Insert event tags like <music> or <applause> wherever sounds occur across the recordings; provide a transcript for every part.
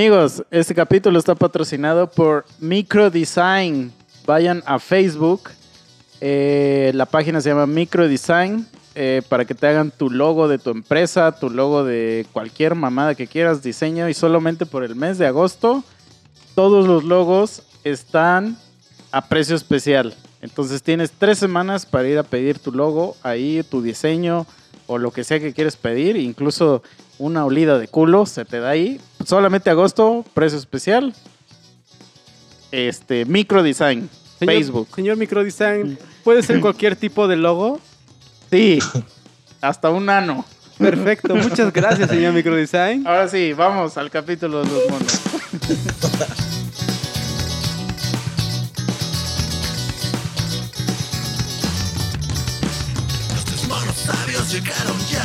Amigos, este capítulo está patrocinado por Microdesign. Vayan a Facebook. eh, la página se llama Microdesign. eh, para que te hagan tu logo de tu empresa, tu logo de cualquier mamada que quieras, diseño. Y solamente por el mes de agosto, todos los logos están a precio especial. Entonces tienes tres semanas para ir a pedir tu logo, ahí tu diseño o lo que sea que quieres pedir. Incluso una olida de culo se te da ahí. Solamente agosto, precio especial. Este, Microdesign, Señor- Facebook. Señor Microdesign, ¿puede ser cualquier tipo de logo? Sí, hasta un ano. Perfecto, muchas gracias, señor Microdesign. Ahora sí, vamos al capítulo de los monos. Los tres monos sabios llegaron ya.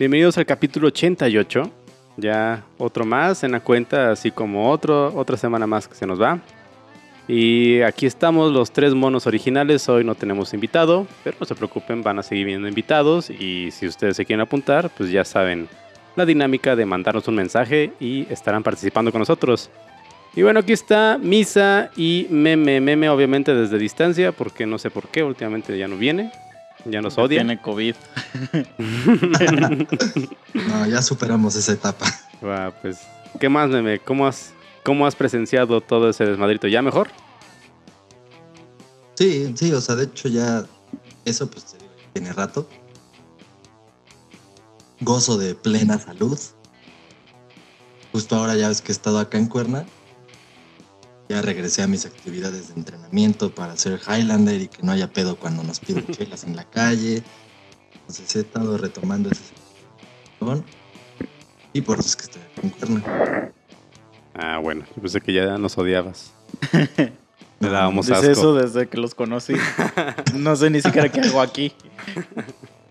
Bienvenidos al capítulo 88. Ya otro más en la cuenta, así como otro, otra semana más que se nos va. Y aquí estamos los tres monos originales. Hoy no tenemos invitado, pero no se preocupen, van a seguir viendo invitados. Y si ustedes se quieren apuntar, pues ya saben la dinámica de mandarnos un mensaje y estarán participando con nosotros. Y bueno, aquí está Misa y Meme. Meme obviamente desde distancia, porque no sé por qué, últimamente ya no viene. Ya nos odia. Tiene COVID. <laughs> No, ya superamos esa etapa. Va, pues, ¿qué más, Meme? ¿Cómo has, ¿Cómo has presenciado todo ese desmadrito? ¿Ya mejor? Sí, sí, o sea, de hecho ya eso pues te digo, ya tiene rato. Gozo de plena salud. Justo ahora ya ves que he estado acá en Cuerna. Ya regresé a mis actividades de entrenamiento para ser Highlander y que no haya pedo cuando nos piden <laughs> chelas en la calle. Entonces he estado retomando ese situación. Y por eso es que estoy acá en Cuerna. Ah, bueno, yo pensé que ya nos odiabas. <laughs> Le dábamos Dice asco. eso desde que los conocí. No sé ni siquiera qué hago aquí.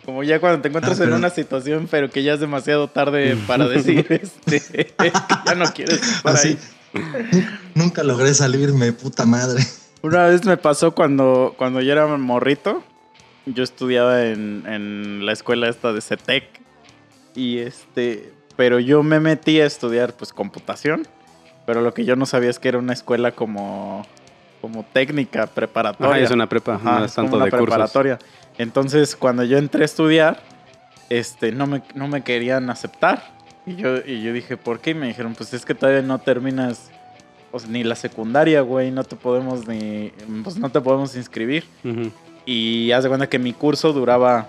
Como ya cuando te encuentras Ah, en una situación, pero que ya es demasiado tarde para <laughs> decir este, que ya no quieres estar Así. ahí. Nunca logré salirme, puta madre. Una vez me pasó cuando, cuando yo era morrito. Yo estudiaba en, en la escuela esta de CETEC. Y este. Pero yo me metí a estudiar pues computación. Pero lo que yo no sabía es que era una escuela como. como técnica, preparatoria. Ajá, es una prepa, Ajá, no es como tanto una de cursos. preparatoria. Entonces, cuando yo entré a estudiar, este, no me, no me querían aceptar. Y yo, y yo dije, ¿por qué? Y me dijeron, pues es que todavía no terminas o sea, ni la secundaria, güey, no te podemos ni, pues no te podemos inscribir. Y haz de cuenta que mi curso duraba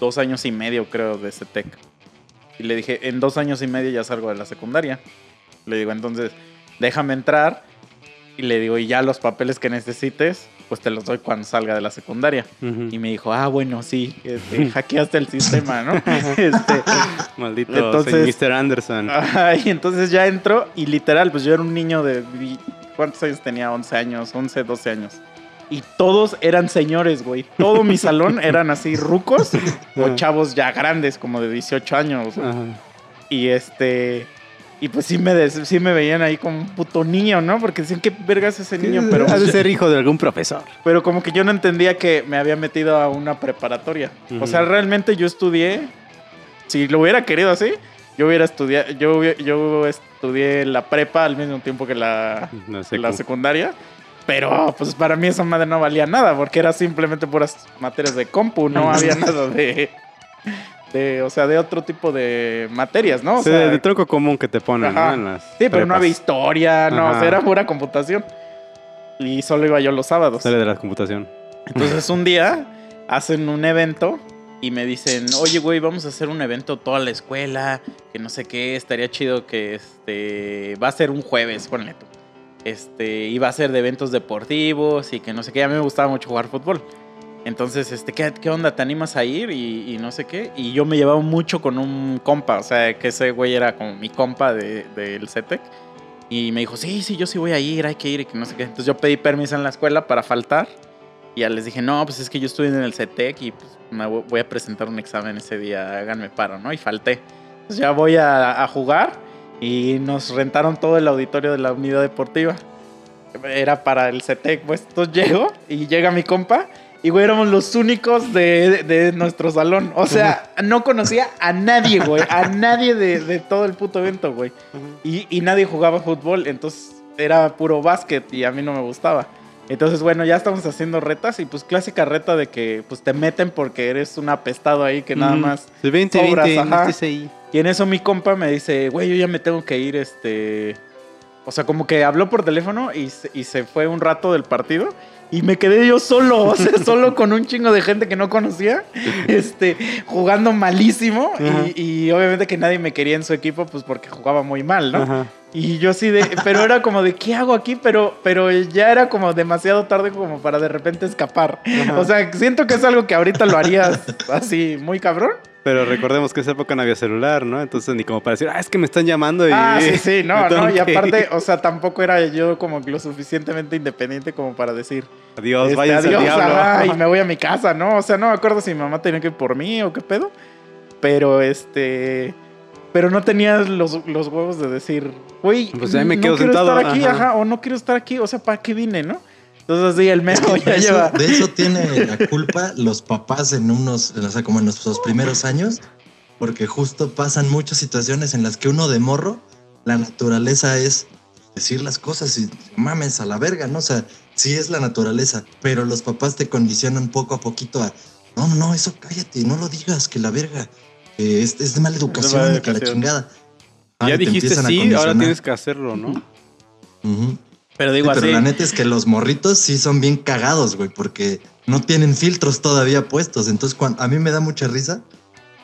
dos años y medio, creo, de CETEC. Y le dije, en dos años y medio ya salgo de la secundaria. Le digo, entonces, déjame entrar. Y le digo, y ya los papeles que necesites, pues te los doy cuando salga de la secundaria. Ujú. Y me dijo, ah, bueno, sí, este, hackeaste el sistema, ¿no? <laughs> este, Maldito Entonces- Mr. Anderson. Ajá, y entonces ya entro y literal, pues yo era un niño de... ¿Cuántos años tenía? 11 años, 11, 12 años. Y todos eran señores, güey. Todo mi salón <laughs> eran así rucos o chavos ya grandes, como de 18 años. Y este... Y pues sí me, des- sí me veían ahí como un puto niño, ¿no? Porque decían, ¿qué vergas es ese niño? Pero, ha de ser hijo de algún profesor. pero como que yo no entendía que me había metido a una preparatoria. O Ujú. sea, realmente yo estudié, si lo hubiera querido así, yo hubiera estudiado, yo, yo estudié la prepa al mismo tiempo que la, No sé la secundaria. Pero pues para mí esa madre no valía nada, porque era simplemente puras materias de compu, no había nada de, de, o sea, de otro tipo de materias, ¿no? O Sí, sea, de tronco común que te ponen, Ajá. ¿no? En las sí, pero no había historia, no, o sea, Ajá. era pura computación. Y solo iba yo los sábados. Sale de la computación. Entonces un día hacen un evento y me dicen, oye, güey, vamos a hacer un evento toda la escuela, que no sé qué, estaría chido que este va a ser un jueves, ponle tú. Este, iba a ser de eventos deportivos y que no sé qué, a mí me gustaba mucho jugar fútbol. Entonces, este, ¿qué, qué onda? ¿Te animas a ir? Y, no sé qué. Y yo me llevaba mucho con un compa, o sea, que ese güey era como mi compa de- del CETEC. Y me dijo, sí, sí, yo sí voy a ir, hay que ir y que no sé qué. Entonces yo pedí permiso en la escuela para faltar. Y ya les dije, no, pues es que yo estoy en el CETEC y pues me vo- voy a presentar un examen ese día, háganme paro, ¿no? Y falté. Entonces ya voy a, a jugar y nos rentaron todo el auditorio de la unidad deportiva. Era para el CETEC, pues entonces <laughs> llego y llega mi compa y güey éramos los únicos de, de nuestro salón. O sea, no conocía a nadie, güey, a nadie de, de todo el puto evento, güey. Y, y nadie jugaba fútbol, entonces era puro básquet y a mí no me gustaba. Entonces, bueno, ya estamos haciendo retas y pues clásica reta de que pues te meten porque eres un apestado ahí que nada más Sí, 20, sobras, 20, no ajá. ahí. y en eso mi compa me dice, güey, yo ya me tengo que ir, este... O sea, como que habló por teléfono y se, y se fue un rato del partido. Y me quedé yo solo, <laughs> o sea, solo con un chingo de gente que no conocía, este, jugando malísimo. Y, y obviamente que nadie me quería en su equipo, pues porque jugaba muy mal, ¿no? Ajá. Y yo así de, pero era como de, ¿qué hago aquí? Pero, pero ya era como demasiado tarde como para de repente escapar. Ajá. O sea, siento que es algo que ahorita lo harías así muy cabrón. Pero recordemos que esa época no había celular, ¿no? Entonces ni como para decir, ah, es que me están llamando y... Ah, sí, sí, <laughs> no, no. Y aparte, o sea, tampoco era yo como lo suficientemente independiente como para decir, Adiós, este, váyanse al adiós, diablo. ajá, y <laughs> me voy a mi casa, ¿no? O sea, no me acuerdo si mi mamá tenía que ir por mí o qué pedo. Pero este. Pero no tenía los, los huevos de decir, güey, Pues me no quedo quiero sentado, estar aquí, ajá. ajá. o no quiero estar aquí, o sea, ¿para qué vine, no? Entonces, sí, el memo ya de, eso, lleva. de eso tiene la culpa los papás en unos, o sea, como en nuestros primeros años, porque justo pasan muchas situaciones en las que uno de morro, la naturaleza es decir las cosas y mames a la verga, ¿no? O sea, sí es la naturaleza, pero los papás te condicionan poco a poquito a, no, no, eso cállate, no lo digas, que la verga, que es, es de mala educación, mala y que la educación. chingada. Ya Ah, te dijiste sí, ahora tienes que hacerlo, ¿no? Ujú. Pero Sí, digo pero así. la neta es que los morritos sí son bien cagados, güey, porque no tienen filtros todavía puestos. Entonces, cuan- a mí me da mucha risa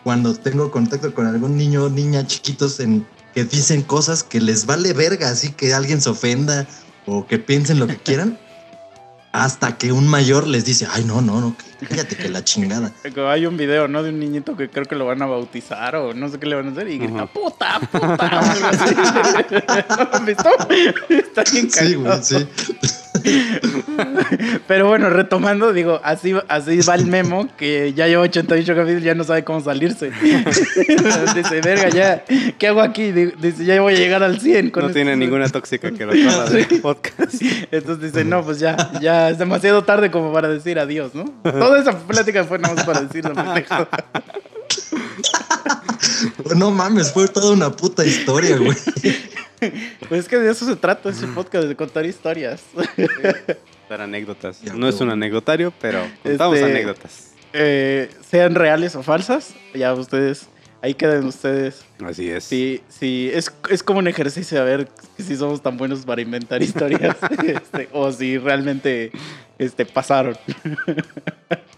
cuando tengo contacto con algún niño o niña chiquitos en, que dicen cosas que les vale verga, así que alguien se ofenda o que piensen lo que quieran, <laughs> hasta que un mayor les dice, ay, no, no, no, que- cállate que la chingada. Hay un video, ¿no? De un niñito que creo que lo van a bautizar o no sé qué le van a hacer y grita, puta, puta. <laughs> <laughs> Está bien Sí, güey, sí. <laughs> Pero bueno, retomando, digo, así, así va el memo, que ya lleva 88 capítulos y ya no sabe cómo salirse. Dice, verga, ya, ¿qué hago aquí? Di- Dice, ya voy a llegar al 100 con no esto". tiene ninguna tóxica que lo agarra del podcast. Entonces dice, no, pues ya, ya es demasiado tarde como para decir adiós, ¿no? Toda esa plática fue nada más para decir la pendejada. <laughs> No mames, fue toda una puta historia, güey. Pues es que de eso se trata ese podcast, de contar historias. Dar anécdotas. No es un anecdotario, pero contamos Este- anécdotas. Eh, sean reales o falsas, ya ustedes, ahí queden ustedes. Así es. Sí, sí, es, es como un ejercicio a ver si somos tan buenos para inventar historias <laughs> <laughs> este, o si realmente este, pasaron.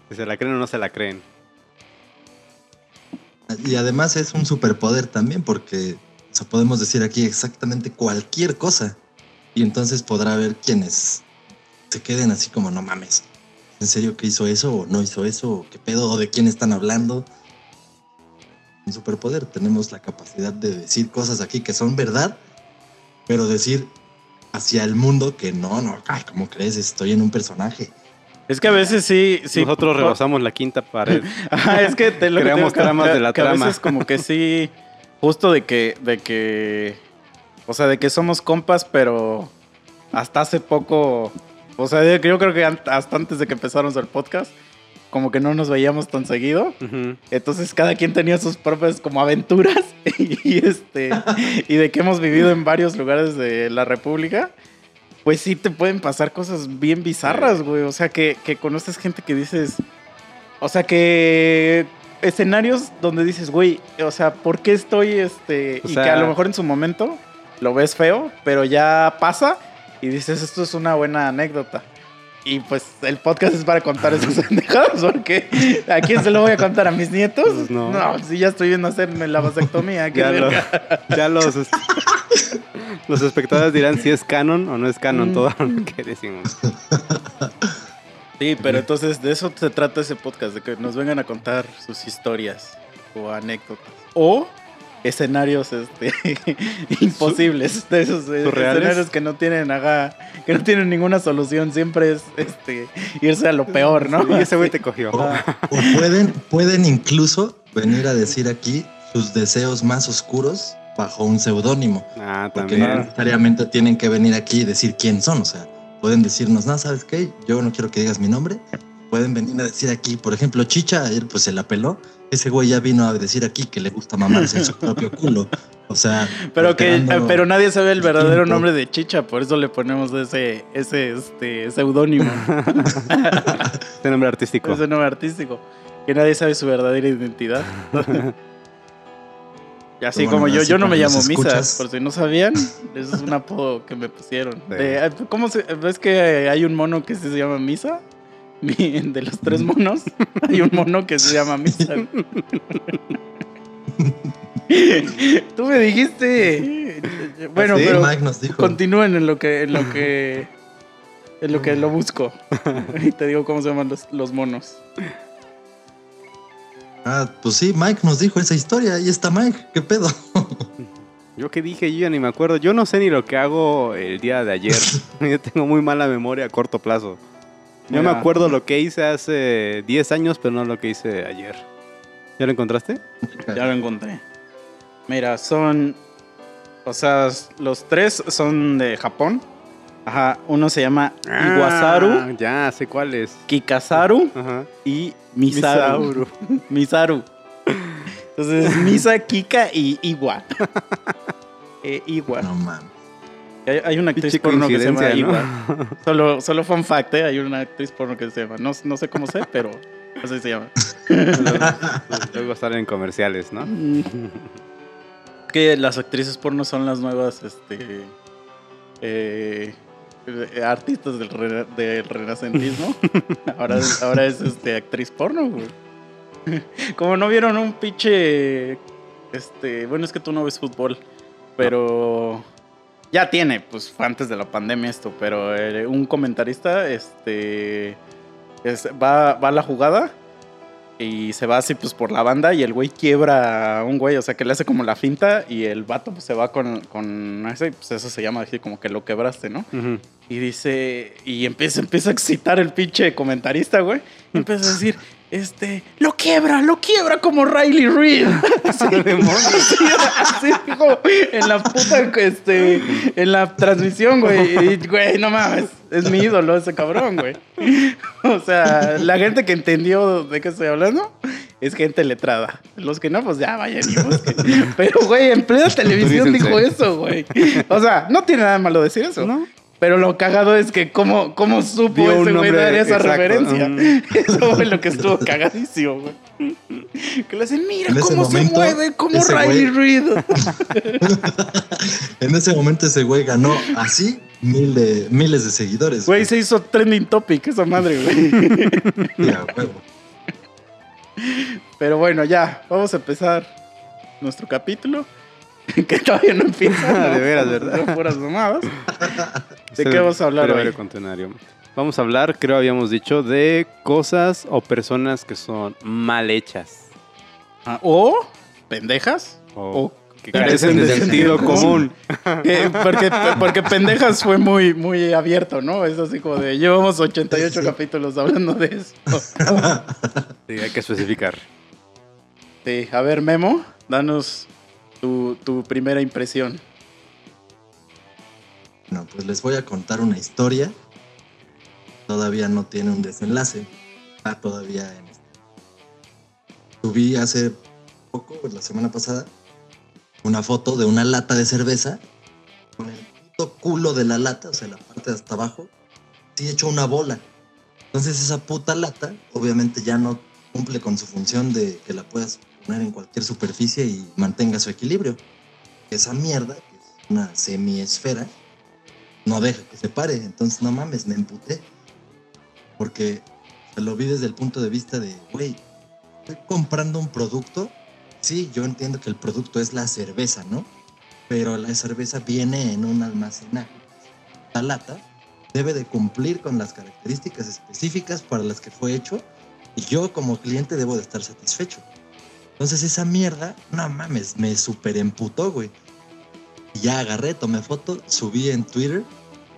Si se la creen o no se la creen. Y además es un superpoder también porque o sea, podemos decir aquí exactamente cualquier cosa. Y entonces podrá haber quienes se queden así como, no mames, ¿en serio que hizo eso o no hizo eso? ¿O qué pedo? ¿O de quién están hablando? Un superpoder. Tenemos la capacidad de decir cosas aquí que son verdad, pero decir hacia el mundo que no, no, ay, ¿cómo crees? Estoy en un personaje. Es que a veces sí... sí Nosotros rebasamos la quinta pared. Ajá, <laughs> es que te lo que Creamos te que- tramas de la que a trama. veces como que sí, justo de que, de que, o sea, de que somos compas, pero hasta hace poco, o sea, yo creo que hasta antes de que empezáramos el podcast, como que no nos veíamos tan seguido. Ujú. Entonces cada quien tenía sus propias como aventuras <laughs> y este y de que hemos vivido en varios lugares de la República, pues sí te pueden pasar cosas bien bizarras, güey. O sea que, que conoces gente que dices, o sea que escenarios donde dices, güey, o sea, ¿por qué estoy este O y sea- que a lo mejor en su momento lo ves feo, pero ya pasa y dices, esto es una buena anécdota. Y pues el podcast es para contar esas <laughs> pendejadas, porque ¿a quién se lo voy a contar? ¿A mis nietos? Pues no. si ya estoy viendo hacerme la vasectomía, Ya, lo- <laughs> ya los, los espectadores dirán si es canon o no es canon Mm. todo lo que decimos. <laughs> Sí, pero entonces de eso se trata ese podcast, de que nos vengan a contar sus historias o anécdotas. O escenarios este, <laughs> imposibles, de esos eh, ¿Surreales? escenarios que no tienen haga, que no tienen ninguna solución, siempre es este irse a lo peor, ¿no? Y ese güey te cogió. O, o pueden, pueden incluso venir a decir aquí sus deseos más oscuros bajo un seudónimo. Ah, Porque no también. necesariamente tienen que venir aquí y decir quién son. O sea, pueden decirnos, no, ¿sabes qué? Yo no quiero que digas mi nombre. Pueden venir a decir aquí, por ejemplo, Chicha, ayer pues se la peló. Ese güey ya vino a decir aquí que le gusta mamarse en su propio culo. O sea, <laughs> Pero que pero nadie sabe el verdadero tiempo. nombre de Chicha, por eso le ponemos ese ese este seudónimo, <laughs> Este nombre artístico. ese nombre artístico, que nadie sabe su verdadera identidad. <laughs> Y así bueno, como yo, así yo no me llamo los Misa, escuchas. por si no sabían, ese es un apodo que me pusieron. Sí. De- ¿Cómo se, ves que hay un mono que se llama Misa? Mi- <laughs> De los tres monos, <laughs> hay un mono que se llama Misa. <laughs> Tú me dijiste. Bueno, ¿Sí? pero Mike nos dijo. continúen en lo que en lo que en lo que lo busco y te digo cómo se llaman los, los monos. Ah, pues sí, Mike nos dijo esa historia. Ahí está Mike. ¿Qué pedo? Yo qué dije, yo ya ni me acuerdo. Yo no sé ni lo que hago el día de ayer. Yo tengo muy mala memoria a corto plazo. Yo me acuerdo lo que hice hace 10 años, pero no lo que hice ayer. ¿Ya lo encontraste? Ya lo encontré. Mira, son o sea, los tres son de Japón. Ajá, uno se llama Iwasaru, Ah, ya, sé cuál es. Kikasaru Ajá. y Misaru. Misaru. <laughs> Entonces, Misa, Kika y Iwa. <laughs> Eh, Iwa. No mames. Hay, hay una actriz porno que se llama Iwa. ¿no? <laughs> Solo, solo fun fact, ¿eh? Hay una actriz porno que se llama. No, no sé cómo sé, pero así se llama. Luego salen en comerciales, ¿no? <laughs> Que las actrices porno son las nuevas, este. eh, artistas del, rena- del renacentismo. <laughs> ahora, es- ahora es este, actriz porno, güey. Como no vieron un pinche. Este. Bueno, es que tú no ves fútbol. Pero. Ya tiene, pues fue antes de la pandemia esto, pero eh, un comentarista, este. es- va, va a la jugada y se va así pues por la banda y el güey quiebra a un güey, o sea que le hace como la finta y el vato pues se va con, con ese, pues eso se llama así como que lo quebraste, ¿no? Y dice, y empieza, empieza a excitar el pinche comentarista, güey. Y empieza a decir, este, lo quiebra, lo quiebra como Riley Reid. Así, así, <laughs> así dijo en la puta, este, en la transmisión, güey. Y, güey, no mames, es mi ídolo ese cabrón, güey. <laughs> O sea, la gente que entendió de qué estoy hablando es gente letrada. Los que no, pues ya vayan y busquen. Pero, güey, en plena televisión dijo eso, güey. O sea, no tiene nada malo decir eso. ¿No? Pero lo cagado es que cómo, cómo supo Dio un ese güey dar esa exacto. referencia. Mm. <laughs> Eso fue lo que estuvo cagadísimo, güey. Que le hacen, mira En cómo se mueve, como ese Riley güey- Reid. <laughs> En ese momento ese güey ganó así mil de- miles de seguidores. Güey, se hizo trending topic esa madre, güey. Huevo. Pero bueno, ya, vamos a empezar nuestro capítulo. <laughs> Que todavía no empieza. <laughs> De veras, ¿verdad? Puras mamadas. <laughs> ¿De qué vamos a hablar breve hoy? contenario. Vamos a hablar, creo habíamos dicho, de cosas o personas que son mal hechas. Ah, O pendejas. O, O que carecen de sentido común. Que- porque, porque pendejas fue muy, muy abierto, ¿no? Es así como de llevamos 88 Sí. capítulos hablando de eso. Sí, hay que especificar. Sí, a ver, Memo, danos tu, primera impresión. Bueno, pues les voy a contar una historia. Todavía no tiene un desenlace. Está todavía en este. Subí hace poco, pues, la semana pasada, una foto de una lata de cerveza con el puto culo de la lata, o sea, la parte de hasta abajo, sí hecho una bola. Entonces esa puta lata, obviamente ya no cumple con su función de que la puedas poner en cualquier superficie y mantenga su equilibrio. Esa mierda, que es una semiesfera, no deja que se pare. Entonces, no mames, me emputé. Porque lo vi desde el punto de vista de, güey, estoy comprando un producto. Sí, yo entiendo que el producto es la cerveza, ¿no? Pero la cerveza viene en un almacenaje, la lata, debe de cumplir con las características específicas para las que fue hecho y yo como cliente debo de estar satisfecho. Entonces esa mierda, no mames, me super emputó, güey. Y ya agarré, tomé foto, subí en Twitter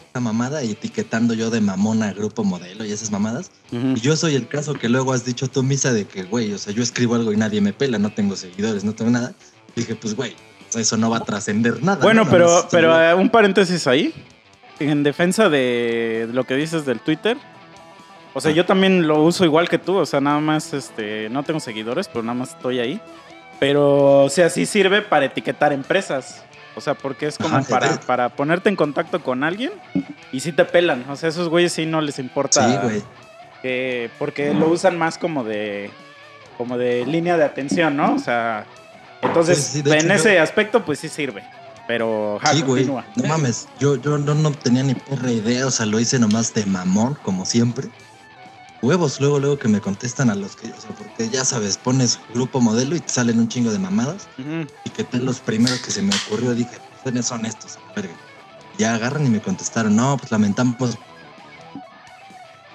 esa mamada y etiquetando yo de mamona grupo modelo y esas mamadas. Y yo soy el caso que luego has dicho tú, Misa, de que, güey, o sea, yo escribo algo y nadie me pela, no tengo seguidores, no tengo nada. dije, pues, güey, eso no va a trascender nada. Bueno, ¿no? pero, pero eh, un paréntesis ahí. En defensa de lo que dices del Twitter. O sea, Ah. yo también lo uso igual que tú. O sea, nada más, este, no tengo seguidores, pero nada más estoy ahí. Pero, o sea, sí sirve para etiquetar empresas. O sea, porque es como Ajá, para, para ponerte en contacto con alguien y sí te pelan. O sea, esos güeyes sí no les importa. Sí, güey. que- porque lo usan más como de como de línea de atención, ¿no? O sea, entonces Sí, sí, en hecho, ese yo- aspecto pues sí sirve. Pero ja, Sí, güey. No mames, yo, yo no, no tenía ni perra idea, o sea, lo hice nomás de mamón, como siempre. Huevos, luego, luego que me contestan a los que, o sea, porque ya sabes, pones grupo modelo y te salen un chingo de mamadas. Y que tal los primeros que se me ocurrió, dije, ¿quiénes son estos? Verga. Ya agarran y me contestaron, no, pues lamentamos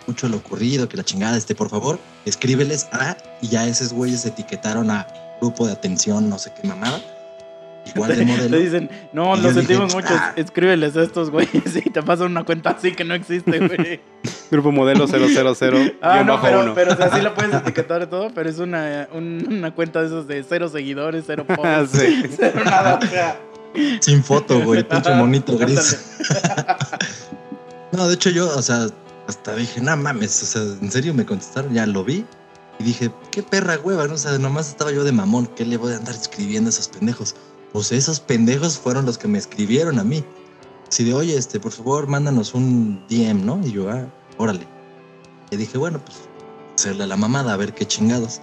mucho lo ocurrido, que la chingada, este, por favor, escríbeles a, y ya esos güeyes etiquetaron a grupo de atención, no sé qué mamada. Igual de Te modelo. <laughs> dicen, no, Y lo yo dije, sentimos mucho, "Ah". escríbeles a estos güeyes y te pasan una cuenta así que no existe, <laughs> güey. Grupo modelo <laughs> 000. ah, no, pero, uno. pero o sea, sí la puedes etiquetar todo, pero es una, un- una cuenta de esos de cero seguidores, cero Ah, posts, sí. cero nada. o sea. Sin foto, güey, pinche monito gris. No, de hecho yo, o sea, hasta dije, no mames, o sea, en serio me contestaron, ya lo vi. Y dije, qué perra hueva, ¿no? O sea, nomás estaba yo de mamón, ¿qué le voy a andar escribiendo a esos pendejos? Pues esos pendejos fueron los que me escribieron a mí. Así de, oye, este, por favor, mándanos un DM, ¿no? Y yo, ah, órale. Y dije, bueno, pues, hacerle a la mamada, a ver qué chingados.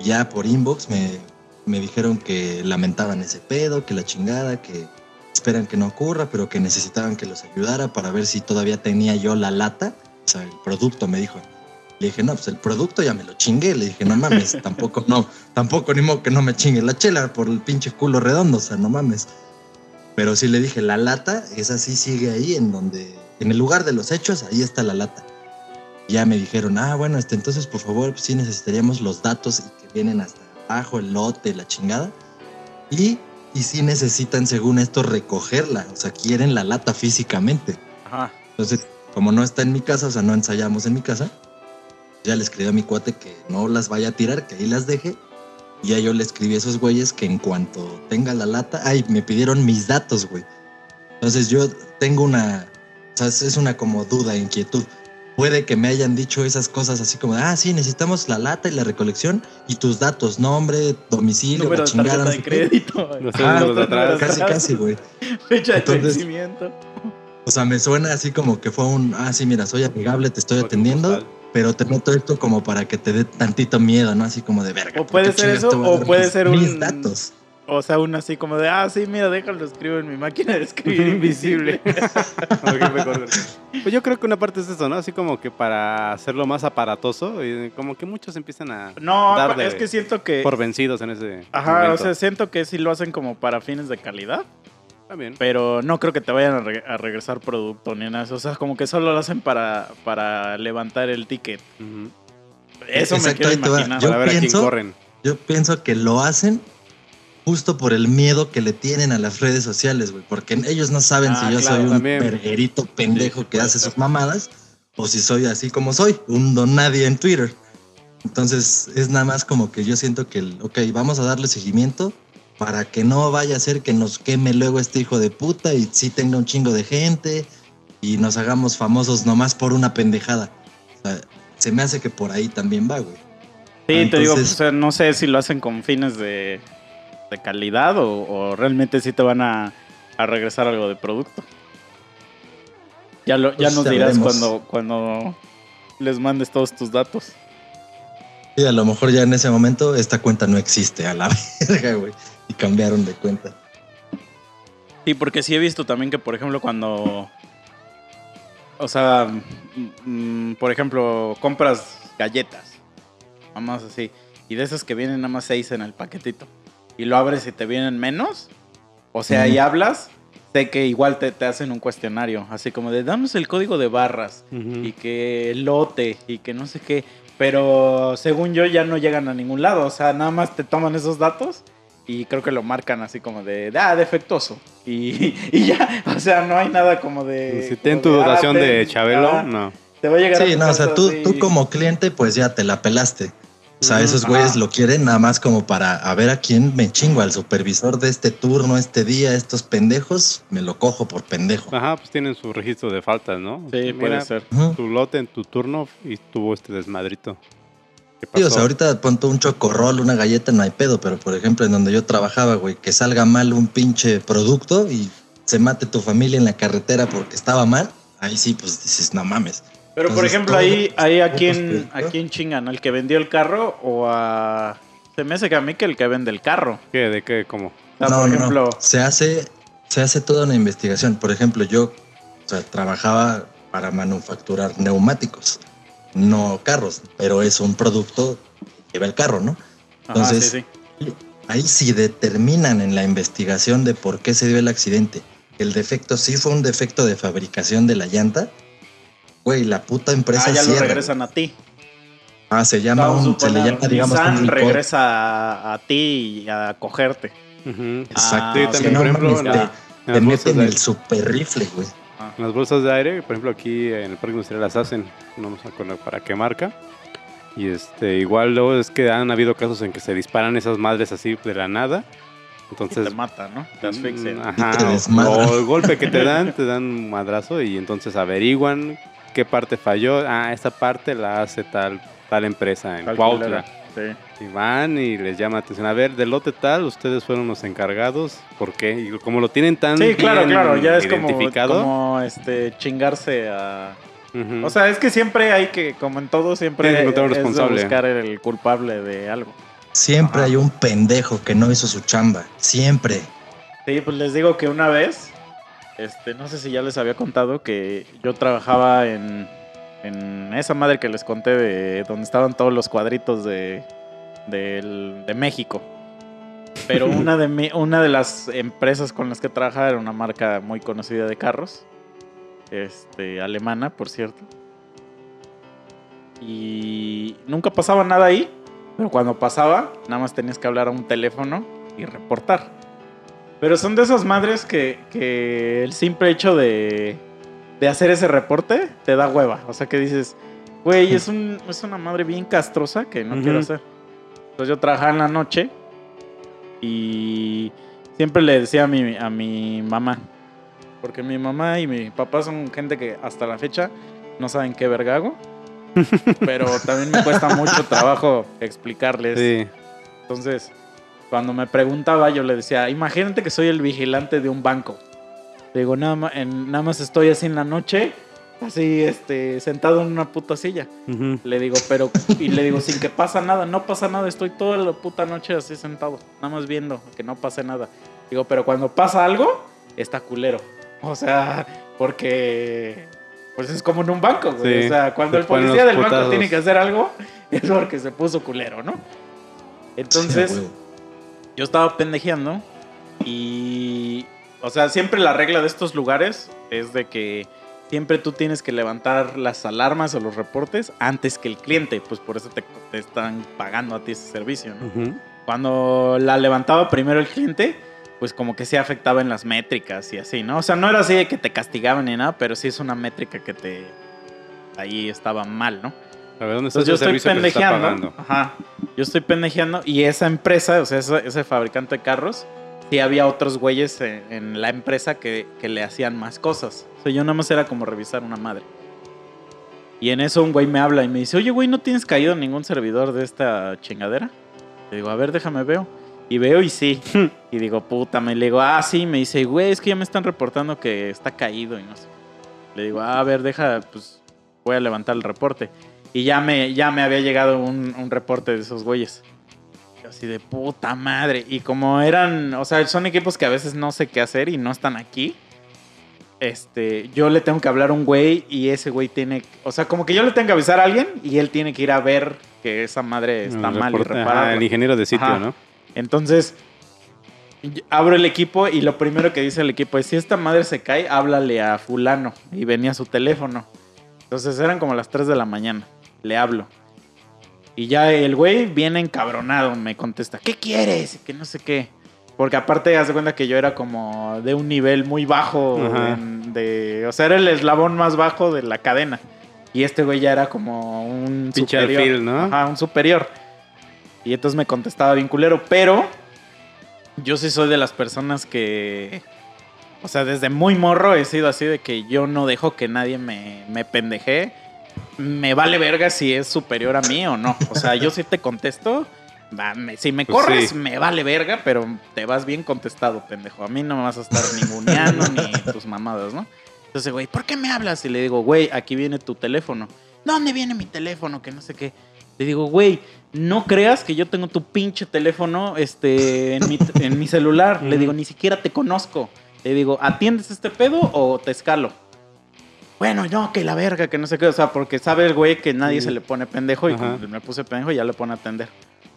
Ya por inbox me, me dijeron que lamentaban ese pedo, que la chingada, que esperan que no ocurra, pero que necesitaban que los ayudara para ver si todavía tenía yo la lata. O sea, el producto me dijo. Le dije, no, pues el producto ya me lo chingué. Le dije, no mames, <laughs> tampoco, no, tampoco ni modo que no me chingue la chela por el pinche culo redondo, o sea, no mames. Pero sí le dije, la lata, esa sí sigue ahí en donde, en el lugar de los hechos, ahí está la lata. Y ya me dijeron, ah, bueno, este, entonces por favor, sí necesitaríamos los datos y que vienen hasta abajo, el lote, la chingada. Y, y sí necesitan, según esto, recogerla, o sea, quieren la lata físicamente. Ajá. Entonces, como no está en mi casa, o sea, no ensayamos en mi casa, ya le escribí a mi cuate que no las vaya a tirar, que ahí las deje. Y ya yo le escribí a esos güeyes que en cuanto tenga la lata, ay, me pidieron mis datos, güey. Entonces yo tengo una, o sea, es una como duda, inquietud. Puede que me hayan dicho esas cosas así como, de, ah, sí, necesitamos la lata y la recolección y tus datos, nombre, domicilio, Número la de chingada. tarjeta no de crédito. <laughs> Los Ah, de atrás. Casi, casi, güey. <laughs> Fecha de Entonces- vencimiento. O sea, me suena así como que fue un, ah, sí, mira, soy amigable, te estoy atendiendo, Postal. Pero te meto esto como para que te dé tantito miedo, ¿no? Así como de verga. O ¿por puede ser eso, o puede mis- ser Mis un- datos. O sea, uno así como de, ah, sí, mira, déjalo escribo en mi máquina de escribir <laughs> invisible. <laughs> Pues yo creo que una parte es eso, ¿no? Así como que para hacerlo más aparatoso, y como que muchos empiezan a No, dar de- es que siento que... por vencidos en ese Ajá, momento. o sea, siento que sí lo hacen como para fines de calidad, También. pero no creo que te vayan a, re- a regresar producto ni nada. O sea, como que solo lo hacen para, para levantar el ticket. Eso me Exacto, quiero te va. imaginar. Yo Para ver a quién pienso- corren. Yo pienso que lo hacen justo por el miedo que le tienen a las redes sociales, güey. Porque ellos no saben Ah, si yo claro, soy un también. verguerito pendejo Sí, que hace sus mamadas o si soy así como soy, un don nadie en Twitter. Entonces es nada más como que yo siento que, el, ok, vamos a darle seguimiento para que no vaya a ser que nos queme luego este hijo de puta y sí tenga un chingo de gente y nos hagamos famosos nomás por una pendejada. O sea, se me hace que por ahí también va, güey. Sí, te digo, Entonces- o sea, no sé si lo hacen con fines de, de calidad o, o realmente sí te van a, a regresar algo de producto. Ya, lo, ya Pues nos dirás cuando, cuando les mandes todos tus datos. Sí, a lo mejor ya en ese momento esta cuenta no existe a la <laughs> verga, güey. Y cambiaron de cuenta. Sí, porque sí he visto también que, por ejemplo, cuando. O sea, mm, mm, por ejemplo, compras galletas. Nada más así. Y de esas que vienen nada más seis en el paquetito. Y lo abres y te vienen menos. O sea, y hablas. sé que igual te, te hacen un cuestionario, así como de danos el código de barras Ujú. y que lote y que no sé qué. Pero según yo ya no llegan a ningún lado. O sea, nada más te toman esos datos y creo que lo marcan así como de, ah, defectuoso. Y, <laughs> y ya, o sea, no hay nada como de... Si ten tu de, ah, dotación de Chabelo, ajá, no. Te va a llegar a Sí, no, o sea, tú, tú como cliente, pues ya te la pelaste. O sea, esos güeyes lo quieren nada más como para a ver a quién me chingo, al supervisor de este turno, este día, estos pendejos, me lo cojo por pendejo. Ajá, pues tienen su registro de faltas, ¿no? Sí, Mira, puede ser. Tu lote en tu turno y tuvo este desmadrito. ¿Qué Sí, o sea, ahorita ponte un chocorrol, una galleta, no hay pedo, pero por ejemplo, en donde yo trabajaba, güey, que salga mal un pinche producto y se mate tu familia en la carretera porque estaba mal, ahí sí, pues dices, no mames. Pero por ejemplo, ahí, ahí a quién, a quién chingan, al que vendió el carro o a... Se me hace que a mí que el que vende el carro. ¿Qué? ¿De qué? ¿Cómo? O sea, no, por no, ejemplo, no. Se hace, se hace toda una investigación. Por ejemplo, yo o sea, trabajaba para manufacturar neumáticos, no carros, pero es un producto que lleva el carro, ¿no? ajá, entonces- sí, sí. Ahí sí determinan en la investigación de por qué se dio el accidente. El defecto sí fue un defecto de fabricación de la llanta. Güey, la puta empresa Ah, ya lo cierra. regresan a ti. Ah, se llama un, se le llama, digamos, Nissan regresa a, a ti y a cogerte. Ujú. Exacto. Sí, Ah, también, ok. por ejemplo, Te bolsas meten el super rifle, güey. En las bolsas de aire, por ejemplo, aquí en el Parque Industrial las hacen, no me acuerdo para qué marca. Y este, igual luego es que han habido casos en que se disparan esas madres así de la nada. Entonces, te mata, ¿no? Te asfixia. Mm, <laughs> Ajá, te o- el golpe que te dan, te dan un madrazo y entonces averiguan qué parte falló. Ah, esta parte la hace tal, tal empresa en. Cuautla. Sí. Y van y les llama la atención. A ver, del lote tal, ustedes fueron los encargados. ¿Por qué? Y como lo tienen tan Sí, claro, bien claro. Ya es como, identificado. como este, chingarse a... O sea, es que siempre hay que, como en todo, siempre Tienes que buscar el culpable de algo. Siempre Ajá. hay un pendejo que no hizo su chamba. Siempre. Sí, pues les digo que una vez, este, no sé si ya les había contado que yo trabajaba en, en esa madre que les conté de donde estaban todos los cuadritos de, del- de México. Pero <laughs> una de, mi- una de las empresas con las que trabajaba era una marca muy conocida de carros, este, alemana, por cierto. Y nunca pasaba nada ahí, pero cuando pasaba, nada más tenías que hablar a un teléfono y reportar. Pero son de esas madres que, que el simple hecho de, de hacer ese reporte te da hueva. O sea que dices, güey, es, un, es una madre bien castrosa que no quiero hacer. Entonces yo trabajaba en la noche y siempre le decía a mi, a mi mamá, porque mi mamá y mi papá son gente que hasta la fecha no saben qué verga hago. <laughs> pero también me cuesta mucho trabajo explicarles. Sí. Entonces, cuando me preguntaba, yo le decía, imagínate que soy el vigilante de un banco. Le digo, nada más, en- nada más estoy así en la noche, así, este, sentado en una puta silla. Le digo, pero, y le digo, sin que pasa nada, no pasa nada, estoy toda la puta noche así sentado, nada más viendo que no pase nada. Digo, pero cuando pasa algo, está culero. O sea, porque, pues es como en un banco, güey. Sí, O sea, cuando el policía del banco tiene que hacer algo, <laughs> es porque se puso culero, ¿no? Entonces, Sí, yo estaba pendejeando y, o sea, siempre la regla de estos lugares es de que siempre tú tienes que levantar las alarmas o los reportes antes que el cliente, pues por eso te, te están pagando a ti ese servicio, ¿no? Ujú. Cuando la levantaba primero el cliente, pues como que se afectaba en las métricas y así, ¿no? O sea, no era así de que te castigaban ni nada, pero sí es una métrica que te... Ahí estaba mal, ¿no? A ver, ¿dónde está Entonces yo estoy está pendejeando. Ajá. Yo estoy pendejeando y esa empresa, o sea, ese, ese fabricante de carros, sí había otros güeyes en, en la empresa que, que le hacían más cosas. O sea, yo nada más era como revisar una madre. Y en eso un güey me habla y me dice, oye, güey, ¿no tienes caído ningún servidor de esta chingadera? Le digo, a ver, déjame veo. Y veo y sí. <laughs> y digo, puta, me le digo, ah, sí. Me dice, güey, es que ya me están reportando que está caído y no sé. Le digo, ah, a ver, deja, pues voy a levantar el reporte. Y ya me, ya me había llegado un, un reporte de esos güeyes. Así de puta madre. Y como eran, o sea, son equipos que a veces no sé qué hacer y no están aquí. Este, yo le tengo que hablar a un güey y ese güey tiene, o sea, como que yo le tengo que avisar a alguien y él tiene que ir a ver que esa madre está El mal y reporte- ajá, repararla. el ingeniero de sitio, Ajá. ¿no? Entonces, Y Abro el equipo y lo primero que dice el equipo es, si esta madre se cae, háblale a fulano. Y venía su teléfono. Entonces eran como las 3 de la mañana. Le hablo. Y ya el güey viene encabronado, me contesta, ¿qué quieres? Que no sé qué. Porque aparte, haz de cuenta que yo era como de un nivel muy bajo. En- de, o sea, era el eslabón más bajo de la cadena. Y este güey ya era como un Pinche superior. alfil, ¿no? Ajá, un superior. Y entonces me contestaba bien culero. Pero yo sí soy de las personas que... O sea, desde muy morro he sido así de que yo no dejo que nadie me, me pendeje. Me vale verga si es superior a mí o no. O sea, yo sí te contesto. me- si me Pues corres, sí. me vale verga, pero te vas bien contestado, pendejo. A mí no me vas a estar ninguneando ni tus mamadas, ¿no? Entonces, güey, ¿por qué me hablas? Y le digo, güey, aquí viene tu teléfono. ¿Dónde viene mi teléfono? Que no sé qué. Le digo, güey, no creas que yo tengo tu pinche teléfono este, en, mi, en mi celular. Le digo, ni siquiera te conozco. Le digo, ¿atiendes este pedo o te escalo? Bueno, no, que la verga, que no sé qué. O sea, porque sabe el güey que nadie Sí. se le pone pendejo y Ajá. me puse pendejo ya le pone a atender.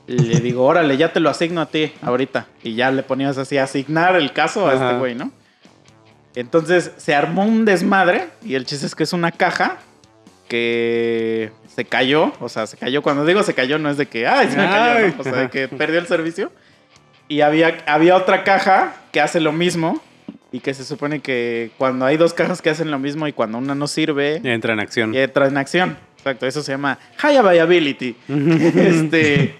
Le digo, órale, ya te lo asigno a ti ahorita. Y ya le ponías así, asignar el caso a Ajá. este güey, ¿no? Entonces se armó un desmadre y el chiste es que es una caja que se cayó. O sea, se cayó. Cuando digo se cayó, no es de que, ay, se me cayó. Ay. ¿no? O sea, de que perdió el servicio. Y había, había otra caja que hace lo mismo. Y que se supone que cuando hay dos cajas que hacen lo mismo y cuando una no sirve, Entra en acción. entra en acción. Exacto, eso se llama high availability. <laughs> este,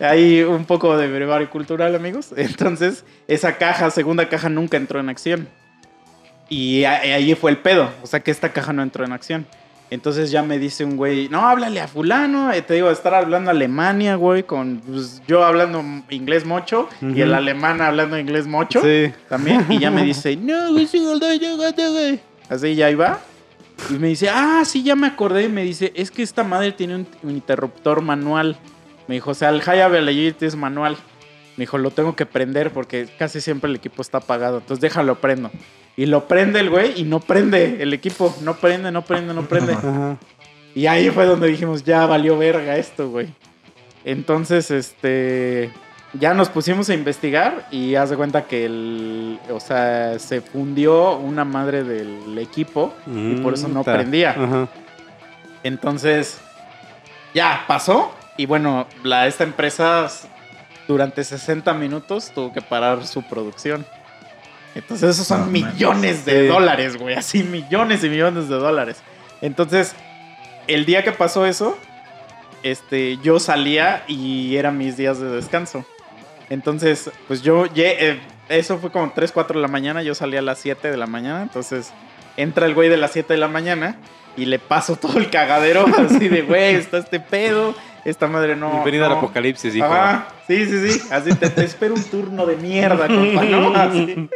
hay un poco de brevario cultural, amigos. <laughs> Entonces, esa caja, segunda caja, nunca entró en acción. Y ahí fue el pedo. O sea, que esta caja no entró en acción. Entonces ya me dice un güey, no, háblale a fulano. Te digo, estar hablando Alemania, güey, con pues, yo hablando inglés mocho y Ujú. el alemán hablando inglés mocho Sí. también. Y ya me <laughs> dice, no, güey, sí, güey, yo, güey, yo, güey". Así ya iba. Y me dice, ah, sí, ya me acordé. Y me dice, es que esta madre tiene un, un interruptor manual. Me dijo, o sea, el High Availability es manual. Me dijo, lo tengo que prender porque casi siempre el equipo está apagado. Entonces déjalo prendo. Y lo prende el güey y no prende el equipo. No prende, no prende, no prende. Ajá. Y ahí fue donde dijimos, ya valió verga esto, güey. Entonces, este, ya nos pusimos a investigar y haz de cuenta que el, o sea, se fundió una madre del equipo y por eso no Mm, ta. prendía. Ajá. Entonces, ya pasó y bueno, la, esta empresa durante 60 minutos tuvo que parar su producción. Entonces, esos son No millones de Sí. dólares, güey, así millones y millones de dólares. Entonces, el día que pasó eso, este, yo salía y eran mis días de descanso. Entonces, pues yo, eh, eso fue como 3, 4 de la mañana, yo salía a las 7 de la mañana, entonces entra el güey de las 7 de la mañana y le paso todo el cagadero <laughs> así de, güey, está este pedo, esta madre no... Bienvenido al no". apocalipsis, hijo. Ajá, sí, sí, sí, así te, te espero un turno de mierda, <laughs> compa, ¿no? Así.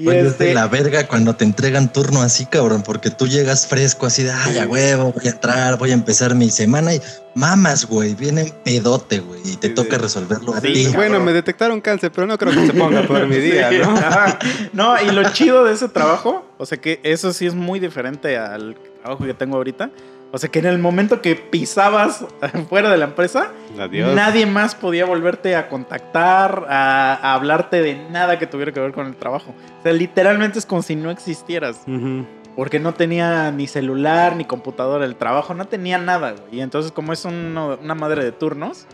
Y Oye, es este, de la verga cuando te entregan turno así, cabrón, porque tú llegas fresco así de, ay, a huevo, voy a entrar, voy a empezar mi semana y mamas, güey, viene pedote, güey, y te Sí, toca sí. resolverlo a ti. Bueno, cabrón. me detectaron cáncer, pero no creo que se ponga por mi <laughs> día, Sí, ¿no? <laughs> ajá. No, y lo chido de ese trabajo, o sea que eso sí es muy diferente al trabajo que tengo ahorita. O sea que en el momento que pisabas <laughs> fuera de la empresa, Adiós. nadie más podía volverte a contactar, a, a hablarte de nada que tuviera que ver con el trabajo. O sea, literalmente es como si no existieras. Porque no tenía ni celular, ni computadora el trabajo, no tenía nada, güey. Y entonces, como es uno- una madre de turnos,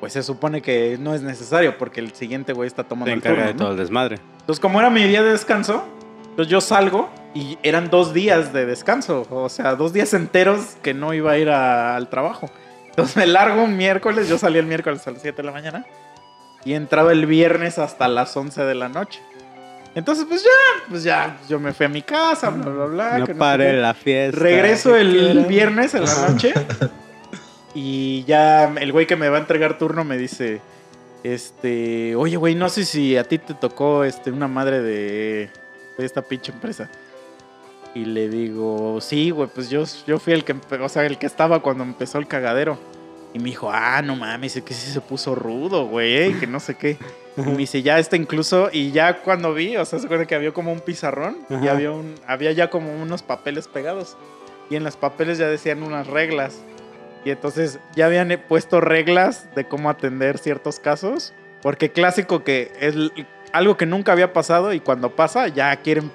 pues se supone que no es necesario porque el siguiente güey está tomando el encarga turno. de ¿no? todo el desmadre. Entonces, como era mi día de descanso, pues yo salgo y eran dos días de descanso. O sea, dos días enteros que no iba a ir a- al trabajo. Entonces me largo un miércoles, yo salí el miércoles a las 7 de la mañana y entraba el viernes hasta las 11 de la noche. Entonces, pues ya, pues ya, yo me fui a mi casa, bla, bla, bla. no que qué. la fiesta. Regreso el viernes en la noche <laughs> y ya el güey que me va a entregar turno me dice, este, oye güey, no sé si a ti te tocó este, una madre de, de esta pinche empresa. Y le digo, sí, güey, pues yo, yo fui el que, o sea, el que estaba cuando empezó el cagadero. Y me dijo, ah, no mames, es que sí se puso rudo, güey, eh, que no sé qué. Y me dice, ya está incluso, y ya cuando vi, o sea, se acuerda que había como un pizarrón y Ajá. había, un, había ya como unos papeles pegados. Y en los papeles ya decían unas reglas. Y entonces ya habían puesto reglas de cómo atender ciertos casos. Porque clásico que es algo que nunca había pasado y cuando pasa ya quieren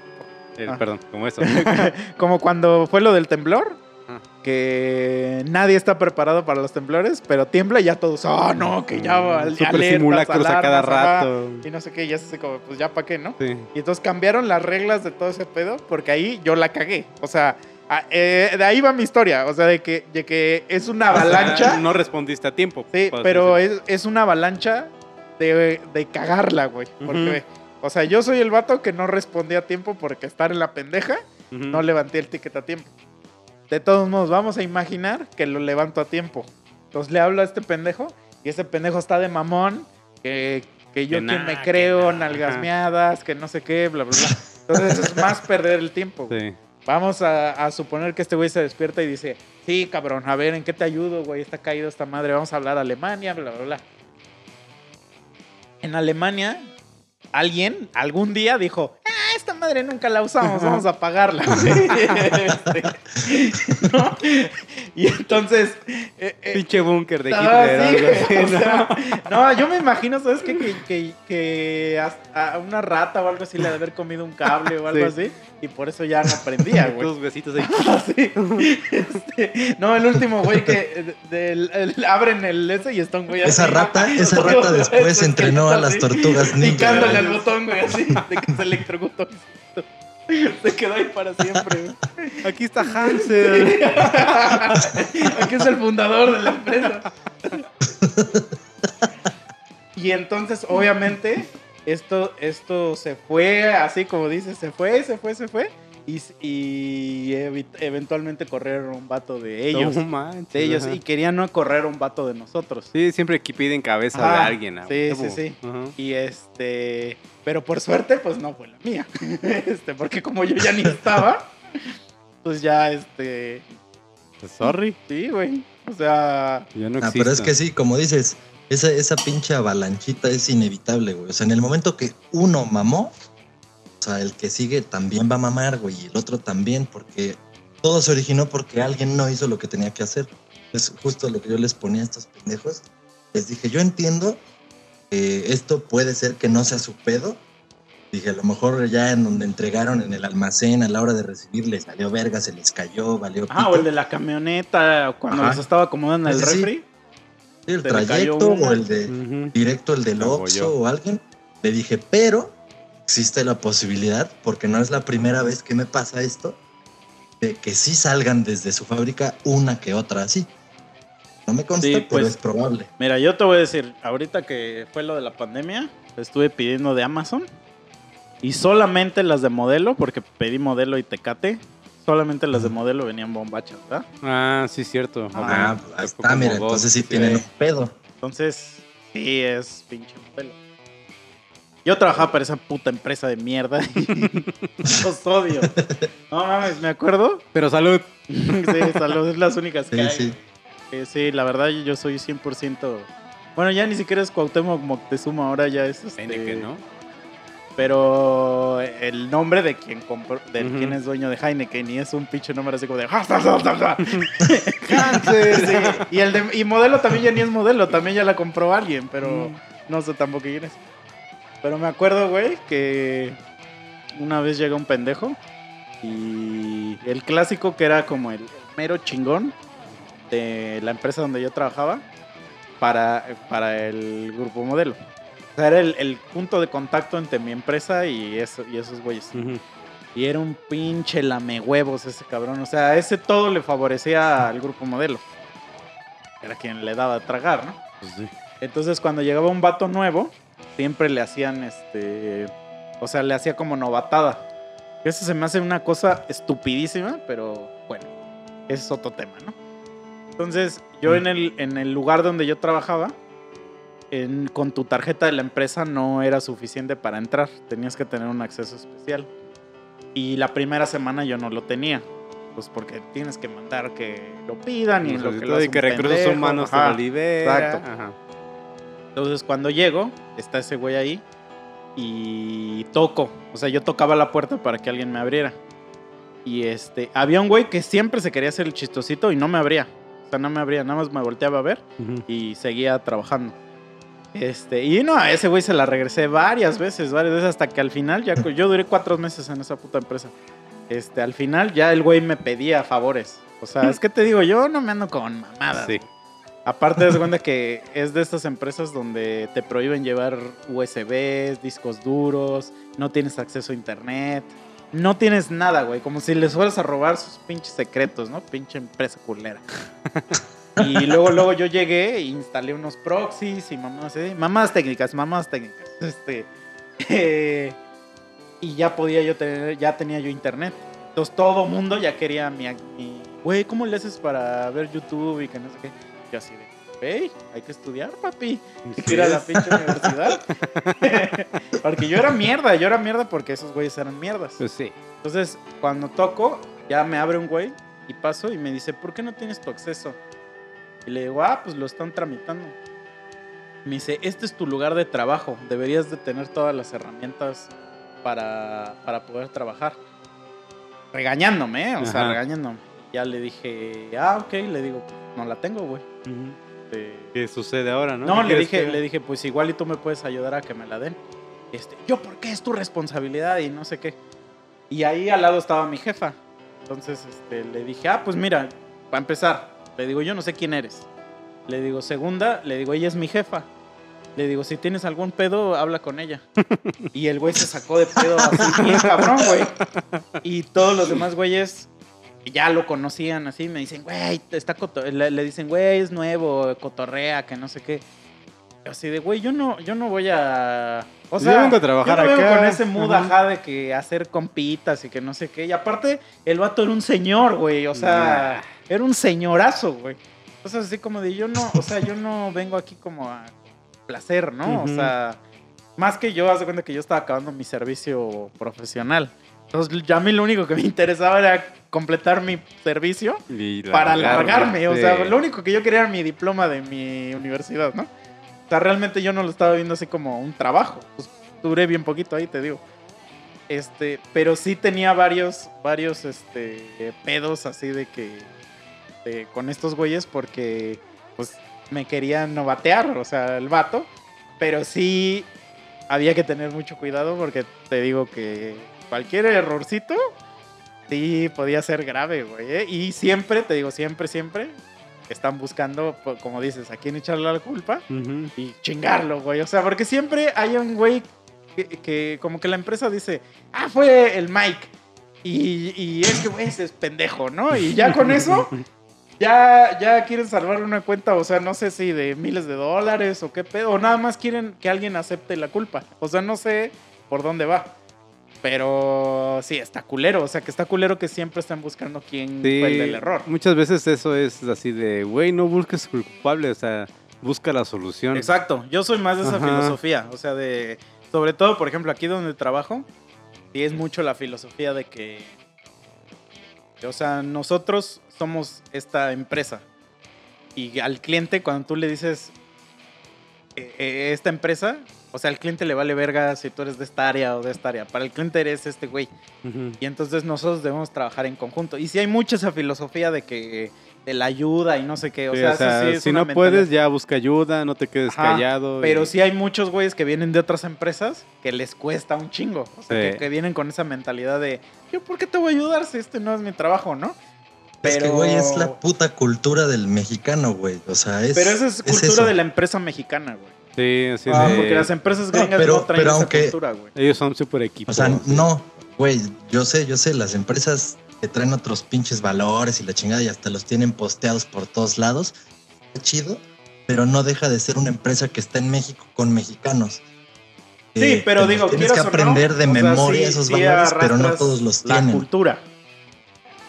El- Ah. Perdón, como eso. <laughs> como cuando fue lo del temblor, Ah. que nadie está preparado para los temblores, pero tiembla y ya todos, oh no, que ya va, Super alertas, simulacros a cada alarmas, ajá", rato. Y no sé qué, ya se hace como, pues ya para qué, ¿no? Sí. Y entonces cambiaron las reglas de todo ese pedo porque ahí yo la cagué. O sea, eh, de ahí va mi historia. O sea, de que, de que es una avalancha. No respondiste a tiempo. Sí, pero es, es una avalancha de, de cagarla, güey. Porque, o sea, yo soy el vato que no respondí a tiempo porque estar en la pendeja, no levanté el ticket a tiempo. De todos modos, vamos a imaginar que lo levanto a tiempo. Entonces le hablo a este pendejo y ese pendejo está de mamón, que, que yo Que me creo, nah, nalgas ajá. meadas, que no sé qué, bla, bla, bla. Entonces es más perder el tiempo. Sí. Vamos a, a suponer que este güey se despierta y dice, sí, cabrón, a ver, ¿en qué te ayudo, güey? Está caído esta madre, vamos a hablar Alemania, bla, bla, bla. En Alemania, alguien algún día dijo, ah, esta madre nunca la usamos, vamos a pagarla. <laughs> <laughs> ¿no? Y entonces... eh, eh, Pinche búnker de Ah, Hitler. sí, o ¿no? sea, no, yo me imagino, ¿sabes? Que, que, que hasta a una rata o algo así le ha de haber comido un cable o algo Sí. así. Y por eso ya no aprendía, <laughs> güey. Dos besitos ahí. <laughs> Sí. Este, no, el último güey que del- el- abren el ese y está un güey Esa rata, esa rata después entrenó a las tortugas ninja. Picándole al botón, güey, así, de que se electrocutó. Se quedó ahí para siempre. güey. Aquí está Hansel. <laughs> Aquí es el fundador de la empresa. Y entonces, obviamente, esto, esto se fue, así como dices, se fue, se fue, se fue. Y, eventualmente corrieron un vato de ellos. No manches, de ellos. ajá. Y querían no correr un vato de nosotros. Sí, siempre que piden cabeza de alguien. a sí, sí, sí. Ajá. Y este. Pero por suerte, pues no fue la mía. <laughs> Este, porque como yo ya ni estaba, pues ya este. Pues, Sorry, Sí, güey. O sea. yo no Ah, pero es que sí, como dices, esa, esa pinche avalanchita es inevitable, güey. O sea, en el momento que uno mamó, o sea, el que sigue también va a mamar, güey, y el otro también, porque todo se originó porque alguien no hizo lo que tenía que hacer. Es justo lo que yo les ponía a estos pendejos. Les dije, yo entiendo que esto puede ser que no sea su pedo. Dije, a lo mejor ya en donde entregaron en el almacén a la hora de recibir les valió verga, se les cayó, valió Ah, o pito. el de la camioneta cuando Ajá. los estaba acomodando en el sí. refri. Sí, el se trayecto o el de directo el del Oxxo o alguien. Le dije, pero existe la posibilidad, porque no es la primera vez que me pasa esto, de que sí salgan desde su fábrica una que otra así. No me consta, Sí, pero pues. es probable. Mira, yo te voy a decir, ahorita que fue lo de la pandemia, estuve pidiendo de Amazon y solamente las de modelo, porque pedí modelo y tecate, solamente las de modelo venían bombachas, ¿verdad? Ah, sí, cierto. Ah, ahí Tocó está, mira, dos, entonces sí tienen un pedo. Entonces, sí es pinche modelo. Yo trabajaba para esa puta empresa de mierda y <laughs> los odio. No mames, me acuerdo. Pero salud. <laughs> Sí, salud, es las únicas que Sí, hay. sí. Eh, sí, la verdad yo soy 100%... Bueno, ya ni siquiera es Cuauhtémoc Moctezuma, ahora ya es este... Heineken, ¿no? Pero el nombre de quien compró, de quien es dueño de Heineken y es un pinche nombre así como de <laughs> Sí, Y el de, y modelo también ya ni es modelo, también ya la compró alguien, pero no sé tampoco quién es. Pero me acuerdo, güey, que una vez llega un pendejo y el clásico que era como el mero chingón de la empresa donde yo trabajaba para, para el grupo modelo. O sea, era el, el punto de contacto entre mi empresa y, eso, y esos güeyes. Y era un pinche lamehuevos ese cabrón. O sea, ese todo le favorecía al grupo modelo. Era quien le daba a tragar, ¿no? Pues sí. Entonces, cuando llegaba un vato nuevo, siempre le hacían este. O sea, le hacía como novatada. Eso se me hace una cosa estupidísima, pero bueno, ese es otro tema, ¿no? Entonces, yo en el, en el lugar donde yo trabajaba, en- con tu tarjeta de la empresa no era suficiente para entrar. Tenías que tener un acceso especial. Y la primera semana yo no lo tenía. Pues porque tienes que mandar que lo pidan y lo que, lo y que recursos pendejo, humanos te ajá. lo libera. exacto. Ajá. Entonces cuando llego, está ese güey ahí y toco. O sea, yo tocaba la puerta para que alguien me abriera. Y este, había un güey que siempre se quería hacer el chistosito y no me abría. O sea, no me abría, nada más me volteaba a ver Ujú. y seguía trabajando. Este, y no, a ese güey se la regresé varias veces, varias veces, hasta que al final, ya yo duré cuatro meses en esa puta empresa. Este, al final ya el güey me pedía favores. O sea, es que te digo, yo no me ando con mamadas. Sí. Aparte, de cuenta que es de estas empresas donde te prohíben llevar USBs, discos duros, no tienes acceso a internet, no tienes nada, güey. Como si les fueras a robar sus pinches secretos, ¿no? Pinche empresa culera. <laughs> y luego, luego yo llegué e instalé unos proxies y mamás, ¿eh? mamás técnicas, mamás técnicas. Este, eh, y ya podía yo tener, ya tenía yo internet. Entonces todo mundo ya quería mi, güey, ¿cómo le haces para ver YouTube y que no sé qué? Yo así de, güey, hay que estudiar, papi. Que ir a la pinche universidad. <laughs> porque yo era mierda, yo era mierda porque esos güeyes eran mierdas. Pues sí. Entonces, cuando toco, ya me abre un güey y paso y me dice, ¿por qué no tienes tu acceso? Y le digo, ah, pues lo están tramitando. Me dice, este es tu lugar de trabajo, deberías de tener todas las herramientas para, para poder trabajar. Regañándome, ¿eh? o sea, regañándome. Ya le dije, ah, ok, le digo, no la tengo, güey. Este, ¿Qué sucede ahora, no? no, ¿Qué le dije, que- le dije, pues igual y tú me puedes ayudar a que me la den. Este, yo, ¿por qué es tu responsabilidad? Y no sé qué. Y ahí al lado estaba mi jefa. Entonces, este, le dije, ah, pues mira, para empezar, le digo, yo no sé quién eres. Le digo, segunda, le digo, ella es mi jefa. Le digo, si tienes algún pedo, habla con ella. Y el güey se sacó de pedo así bien cabrón, güey. Y todos los demás güeyes ya lo conocían así. Me dicen, güey, está coto-". le, le dicen, güey, es nuevo, cotorrea, que no sé qué. Así de, güey, yo no, yo no voy a. O sea, yo vengo a trabajar yo no vengo acá. con ese mood, Ajá. de que hacer compitas y que no sé qué. Y aparte, el vato era un señor, güey. O sea, era un señorazo, güey. Entonces, así como de, yo no, o sea, yo no vengo aquí como a placer, ¿no? O sea, más que yo, haz de cuenta que yo estaba acabando mi servicio profesional. Entonces, ya a mí lo único que me interesaba era completar mi servicio para largarme. O sea, lo único que yo quería era mi diploma de mi universidad, ¿no? O sea, realmente yo no lo estaba viendo así como un trabajo. Pues duré bien poquito ahí, te digo. Este, pero sí tenía varios, varios, este, pedos así de que, de- con estos güeyes porque, pues, me querían novatear, o sea, el vato. Pero sí había que tener mucho cuidado porque te digo que cualquier errorcito sí podía ser grave, güey. ¿eh? Y siempre, te digo, siempre, siempre están buscando, po- como dices, a quién echarle la culpa y chingarlo, güey. O sea, porque siempre hay un güey que, que como que la empresa dice, ah, fue el Mike. Y, y es que, güey, ese es pendejo, ¿no? Y ya con eso, <laughs> ya, ya quieren salvar una cuenta, o sea, no sé si de miles de dólares o qué pedo, o nada más quieren que alguien acepte la culpa. O sea, no sé por dónde va. Pero sí, está culero. O sea, que está culero que siempre están buscando quién Sí, fue el del error. Muchas veces eso es así de, güey, no busques culpable, o sea, busca la solución. Exacto, yo soy más de esa Ajá. filosofía, o sea, de, sobre todo, por ejemplo, aquí donde trabajo, sí es mucho la filosofía de que, o sea, nosotros somos esta empresa y al cliente cuando tú le dices eh, eh, esta empresa, o sea, al cliente le vale verga si tú eres de esta área o de esta área, para el cliente eres este güey. Ujú. Y entonces nosotros debemos trabajar en conjunto. Y sí hay mucha esa filosofía de que de la ayuda y no sé qué. O Sí, sea, o sea, sí es si no mentalidad. puedes, ya busca ayuda, no te quedes Ajá, callado. Pero y- sí hay muchos güeyes que vienen de otras empresas que les cuesta un chingo. O sea, Sí. que, que vienen con esa mentalidad de, yo, ¿por qué te voy a ayudar si este no es mi trabajo, no? Es que, güey, es la puta cultura del mexicano, güey. O sea, es. Pero esa es cultura eso. de la empresa mexicana, güey. Sí, así Ah, porque las empresas No, gringas no, pero- traen pero esa aunque- cultura, güey. Ellos son súper O equipos. sea, no, güey, yo sé, yo sé, las empresas que traen otros pinches valores y la chingada y hasta los tienen posteados por todos lados. Está chido, pero no deja de ser una empresa que está en México con mexicanos. Sí, Eh, pero digo, tienes que o no, aprender de o sea, memoria sí- esos sí valores, pero no todos los La tienen. cultura.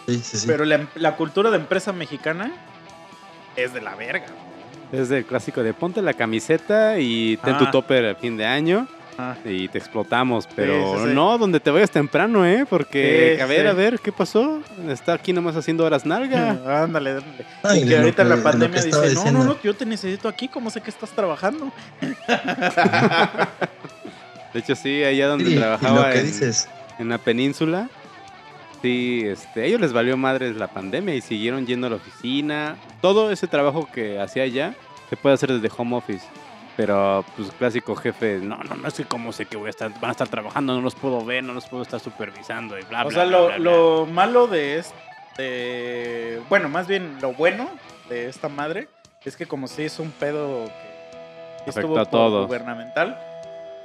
Sí, sí, sí. Pero la, em- la cultura de empresa mexicana es de la verga. Es del clásico de ponte la camiseta y ten Ah. tu topper al fin de año Ah. y te explotamos. Pero sí, sí. no, donde te vayas temprano, ¿eh? Porque, Sí, a ver, sí. a ver, ¿qué pasó? Está aquí nomás haciendo horas nalga. <laughs> ándale, ándale. Y que ahorita en que- la pandemia dice, no, no, no, yo te necesito aquí, ¿cómo sé que estás trabajando? <laughs> De hecho, sí, allá donde Sí, y trabajaba lo que en, dices, en la península, sí, este, a ellos les valió madres la pandemia y siguieron yendo a la oficina. Todo ese trabajo que hacía allá se puede hacer desde home office. Pero, pues, clásico jefe, no, no, no es que como sé que voy a estar, van a estar trabajando, no los puedo ver, no los puedo estar supervisando y bla, O bla, sea, bla, lo, bla, bla. lo malo de este. Bueno, más bien lo bueno de esta madre es que, como si es un pedo que Afectó estuvo a por todos. gubernamental,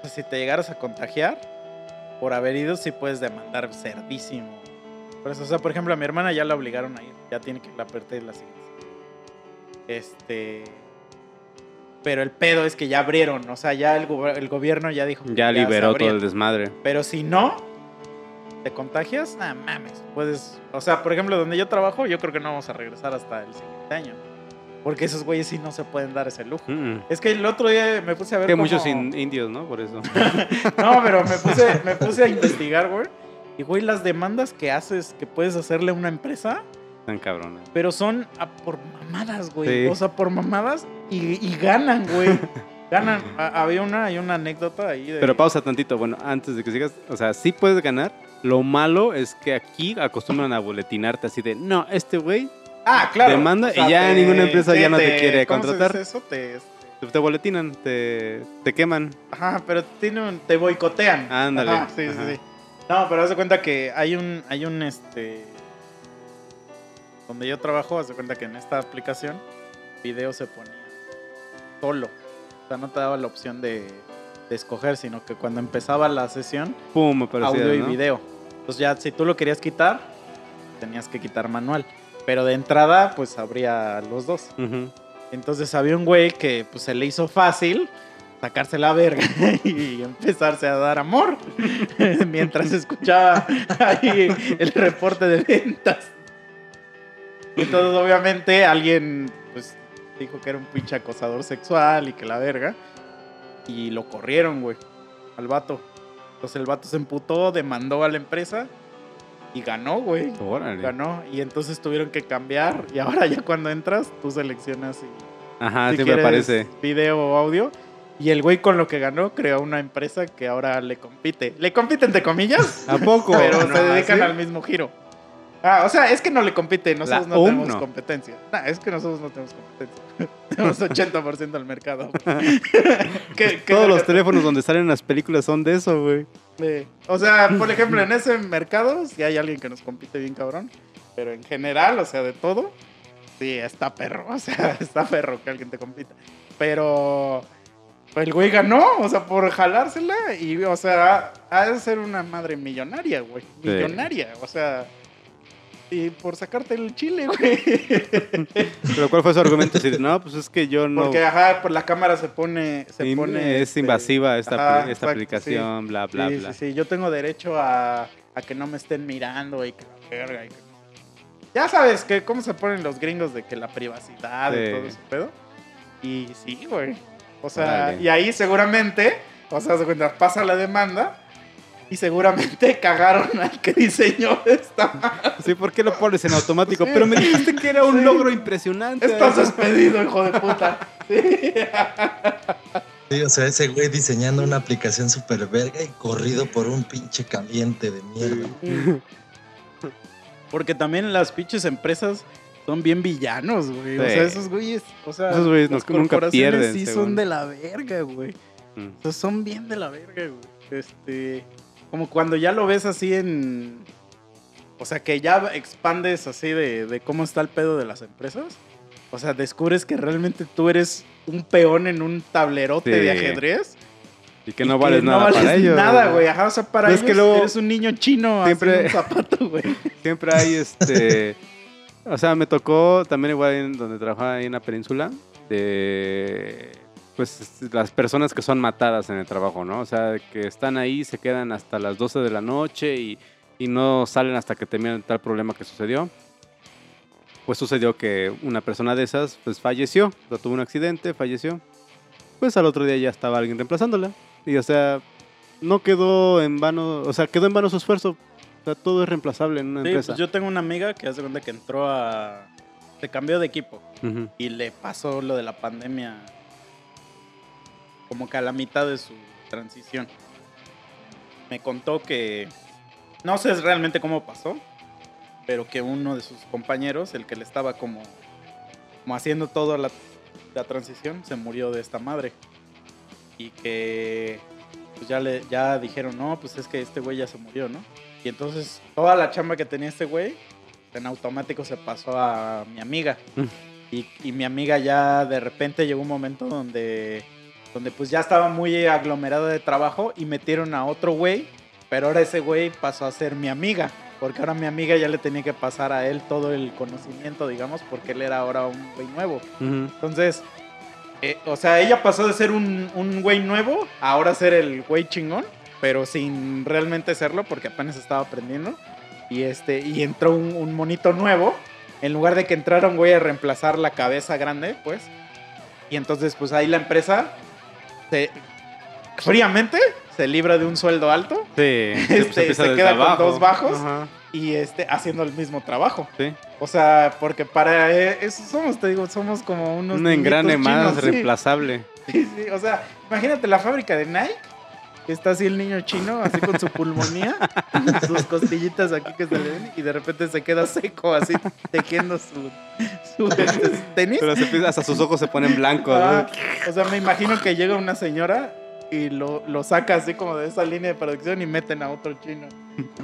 pues, si te llegaras a contagiar por haber ido, sí puedes demandar cerdísimo. Por eso, o sea, por ejemplo, a mi hermana ya la obligaron a ir, ya tiene que la parte de la siguiente. Este. Pero el pedo es que ya abrieron, o sea, ya el, gobierno ya dijo que Ya se liberó todo el desmadre. Pero si no, te contagias, nada mames. Puedes. O sea, por ejemplo, donde yo trabajo, yo creo que no vamos a regresar hasta el siguiente año. Porque esos güeyes sí no se pueden dar ese lujo. Mm, mm. Es que el otro día me puse a ver. Que cómo- muchos in- indios, ¿no? Por eso. <laughs> No, pero me puse, me puse a investigar, güey. Y, güey, las demandas que haces, que puedes hacerle a una empresa, Tan cabrones. pero son a por mamadas, güey. Sí. O sea, por mamadas y, y ganan, güey. <laughs> Ganan. A- había una, hay una anécdota ahí de. Pero pausa tantito, bueno, antes de que sigas, o sea, sí puedes ganar. Lo malo es que aquí acostumbran a boletinarte así de, no, este güey ah, claro. demanda y ya ninguna empresa ya no te quiere ¿cómo se contratar. dice eso? Te, este, te, te boletinan, te, te queman. Ajá, pero un- te boicotean. Ándale. Ajá, sí, Ajá. sí, sí. No, pero haz de cuenta que hay un, hay un, este... Donde yo trabajo, haz de cuenta que en esta aplicación, video se ponía solo. O sea, no te daba la opción de, de escoger, sino que cuando empezaba la sesión, Pum, audio y ¿no? video. Entonces ya, si tú lo querías quitar, tenías que quitar manual. Pero de entrada, pues habría los dos. Entonces había un güey que pues se le hizo fácil sacarse la verga <laughs> y empezarse a dar amor <laughs> mientras escuchaba ahí el reporte de ventas. Entonces obviamente alguien pues dijo que era un pinche acosador sexual y que la verga y lo corrieron, güey, al vato. Entonces el vato se emputó, demandó a la empresa y ganó, güey. Órale. Ganó y entonces tuvieron que cambiar y ahora ya cuando entras tú seleccionas si, Ajá, si siempre aparece. video o audio y el güey con lo que ganó creó una empresa que ahora le compite. Le compite entre comillas, <laughs> ¿A poco? pero No, se dedican ¿sí? al mismo giro. Ah, o sea, es que no le compite, nosotros La no tenemos no. competencia. Nah, es que nosotros no tenemos competencia. <laughs> tenemos <laughs> 80% del mercado. ¿Qué- qué Todos los teléfonos donde salen las películas son de eso, güey. Sí. O sea, por ejemplo, en ese mercado sí hay alguien que nos compite bien cabrón. Pero en general, o sea, de todo, sí, está perro. O sea, está perro que alguien te compita. Pero el güey ganó, o sea, por jalársela. Y, o sea, ha, de ser una madre millonaria, güey. Sí. Millonaria. O sea, y por sacarte el chile, güey. <laughs> Pero ¿cuál fue su argumento? Así de, no, pues es que yo no... Porque, ajá, por la cámara se pone. Se pone es este, invasiva esta, ajá, esta exacto, aplicación, bla, bla, sí, bla. Sí, sí, yo tengo derecho a, a que no me estén mirando y que la verga y que- Ya sabes que cómo se ponen los gringos de que la privacidad y Sí. todo ese pedo. Y sí, güey. O sea, y ahí seguramente, o sea, se cuenta, pasa la demanda y seguramente <laughs> cagaron al que diseñó esta. Sí, ¿por qué lo pones en automático? Sí. Pero me dijiste que era un Sí. logro impresionante. Estás despedido, hijo de puta. Sí. Sí, o sea, ese güey diseñando una aplicación super verga y corrido por un pinche caliente de mierda. Porque también las pinches empresas son bien villanos, güey. O sea, esos güeyes, o sea, Esos güeyes las no- nunca pierden, sí según. son de la verga, güey. Mm. O sea, son bien de la verga, güey. Este, como cuando ya lo ves así en o sea, que ya expandes así de, de cómo está el pedo de las empresas. O sea, descubres que realmente tú eres un peón en un tablerote Sí. de ajedrez. Y que y no vales nada vales para ellos. Nada, güey. Ajá, o sea, para Es ellos que luego eres un niño chino siempre- haciendo un zapato, güey. Siempre hay este. <laughs> o sea, me tocó también igual en donde trabajaba ahí en la península. De. Pues las personas que son matadas en el trabajo, ¿no? O sea, que están ahí, se quedan hasta las 12 de la noche y, y no salen hasta que terminan tal problema que sucedió. Pues sucedió que una persona de esas, pues falleció. O sea, tuvo un accidente, falleció. Pues al otro día ya estaba alguien reemplazándola. Y o sea, no quedó en vano, o sea, quedó en vano su esfuerzo. O sea, todo es reemplazable en una Sí, empresa. pues yo tengo una amiga que hace cuenta que entró a. Se cambió de equipo y le pasó lo de la pandemia como que a la mitad de su transición. Me contó que. No sé realmente cómo pasó, pero que uno de sus compañeros, el que le estaba como, como haciendo toda la, la transición, se murió de esta madre. y que pues ya le ya dijeron, "No, pues es que este güey ya se murió, ¿no?" Y entonces toda la chamba que tenía este güey en automático se pasó a mi amiga. Mm. Y, y mi amiga ya de repente llegó un momento donde donde pues ya estaba muy aglomerado de trabajo y metieron a otro güey, pero ahora ese güey pasó a ser mi amiga, porque ahora mi amiga ya le tenía que pasar a él todo el conocimiento, digamos, porque él era ahora un güey nuevo. Entonces, eh, o sea, ella pasó de ser un, un güey nuevo a ahora ser el güey chingón, pero sin realmente serlo porque apenas estaba aprendiendo. Y, este, y entró un, un monito nuevo, en lugar de que entrara un güey a reemplazar la cabeza grande, pues. Y entonces, pues ahí la empresa se, fríamente se libra de un sueldo alto Sí, <laughs> Este, empieza se desde queda con dos bajos. Ajá, y este, haciendo el mismo trabajo. sí. O sea, porque para eh, eso somos, te digo, somos como unos. Un engrane más chinos, reemplazable. Sí, sí, o sea, imagínate la fábrica de Nike, está así el niño chino, así con su pulmonía, <laughs> sus costillitas aquí que se le ven, y de repente se queda seco, así tejiendo su, su <laughs> tenis. Pero se hasta sus ojos se ponen blancos. ¿no? Ah, o sea, me imagino que llega una señora y lo, lo saca así como de esa línea de producción y meten a otro chino.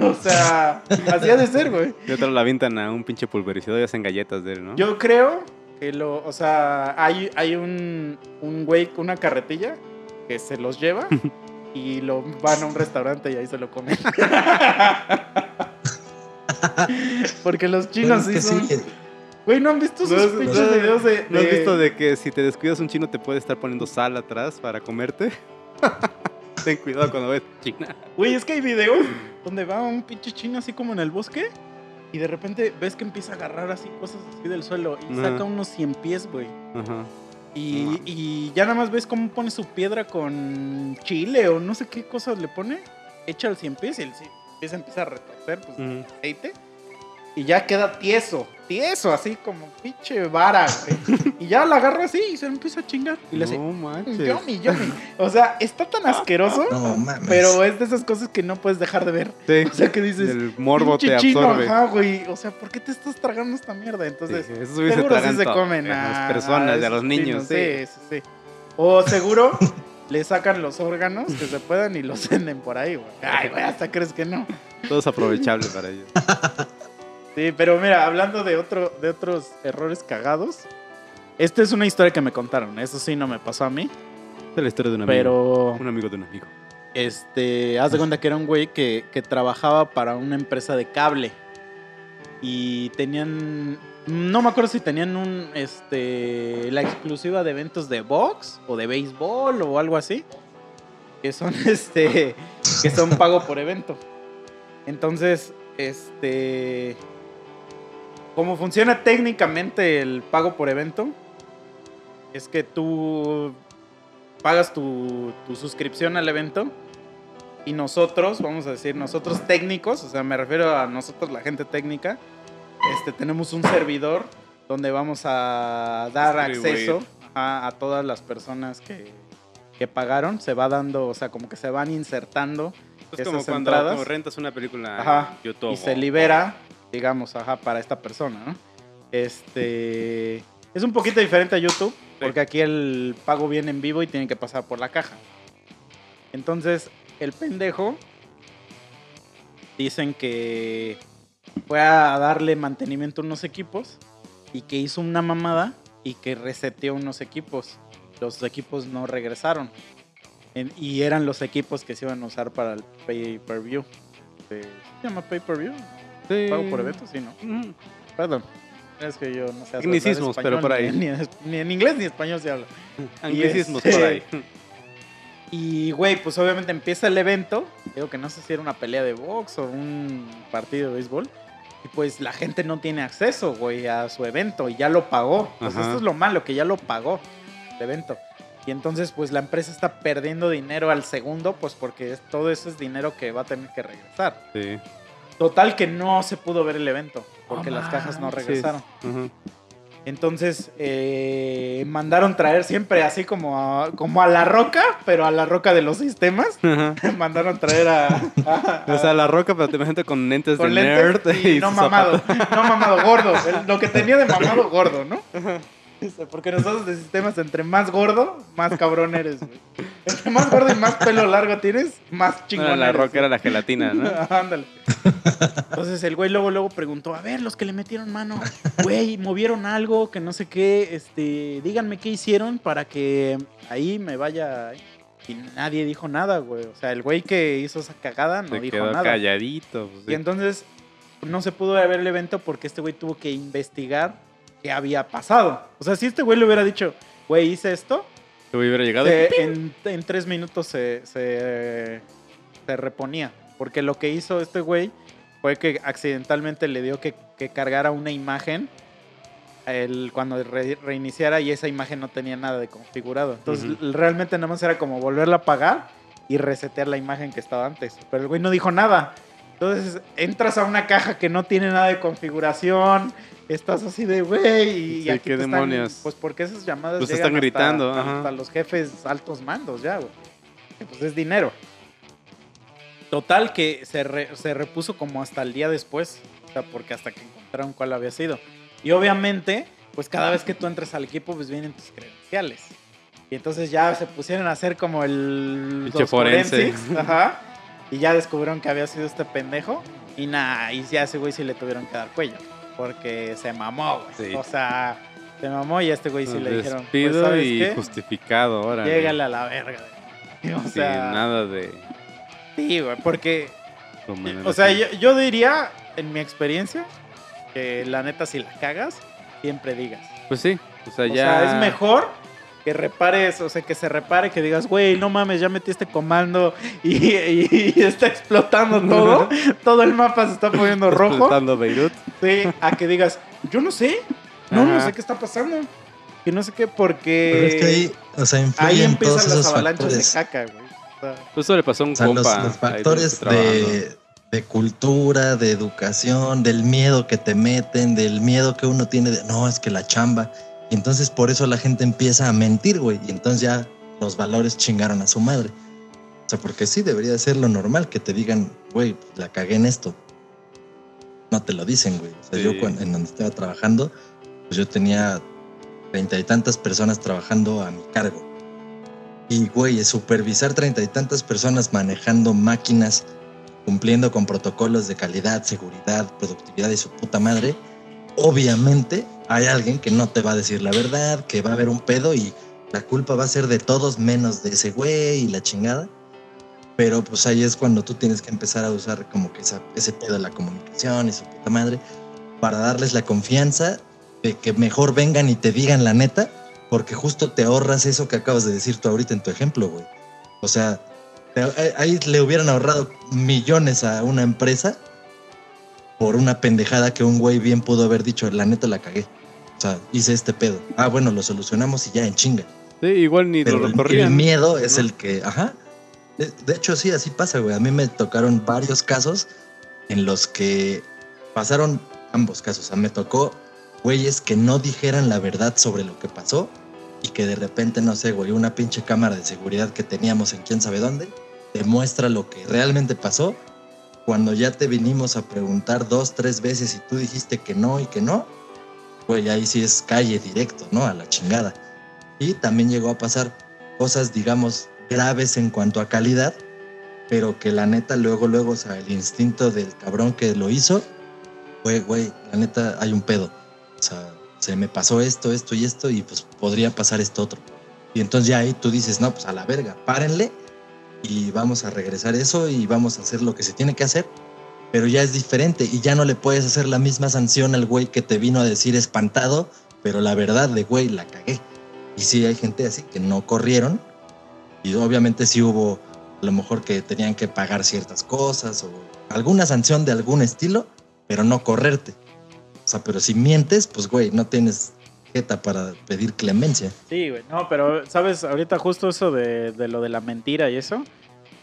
O sea, así ha de ser, güey. Y otro la avientan a un pinche pulverizador y hacen galletas de él, ¿no? Yo creo que lo, o sea, hay, hay un, un güey, una carretilla que se los lleva <laughs> y lo van a un restaurante y ahí se lo comen. <laughs> Porque los chinos Bueno, sí son... sí, Güey, ¿no han visto sus No, pinches no, videos de, ¿No has visto de que si te descuidas un chino te puede estar poniendo sal atrás para comerte? <laughs> Ten cuidado cuando ves China. Güey, es que hay videos donde va un pinche chino así como en el bosque y de repente ves que empieza a agarrar así cosas así del suelo y saca unos 100 pies, güey. Ajá. Y, y ya nada más ves cómo pone su piedra con chile o no sé qué cosas le pone. Echa el 100 pies y el 100 pies empieza a retorcer, pues, aceite. Y ya queda tieso, tieso, así como pinche vara, güey. Y ya la agarra así y se lo empieza a chingar. Y le hace, No manches. yummy, yummy. O sea, está tan asqueroso, No mames. pero es de esas cosas que no puedes dejar de ver. Sí. O sea, que dices, El morbo te chino, absorbe. ajá, güey. O sea, ¿por qué te estás tragando esta mierda? Entonces, Sí, seguro sí se comen a a las personas y a los niños. Sí, sí, sí. O seguro <laughs> le sacan los órganos que se puedan y los <laughs> venden por ahí, güey. Ay, güey, hasta crees que no. Todo es aprovechable para ellos. <laughs> Sí, pero mira, hablando de, otro, de otros errores cagados, esta es una historia que me contaron. Eso sí no me pasó a mí, Esta es la historia de un amigo. pero Un amigo de un amigo. este, haz de cuenta que era un güey que, que trabajaba para una empresa de cable. Y tenían. No me acuerdo si tenían un. Este. La exclusiva de eventos de box o de béisbol o algo así. Que son <laughs> este. Que son pago por evento. Entonces, este. Cómo funciona técnicamente el pago por evento. Es que tú pagas tu, tu suscripción al evento y nosotros, vamos a decir, nosotros técnicos, o sea, me refiero a nosotros, la gente técnica, este, tenemos un servidor donde vamos a dar acceso a, a todas las personas que, que pagaron. Se va dando, o sea, como que se van insertando Es Esas como cuando entradas. como rentas una película Ajá, en YouTube. y se libera, digamos, ajá, para esta persona, ¿no? Este es un poquito diferente a YouTube, porque aquí el pago viene en vivo y tiene que pasar por la caja. Entonces, el pendejo dicen que fue a darle mantenimiento a unos equipos y que hizo una mamada y que reseteó unos equipos. Los equipos no regresaron. En- y eran los equipos que se iban a usar para el pay-per-view. Eh, ¿Se llama pay-per-view? Sí. ¿Pago por evento? Sí, ¿no? Perdón. Es que yo no sé español, pero por ahí. Ni, ni en- ni en inglés ni en español se habla. Anglicismos este- por ahí. <laughs> Y, güey, pues obviamente empieza el evento. Digo que no sé si era una pelea de box o un partido de béisbol. Y pues la gente no tiene acceso, güey, a su evento y ya lo pagó. Pues Ajá. esto es lo malo, que ya lo pagó el evento. Y entonces, pues la empresa está perdiendo dinero al segundo, pues porque es- todo eso es dinero que va a tener que regresar. Sí. Total que no se pudo ver el evento, porque las cajas no regresaron. Entonces eh, mandaron traer siempre así como a, como a la roca, pero a la roca de los sistemas. <laughs> Mandaron traer a, a- O sea, la roca, pero te imaginas con lentes con de lentes nerd y no mamado, zapatos. no mamado, gordo. El- lo que tenía de mamado gordo, ¿no? Dice, Porque nosotros de sistemas, entre más gordo, más cabrón eres, güey. Entre más gordo y más pelo largo tienes, más No chingón era la eres, roca, era la gelatina, ¿no? <laughs> Ándale. Entonces el güey luego, luego preguntó, a ver, los que le metieron mano, güey, movieron algo, que no sé qué, este, díganme qué hicieron para que ahí me vaya. Y nadie dijo nada, güey. O sea, el güey que hizo esa cagada no Se dijo quedó nada. calladito. pues. Y entonces no se pudo ver el evento porque este güey tuvo que investigar qué había pasado. O sea, si este güey le hubiera dicho, güey, hice esto, Se hubiera llegado. se- en, en tres minutos se, se, se reponía. Porque lo que hizo este güey fue que accidentalmente le dio que, que cargara una imagen el, cuando re- reiniciara y esa imagen no tenía nada de configurado. Entonces Ujú. realmente nada más era como volverla a apagar y resetear la imagen que estaba antes. Pero el güey no dijo nada. Entonces entras a una caja que no tiene nada de configuración. Estás así de güey. Y Sí, aquí qué te están- demonios. pues porque esas llamadas Pues llegan están hasta- gritando, hasta, ajá. los jefes altos mandos ya, güey. Que, Pues es dinero. Total que se, re- se repuso como hasta el día después. O sea, porque hasta que encontraron cuál había sido. Y obviamente, pues cada vez que tú entres al equipo, pues vienen tus credenciales. Y entonces ya se pusieron a hacer como el... Los forense. <laughs> Ajá. Y ya descubrieron que había sido este pendejo. Y nada, y ya ese güey sí le tuvieron que dar cuello. Porque se mamó, güey. Sí. O sea, se mamó y a este güey sí le dijeron... pues, Despido ¿sabes y qué? justificado ahora. Llégale a la verga. güey. <laughs> O sea, nada de. sí, güey, porque o sea, yo, yo diría, en mi experiencia, que la neta, si la cagas, siempre digas. Pues sí. O sea, O ya. sea, es mejor que repares, o sea, que se repare, que digas, güey, no mames, ya metí este comando y, y- y está explotando <laughs> todo. todo el mapa se está poniendo rojo. Explotando Beirut. Sí, a que digas, yo no sé, no, no sé qué está pasando. Que no sé qué, porque Pero es que ahí, o sea, ahí influyen todos empiezan las esos avalanchas factores. de caca, güey. O sea, Pues eso le pasó a un O sea, los, compa. los ahí factores de, de cultura, de educación, del miedo que te meten, del miedo que uno tiene de, no, es que la chamba. Y entonces por eso la gente empieza a mentir, güey. Y entonces ya los valores chingaron a su madre. O sea, porque sí debería ser lo normal que te digan, güey, la cagué en esto. No te lo dicen, güey. O sea, Sí. yo cuando, en donde estaba trabajando, pues yo tenía treinta y tantas personas trabajando a mi cargo. Y, güey, supervisar treinta y tantas personas manejando máquinas, cumpliendo con protocolos de calidad, seguridad, productividad y su puta madre, obviamente hay alguien que no te va a decir la verdad, que va a haber un pedo y la culpa va a ser de todos menos de ese güey y la chingada. Pero pues ahí es cuando tú tienes que empezar a usar como que esa- ese pedo de la comunicación y su puta madre para darles la confianza de que mejor vengan y te digan la neta, porque justo te ahorras eso que acabas de decir tú ahorita en tu ejemplo, güey. O sea, ahí le hubieran ahorrado millones a una empresa por una pendejada que un güey bien pudo haber dicho, la neta la cagué. O sea, hice este pedo. Ah, bueno, lo solucionamos y ya en chinga. Sí, igual ni Pero lo el, recorrían. el miedo es ¿no? el que, ajá. De, de hecho, sí, así pasa, güey. A mí me tocaron varios casos en los que pasaron ambos casos. O sea, me tocó güeyes que no dijeran la verdad sobre lo que pasó y que de repente, no sé, güey, una pinche cámara de seguridad que teníamos en quién sabe dónde demuestra lo que realmente pasó. Cuando ya te vinimos a preguntar dos, tres veces y tú dijiste que no y que no, güey, ahí sí es calle directo, ¿no? A la chingada. Y también llegó a pasar cosas, digamos, graves en cuanto a calidad, pero que la neta luego, luego, o sea, el instinto del cabrón que lo hizo fue, güey, la neta hay un pedo. O sea, se me pasó esto, esto y esto, y pues podría pasar esto otro. Y entonces ya ahí tú dices, no, pues a la verga, párenle y vamos a regresar eso y vamos a hacer lo que se tiene que hacer. Pero ya es diferente y ya no le puedes hacer la misma sanción al güey que te vino a decir espantado, pero la verdad de güey, la cagué. Y sí hay gente así que no corrieron y obviamente sí hubo a lo mejor que tenían que pagar ciertas cosas o alguna sanción de algún estilo, pero no correrte. O sea, pero si mientes, pues güey, no tienes para pedir clemencia. Sí, güey. No, pero, ¿sabes? Ahorita justo eso de, de lo de la mentira y eso.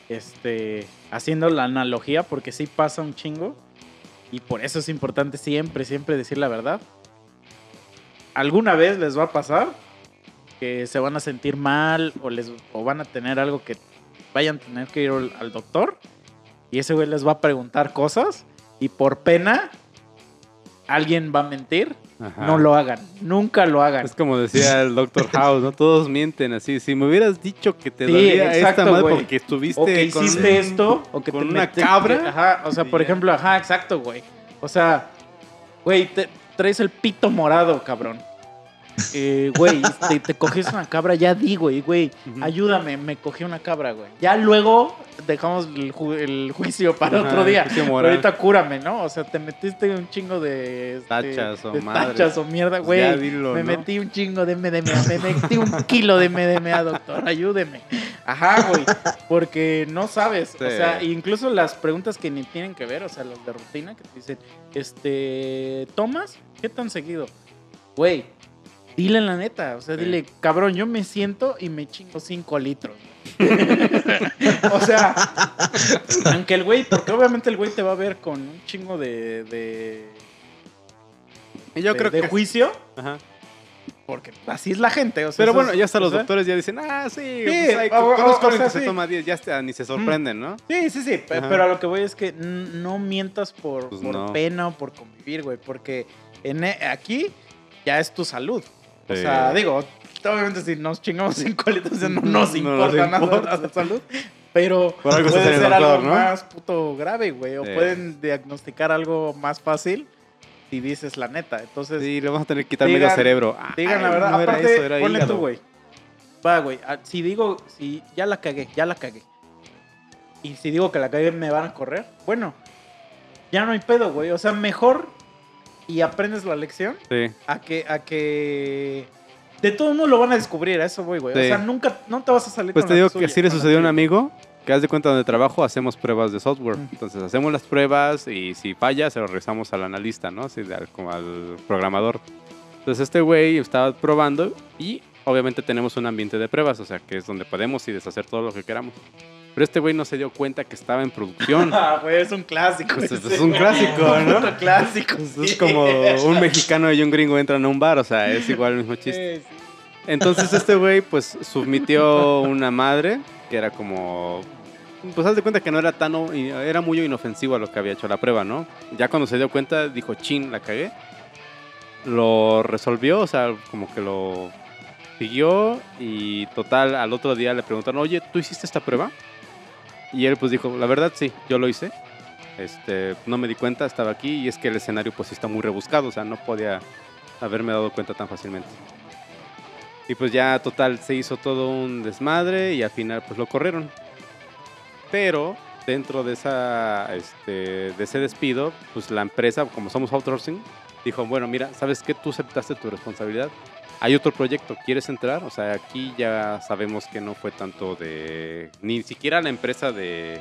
Este. Haciendo la analogía, porque sí pasa un chingo. Y por eso es importante siempre, siempre decir la verdad. Alguna vez les va a pasar que se van a sentir mal o, les, o van a tener algo que vayan a tener que ir al doctor. Y ese güey les va a preguntar cosas. Y por pena, alguien va a mentir Ajá. No lo hagan. Nunca lo hagan. Es como decía el Dr. <laughs> House, ¿no? Todos mienten así. Si me hubieras dicho que te Sí, dolía exacto, esta madre porque estuviste O que con hiciste esto, o que con te una metiste- cabra. Ajá, o sea, por ejemplo, ajá, exacto, güey. O sea, güey, te traes el pito morado, cabrón. Eh, güey, te, te coges una cabra, ya di, güey, güey, ayúdame, me cogí una cabra, güey. Ya luego dejamos el, ju- el juicio para Ajá, otro día. Pero ahorita cúrame, ¿no? O sea, te metiste un chingo de... este, Tachas o de tachas o mierda, Pues güey. ya dilo, me ¿no? metí un chingo de MDMA, me metí un kilo de MDMA, doctor, ayúdeme. Ajá, güey, porque no sabes, o sea, incluso las preguntas que ni tienen que ver, o sea, las de rutina que te dicen, este, ¿tomas? ¿Qué tan seguido? Güey, dile la neta, o sea, Sí. dile, cabrón, yo me siento y me chingo 5 litros. <laughs> o sea, <laughs> aunque el güey, porque obviamente el güey te va a ver con un chingo de, de, yo de- creo de que... juicio, Ajá. porque así es la gente, o sea, Pero bueno, ya hasta o los sea, doctores ya dicen, ah, sí, pues, hay- conozco a o alguien sea, que se sí. toma 10, ya hasta ni se sorprenden, ¿no? Sí, sí, sí, Ajá. pero a lo que voy es que no mientas por, Pues por no. pena o por convivir, güey, porque en e- aquí ya es tu salud. O sea, digo, obviamente si nos chingamos cinco litros <laughs> no nos No importa nada la salud, pero puede ser doctor, algo ¿no? más puto grave, güey, o Sí. pueden diagnosticar algo más fácil si dices la neta. Entonces, Sí, le vamos a tener que quitar Digan- medio cerebro. Digan la verdad. no era eso, era ponle hígado. tú, güey. Va, güey. ah, Si digo, si ya la cagué, ya la cagué. Y si digo que la cagué, me van a correr. Bueno, ya no hay pedo, güey. O sea, mejor y aprendes la lección Sí. a que, a que. De todo mundo lo van a descubrir, a eso voy, güey. O Sí. sea, nunca, no te vas a salir Pues con te la digo tuya, que sí le la sucedió a un amigo que haz de cuenta donde trabajo hacemos pruebas de software. Mm. Entonces hacemos las pruebas y si falla se lo regresamos al analista, ¿no? Así al- como al programador. Entonces este güey estaba probando y obviamente tenemos un ambiente de pruebas, o sea que es donde podemos y deshacer todo lo que queramos. Pero este güey no se dio cuenta que estaba en producción. <laughs> Ah, güey, es un clásico. Pues ese, es un clásico, ¿no? Un clásico. Es sí. como un mexicano y un gringo entran a un bar, o sea, es igual el mismo chiste. Sí, sí. Entonces este güey pues submitió una madre que era como... Pues haz de cuenta que no era tan... Era muy inofensivo a lo que había hecho la prueba, ¿no? Ya cuando se dio cuenta dijo, chin, la cagué. Lo resolvió, o sea, como que lo siguió y total al otro día le preguntaron, oye, ¿tú hiciste esta prueba? Y él pues dijo, la verdad sí, yo lo hice. Este, no me di cuenta, estaba aquí y es que el escenario pues está muy rebuscado, o sea, no podía haberme dado cuenta tan fácilmente. Y pues ya total se hizo todo un desmadre y al final pues lo corrieron. Pero dentro de esa este, de ese despido, pues la empresa, como somos outsourcing, dijo, bueno, mira, ¿sabes qué? Tú aceptaste tu responsabilidad. Hay otro proyecto, ¿quieres entrar? O sea, aquí ya sabemos que no fue tanto de ni siquiera la empresa de,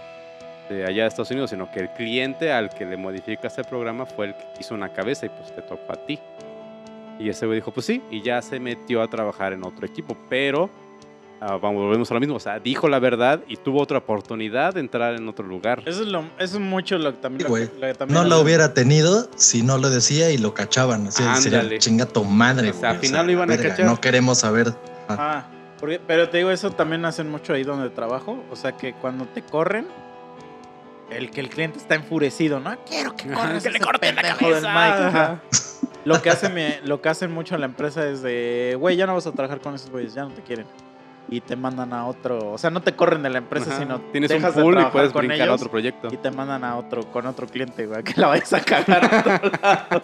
de allá de Estados Unidos, sino que el cliente al que le modificas el programa fue el que hizo una cabeza y pues te tocó a ti. Y ese güey dijo, pues sí, y ya se metió a trabajar en otro equipo, pero ah, vamos, volvemos a lo mismo, o sea, dijo la verdad y tuvo otra oportunidad de entrar en otro lugar. Eso es, lo, eso es mucho lo que también. Sí, lo güey. que- lo que también No la hubiera tenido si no lo decía y lo cachaban. Así sería chinga tu madre, O sea, al final lo iban a cachar. No queremos saber. Ah, porque- pero te digo, eso también hacen mucho ahí donde trabajo. O sea, que cuando te corren, el que el cliente está enfurecido, ¿no? Quiero que Ajá, corras que le corten la cabeza. Mike. Lo que, hace mi- lo que hacen mucho en la empresa es de, güey, ya no vas a trabajar con esos güeyes, ya no te quieren. Y te mandan a otro, o sea, no te corren de la empresa, Ajá. sino Tienes un dejas de pool y trabajar puedes con brincar a otro proyecto. y te mandan a otro, con otro cliente, güey, que la vayas a cagar a otro <laughs> lado.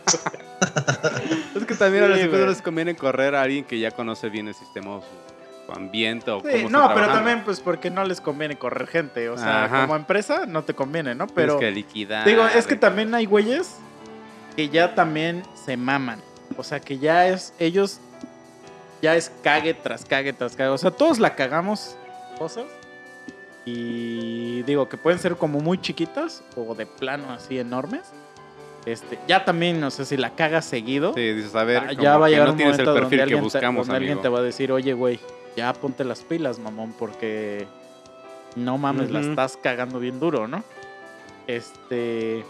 Es que también a Sí, güey. les conviene correr a alguien que ya conoce bien el sistema o su, ambiente o Sí, cómo no, pero también pues porque no les conviene correr gente, o sea, Ajá. como empresa no te conviene, ¿no? Tienes Pero que liquidar. digo, es que de- también hay güeyes que ya también se maman, o sea, que ya es ellos ya es cague tras cague tras cague, o sea, todos la cagamos cosas y digo que pueden ser como muy chiquitas o de plano así enormes. Este, ya también, no sé si la cagas seguido. Sí, dices, a ver, ya va a llegar no un tienes el momento perfil donde, que te, buscamos, alguien te va a decir, oye, güey, ya ponte las pilas, mamón, porque no mames, la Ujú. estás cagando bien duro, ¿no? Este.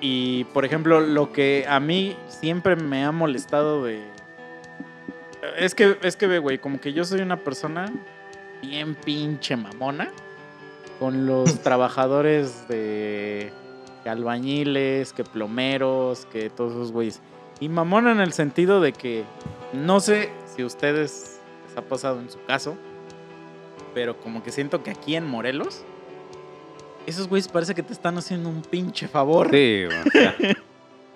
Y por ejemplo, lo que a mí siempre me ha molestado de. Es que, es que ve, güey, como que yo soy una persona bien pinche mamona con los <laughs> trabajadores de que albañiles, que plomeros, que todos esos güeyes. Y mamón en el sentido de que no sé si ustedes les ha pasado en su caso, pero como que siento que aquí en Morelos, esos güeyes parece que te están haciendo un pinche favor. Sí, güey, o sea, <laughs>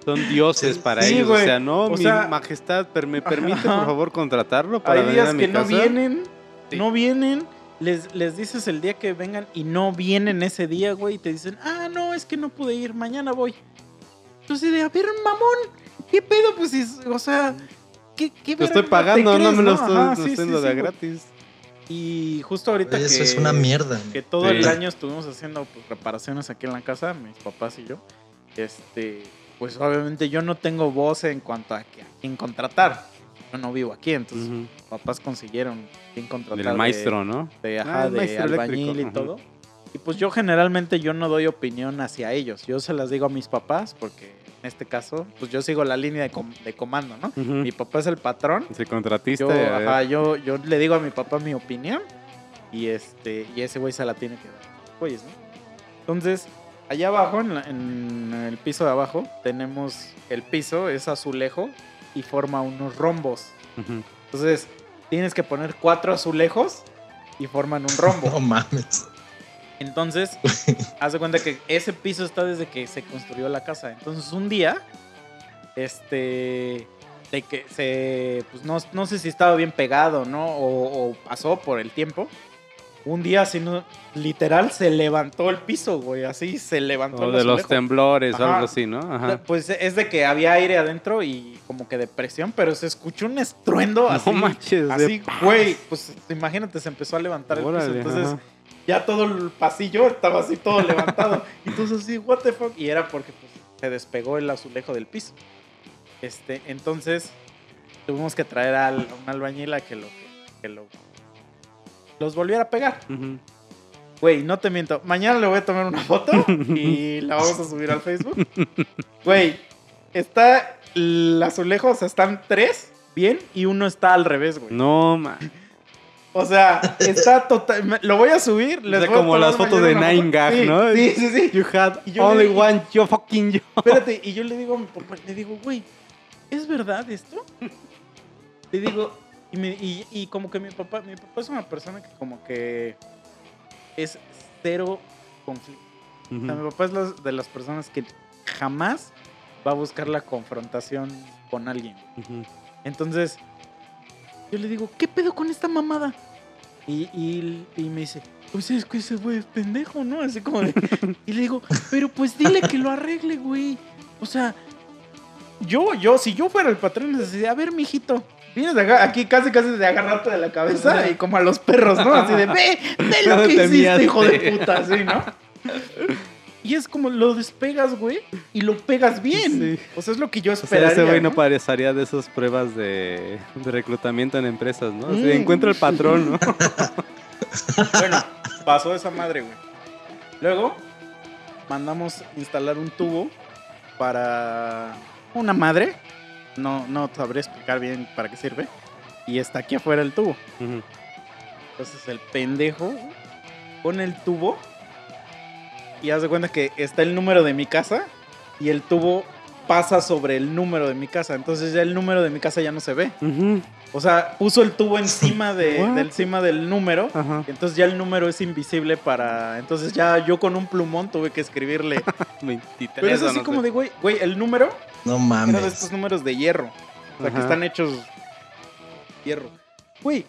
son dioses para sí, ellos. O sea, no, O mi sea- majestad, ¿me permite Ajá. por favor contratarlo para Hay venir a días mi que no vienen, Sí. no vienen. Les, les dices el día que vengan y no vienen ese día, güey, y te dicen, ah, no, es que no pude ir, mañana voy. Entonces, de, a ver, mamón, ¿qué pedo? Pues, si- o sea, ¿qué, qué Te estoy pagando, te no me lo estoy haciendo de gratis. Y justo ahorita que... eso es una mierda. que todo Sí. el año estuvimos haciendo pues, reparaciones aquí en la casa, mis papás y yo. Este, pues obviamente yo no tengo voz en cuanto a, quién contratar. Yo no vivo aquí, entonces Ujú. mis papás consiguieron quién contratar. Del de- maestro, ¿no? de, Ah, ajá, el de albañil eléctrico, y todo. Y pues yo generalmente yo no doy opinión hacia ellos. Yo se las digo a mis papás porque en este caso, pues yo sigo la línea de, com- de comando, ¿no? Ujú. Mi papá es el patrón Sí, contratista. yo, ajá, yo, yo le digo a mi papá mi opinión y este y ese güey se la tiene que dar. Güeyes, ¿no? Entonces, allá abajo, en, la- en el piso de abajo, tenemos el piso, es azulejo y forma unos rombos. Entonces, tienes que poner cuatro azulejos y forman un rombo. <laughs> No mames. Entonces, <laughs> haz de cuenta que ese piso está desde que se construyó la casa. Entonces, un día, este, de que se, pues no, no sé si estaba bien pegado, ¿no? O, o pasó por el tiempo. Un día, así, no, literal, se levantó el piso, güey. Así se levantó O el de los temblores o algo así, ¿no? Ajá. Pues es de que había aire adentro y como que de presión, pero se escuchó un estruendo así. no manches. Así, güey, pues imagínate, se empezó a levantar el piso. Entonces, ajá. ya todo el pasillo estaba así todo levantado. <laughs> Entonces así, what the fuck. Y era porque pues, se despegó el azulejo del piso. Este, entonces tuvimos que traer a un albañil a que lo, que lo los volviera a pegar. Ujú. Güey, no te miento. Mañana le voy a tomar una foto <laughs> y la vamos a subir al Facebook. Güey, está el azulejo, o sea, están tres bien y uno está al revés, güey. No, man. O sea, está total. Lo voy a subir. Les sea, voy como las fotos de Nine. Gag, Sí, ¿no? Sí, sí, sí. You had only le- one, yo fucking yo. Espérate, y yo le digo a mi papá, le digo, güey, ¿es verdad esto? <laughs> Le digo, y, me- y- y como que mi papá, mi papá es una persona que como que es cero conflicto. O sea, mi papá es de las personas que jamás va a buscar la confrontación con alguien. Entonces, yo le digo, ¿qué pedo con esta mamada? Y, y- y me dice, pues es que ese güey es pendejo, ¿no? Así como de... <laughs> Y le digo, pero pues dile que lo arregle, güey. O sea, yo, yo, si yo fuera el patrón, les decía, a ver, mijito, vienes aquí casi, casi de agarrarte de la cabeza y como a los perros, ¿no? Así de, ve, ve lo No que te hiciste, miaste. hijo de puta, así, ¿no? <laughs> Y es como lo despegas, güey, y lo pegas bien. Sí. O sea, es lo que yo O sea, esperaría. ese güey no ¿no? pasaría de esas pruebas de, de reclutamiento en empresas, ¿no? Mm. Se encuentra el patrón, ¿no? <laughs> Bueno, pasó esa madre, güey. Luego, mandamos instalar un tubo para una madre. No, no sabré explicar bien para qué sirve. Y está aquí afuera el tubo. Ujú. Entonces el pendejo pone el tubo y haz de cuenta que está el número de mi casa y el tubo pasa sobre el número de mi casa. Entonces ya el número de mi casa ya no se ve. Ujú. O sea, puso el tubo encima, de, <laughs> del, encima del número. Ajá. Entonces ya el número es invisible para... Entonces ya yo con un plumón tuve que escribirle. <laughs> 23 Pero es así no como sé. de, güey, güey, el número No era de mames. estos números de hierro. O sea, que están hechos hierro. Güey,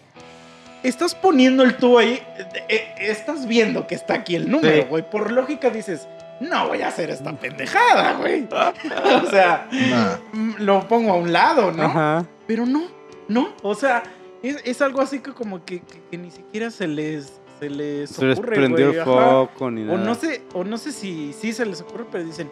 estás poniendo el tubo ahí, eh, eh, estás viendo que está aquí el número, Sí. güey. Por lógica dices, no voy a hacer esta pendejada, güey. <laughs> o sea, Nah. mm, lo pongo a un lado, ¿no? Ajá. Pero no, no. O sea, es, es algo así que como que, que- que ni siquiera se les, se les Se les ocurre, prendió güey, el ajá. foco ni nada. O no sé, o no sé si sí se les ocurre, pero dicen,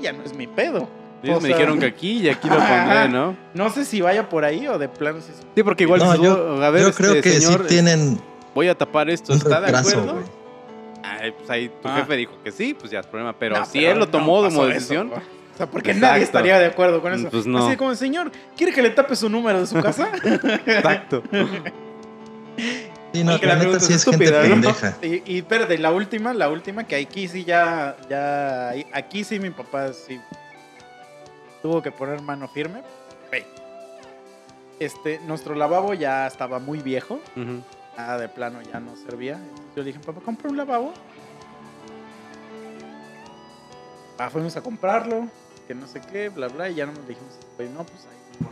ya no es mi pedo. Ellos o me sea- dijeron que aquí y aquí lo pondré, ¿no? No sé si vaya por ahí o de plano si es- Sí, porque igual No, yo, "Oh, a ver, yo este, creo que señor, sí tienen voy a tapar esto, ¿está de acuerdo? Ay, pues ahí tu Ah. jefe dijo que sí, pues ya es problema. Pero No, si pero él lo no tomó pasó como decisión, o sea, porque Exacto. nadie estaría de acuerdo con eso. Pues no. Así como, señor, ¿quiere que le tape su número de su casa? <laughs> exacto. Sí, no, la neta sí es gente ¿no? pendeja. <laughs> y, y espérate, la última, la última, que aquí sí ya, ya, aquí sí mi papá sí tuvo que poner mano firme. Este, nuestro lavabo ya estaba muy viejo. Ujú. Nada de plano ya no servía. Yo le dije, papá, compra un lavabo. Ah, fuimos a comprarlo, que no sé qué, bla, bla, y ya no nos dijimos, güey, no, pues ahí.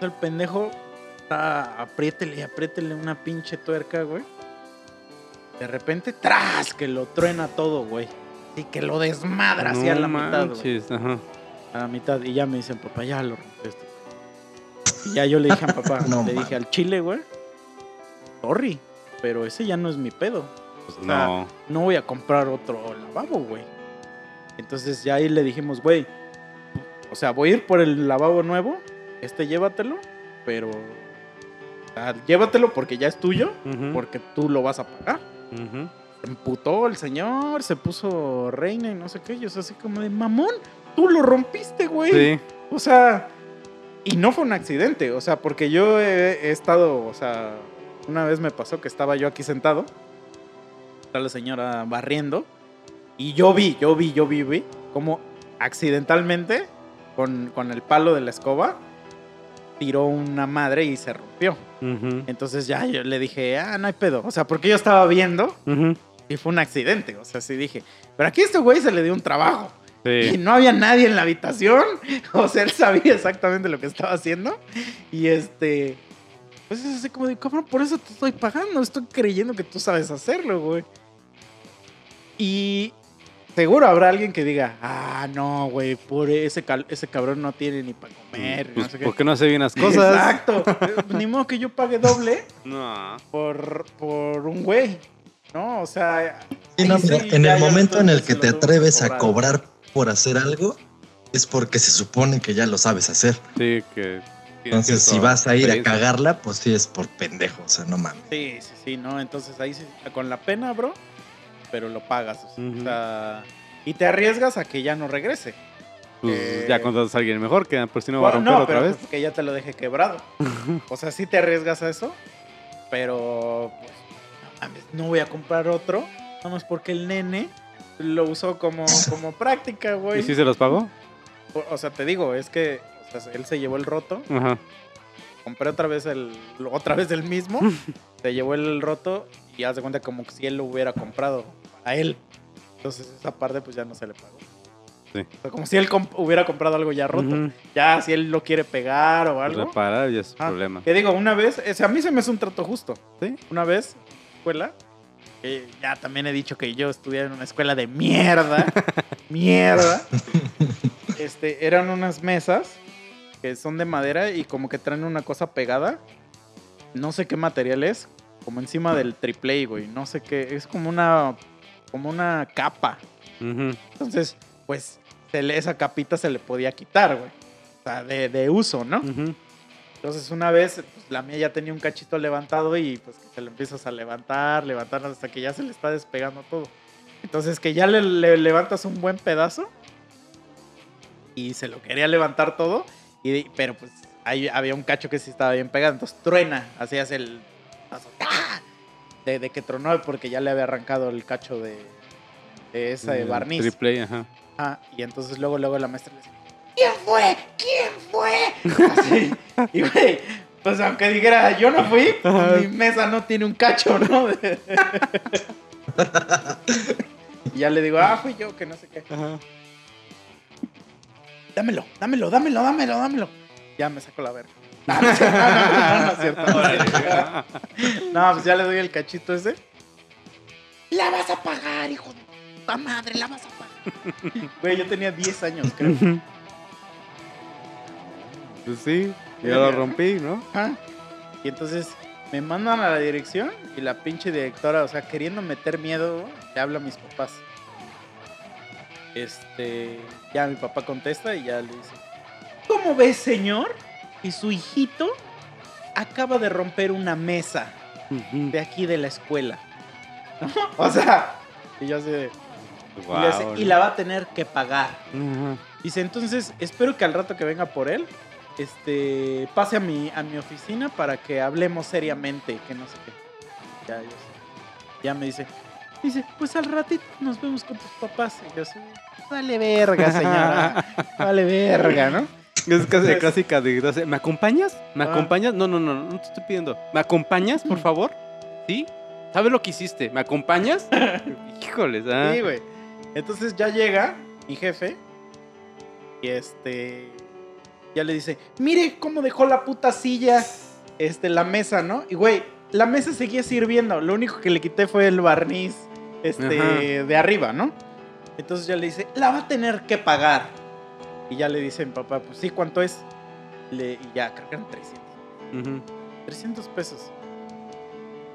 El pendejo está, apriétele, apriétele una pinche tuerca, güey. De repente, ¡tras! Que lo truena todo, güey. Y que lo desmadra No la mitad, güey. ajá. A la mitad. Y ya me dicen, papá, ya lo rompiste. Y ya yo le dije a papá, <laughs> No le dije al chile, güey. Sorry, pero ese ya no es mi pedo. Pues O sea, no. No voy a comprar otro lavabo, güey. Entonces ya ahí le dijimos, güey. O sea, voy a ir por el lavabo nuevo. Este llévatelo, pero. o sea, llévatelo porque ya es tuyo, porque tú lo vas a pagar. Se emputó el señor, se puso reina y no sé qué. Y es así como de mamón, tú lo rompiste, güey. Sí. O sea, y no fue un accidente, o sea, porque yo he, he estado, o sea, una vez me pasó que estaba yo aquí sentado, está la señora barriendo, y yo vi, yo vi, yo vi, vi, como accidentalmente, con, con el palo de la escoba, tiró una madre y se rompió. Ujú, Entonces ya yo le dije, ah, no hay pedo, o sea, porque yo estaba viendo ujú. y fue un accidente, o sea, sí dije, pero aquí a este güey se le dio un trabajo. Y no había nadie en la habitación. <laughs> O sea, él sabía exactamente lo que estaba haciendo. Y este. Pues es así como de, cabrón, por eso te estoy pagando. Estoy creyendo que tú sabes hacerlo, güey. Y seguro habrá alguien que diga, ah, no, güey, por ese, ese cabrón no tiene ni para comer. Pues, no sé qué". ¿Por qué no hace bien las cosas? Exacto. <laughs> ni modo que yo pague doble No. por, por un güey. ¿No? O sea. Sí, no, sí, en el momento en el que te atreves a cobrar. Por hacer algo, es porque se supone que ya lo sabes hacer. Sí, que. Entonces, si vas a ir a cagarla, pues sí es por pendejo, o sea, no mames. Sí, sí, sí, ¿no? Entonces ahí sí, con la pena, bro, pero lo pagas. O sea, y te arriesgas a que ya no regrese. Pues Eh, ya contratas a alguien mejor, que por si no va a romper otra pero vez. pues, que ya te lo deje quebrado. <laughs> o sea, sí te arriesgas a eso, pero pues, no mames, no voy a comprar otro, nada más porque el nene lo usó como, como práctica, güey. ¿Y si se los pagó? O, o sea, te digo, es que o sea, él se llevó el roto, Ajá. compré otra vez el otra vez el mismo, <laughs> se llevó el roto y haz de cuenta como que si él lo hubiera comprado a él. Entonces esa parte pues ya no se le pagó. Sí. O sea, como si él comp- hubiera comprado algo ya roto. Ya si él lo quiere pegar o algo. Reparar ya es su Ah, problema. Que digo, una vez, a mí se me hace un trato justo. Sí. Una vez, escuela, que ya también he dicho que yo estudié en una escuela de mierda. <laughs> mierda. Este, eran unas mesas que son de madera y como que traen una cosa pegada. No sé qué material es. Como encima del triple, güey. No sé qué. Es como una. Como una capa. Entonces, pues, se le- esa capita se le podía quitar, güey. O sea, de, de uso, ¿no? Entonces una vez, pues, la mía ya tenía un cachito levantado y pues que se lo empiezas a levantar, levantar hasta que ya se le está despegando todo. Entonces que ya le, le levantas un buen pedazo y se lo quería levantar todo, y, pero pues ahí había un cacho que sí estaba bien pegado, entonces truena, así hace el... ¡ah! De, de que tronó porque ya le había arrancado el cacho de, de ese El barniz. Triple, ajá. Ah, y entonces luego, luego la maestra le dice, ¿quién fue? ¿Quién fue? Así. Y güey, pues aunque dijera, yo no fui, pues, mi mesa no tiene un cacho, ¿no? <laughs> y ya le digo, ah, fui yo, que no sé qué. Ajá. Dámelo, dámelo, dámelo, dámelo, dámelo. Ya me saco la verga. No, <laughs> no es cierto, no, no, no, no es cierto. No, pues ya le doy el cachito ese. La vas a pagar, hijo de puta madre, la vas a pagar. Güey, yo tenía 10 años, creo. Pues sí, ya lo rompí, ¿no? Ajá. Y entonces me mandan a la dirección y la pinche directora, o sea, queriendo meter miedo, le habla a mis papás. Este, ya mi papá contesta y ya le dice, ¿cómo ves, señor? Y su hijito acaba de romper una mesa de aquí de la escuela. ¿No? <laughs> O sea, y yo así de, y, hace, y la va a tener que pagar. Dice, entonces, espero que al rato que venga por él, este, pase a mi, a mi oficina para que hablemos seriamente, que no sé qué. Ya, yo sé. ya me dice, Dice, pues al ratito nos vemos con tus papás. Y yo así, vale verga, señora. <laughs> Vale verga, ¿no? Es casi clásica de. ¿Me acompañas? ¿Me Ah. acompañas? No, no, no, no, no te estoy pidiendo. ¿Me acompañas, por favor? ¿Sí? ¿Sabes lo que hiciste? ¿Me acompañas? <laughs> Híjoles, ah. Sí, güey. Entonces ya llega mi jefe y este ya le dice, mire cómo dejó la puta silla, este, la mesa, ¿no? Y güey, la mesa seguía sirviendo. Lo único que le quité fue el barniz, este, Ajá. de arriba, ¿no? Entonces ya le dice, la va a tener que pagar. Y ya le dice mi papá, pues sí, ¿cuánto es? Le, y ya, creo que eran 300. Ujú. 300 pesos.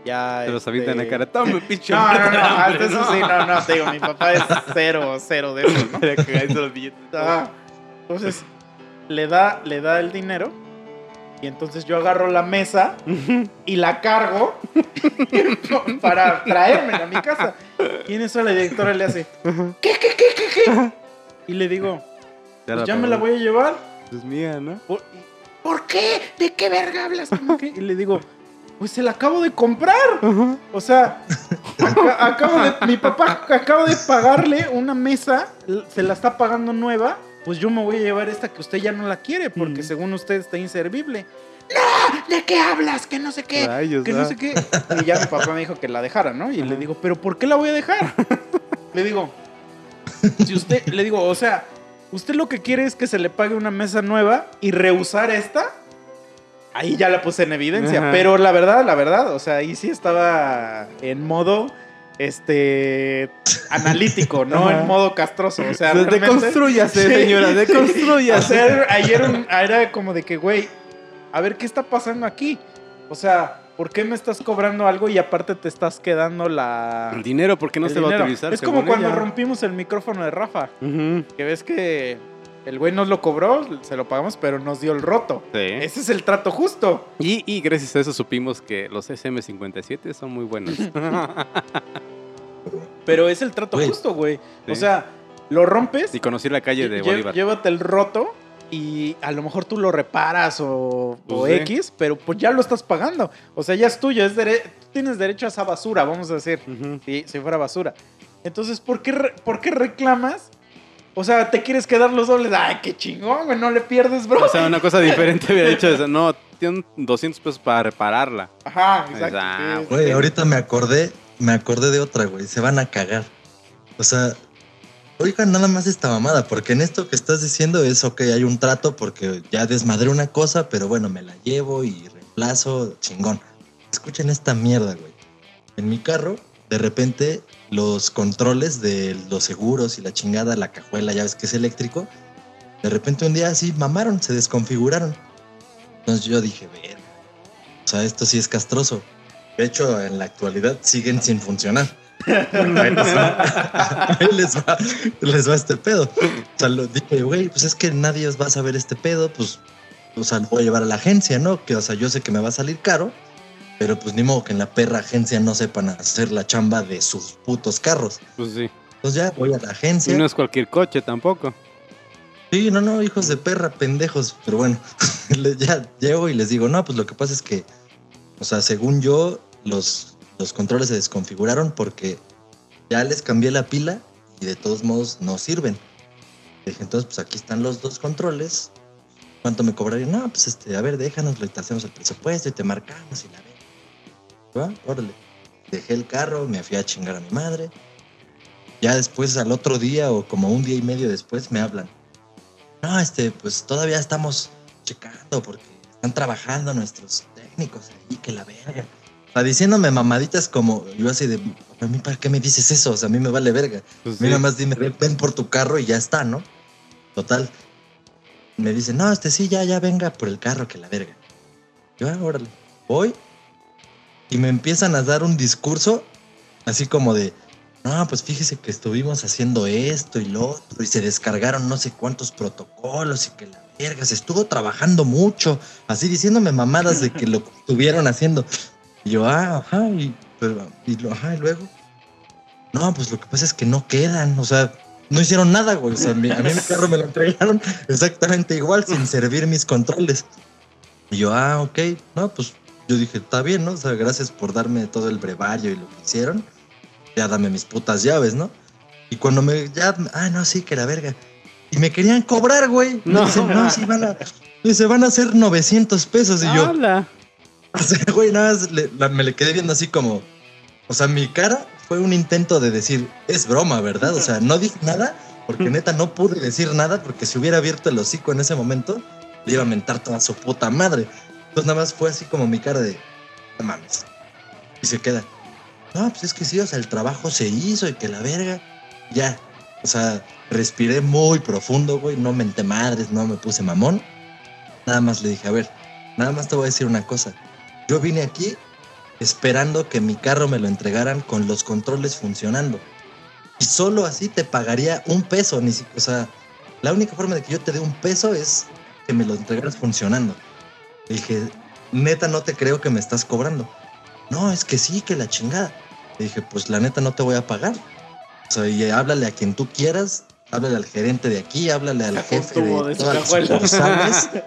Ya. Te los avientan en la este, cara. Toma, <laughs> pinche. No, no, no, <laughs> eso sí, no, no, te digo, mi papá es cero, cero de eso, ¿no? <laughs> Te cagáis los billetes. Ah, entonces, le da, le da el dinero y entonces yo agarro la mesa y la cargo <laughs> para traérmela a mi casa. Y en eso la directora le hace, ¿qué, qué, qué, qué, qué? Y le digo, pues ya me la voy a llevar. Es mía, ¿no? ¿Por, y, ¿por qué? ¿De qué verga hablas? Y le digo, pues se la acabo de comprar. O sea, aca- acabo de, mi papá acaba de pagarle una mesa, se la está pagando nueva. Pues yo me voy a llevar esta que usted ya no la quiere, porque Mm. según usted está inservible. ¡No! ¿De qué hablas? Que no sé qué. Rayos, que no ah. sé qué. <laughs> Y ya mi papá me dijo que la dejara, ¿no? Y le digo, ¿pero por qué la voy a dejar? <laughs> Le digo, si usted, le digo, o sea, usted lo que quiere es que se le pague una mesa nueva y rehusar esta. Ahí ya la puse en evidencia, Ajá. pero la verdad, la verdad, o sea, ahí sí estaba en modo este analítico, no Ajá. en modo castroso, o sea, De- realmente- Deconstrúyase, <laughs> Sí. señora, o deconstrúyase. sea, ayer un- era como de que, güey, a ver qué está pasando aquí. O sea, ¿por qué me estás cobrando algo y aparte te estás quedando la El dinero, ¿por qué no el se va a utilizar? Es como cuando ella? rompimos el micrófono de Rafa. Que ves que el güey nos lo cobró, se lo pagamos, pero nos dio el roto. Sí. Ese es el trato justo. Y, y gracias a eso supimos que los SM57 son muy buenos. <laughs> Pero es el trato Güey. justo, güey. O sea, lo rompes, y conocí la calle de Bolívar. llévate el roto y a lo mejor tú lo reparas o, o Pues sí. X, pero pues ya lo estás pagando. O sea, ya es tuyo, es dere- tú tienes derecho a esa basura, vamos a decir. Ujú. si, si fuera basura. Entonces, ¿por qué, ¿por qué reclamas? O sea, ¿te quieres quedar los dobles? Ay, qué chingón, güey, no le pierdes, bro. O sea, una cosa diferente hubiera dicho eso. <laughs> No, tienen 200 pesos para repararla. Ajá, exacto. Ah, sí, Güey, sí. ahorita me acordé, me acordé de otra, güey. Se van a cagar. O sea, oigan nada más esta mamada, porque en esto que estás diciendo es, ok, hay un trato porque ya desmadré una cosa, pero bueno, me la llevo y reemplazo, chingón. Escuchen esta mierda, güey. En mi carro, de repente, los controles de los seguros y la chingada, la cajuela, ya ves que es eléctrico, de repente un día así mamaron, se desconfiguraron. Entonces yo dije, ver, o sea, esto sí es castroso. De hecho, en la actualidad siguen sin funcionar. <laughs> Ahí les va, ahí les va, les va este pedo. O sea, lo dije, güey, pues es que nadie va a saber este pedo, pues, o sea, lo voy a llevar a la agencia, ¿no? Que, o sea, yo sé que me va a salir caro, pero pues ni modo que en la perra agencia no sepan hacer la chamba de sus putos carros. Pues sí. Entonces ya voy a la Y agencia. no es cualquier coche tampoco. Sí, no, no, hijos de perra, pendejos. Pero bueno, <laughs> ya llego y les digo, no, pues lo que pasa es que, o sea, según yo, los, los controles se desconfiguraron porque ya les cambié la pila y de todos modos no sirven. Dije, entonces, pues aquí están los dos controles. ¿Cuánto me cobrarían? No, pues este, a ver, déjanos, le hacemos el presupuesto y te marcamos y la ve. ¿Va? Órale. Dejé el carro, me fui a chingar a mi madre. Ya después, al otro día o como un día y medio después, me hablan. No, este, pues todavía estamos checando porque están trabajando nuestros técnicos ahí, que la verga. O sea, diciéndome mamaditas como yo así de, a mí para qué me dices eso, o sea, a mí me vale verga. Pues sí. nada más dime, ven, por tu carro y ya está, ¿no? Total. Me dice, no, este sí, ya, ya venga por el carro, que la verga. Yo, ah, órale, voy. Y me empiezan a dar un discurso así como de, no, pues fíjese que estuvimos haciendo esto y lo otro y se descargaron no sé cuántos protocolos y que la verga, se estuvo trabajando mucho, así diciéndome mamadas de que lo estuvieron haciendo. Y yo, ah, ajá, y, pero, y, lo- ajá, y luego. No, pues lo que pasa es que no quedan, o sea, no hicieron nada, güey. O sea, mi- a mí mi carro me lo entregaron exactamente igual, sin <laughs> servir mis controles. Y yo, ah, ok, no, pues yo dije, está bien, ¿no? O sea, gracias por darme todo el brevario y lo que hicieron. ya dame mis putas llaves, ¿no? Y cuando me, ya, ah, no, sí, que la verga. Y me querían cobrar, güey. Me No. dicen, no, sí, van a, dice, van a ser 900 pesos. Y yo, ¡Hala! <laughs> o sea, güey, nada más le- la- me le quedé viendo así como. O sea, mi cara fue un intento de decir, es broma, ¿verdad? O sea, no dije nada, porque neta no pude decir nada, porque si hubiera abierto el hocico en ese momento, le iba a mentar toda su puta madre. Entonces nada más fue así como mi cara de, mames. Y se queda, no, pues es que sí, o sea, el trabajo se hizo y que la verga. Ya, o sea, respiré muy profundo, güey, no menté madres, no me puse mamón. Nada más le dije, a ver, nada más te voy a decir una cosa. Yo vine aquí esperando que mi carro me lo entregaran con los controles funcionando. Y solo así te pagaría un peso. Ni si- o sea, la única forma de que yo te dé un peso es que me lo entregaras funcionando. Le dije, neta, no te creo que me estás cobrando. No, es que sí, que la chingada. Le dije, pues la neta no te voy a pagar. O sea, y háblale a quien tú quieras, háblale al gerente de aquí, háblale al jefe de, todas las. <laughs>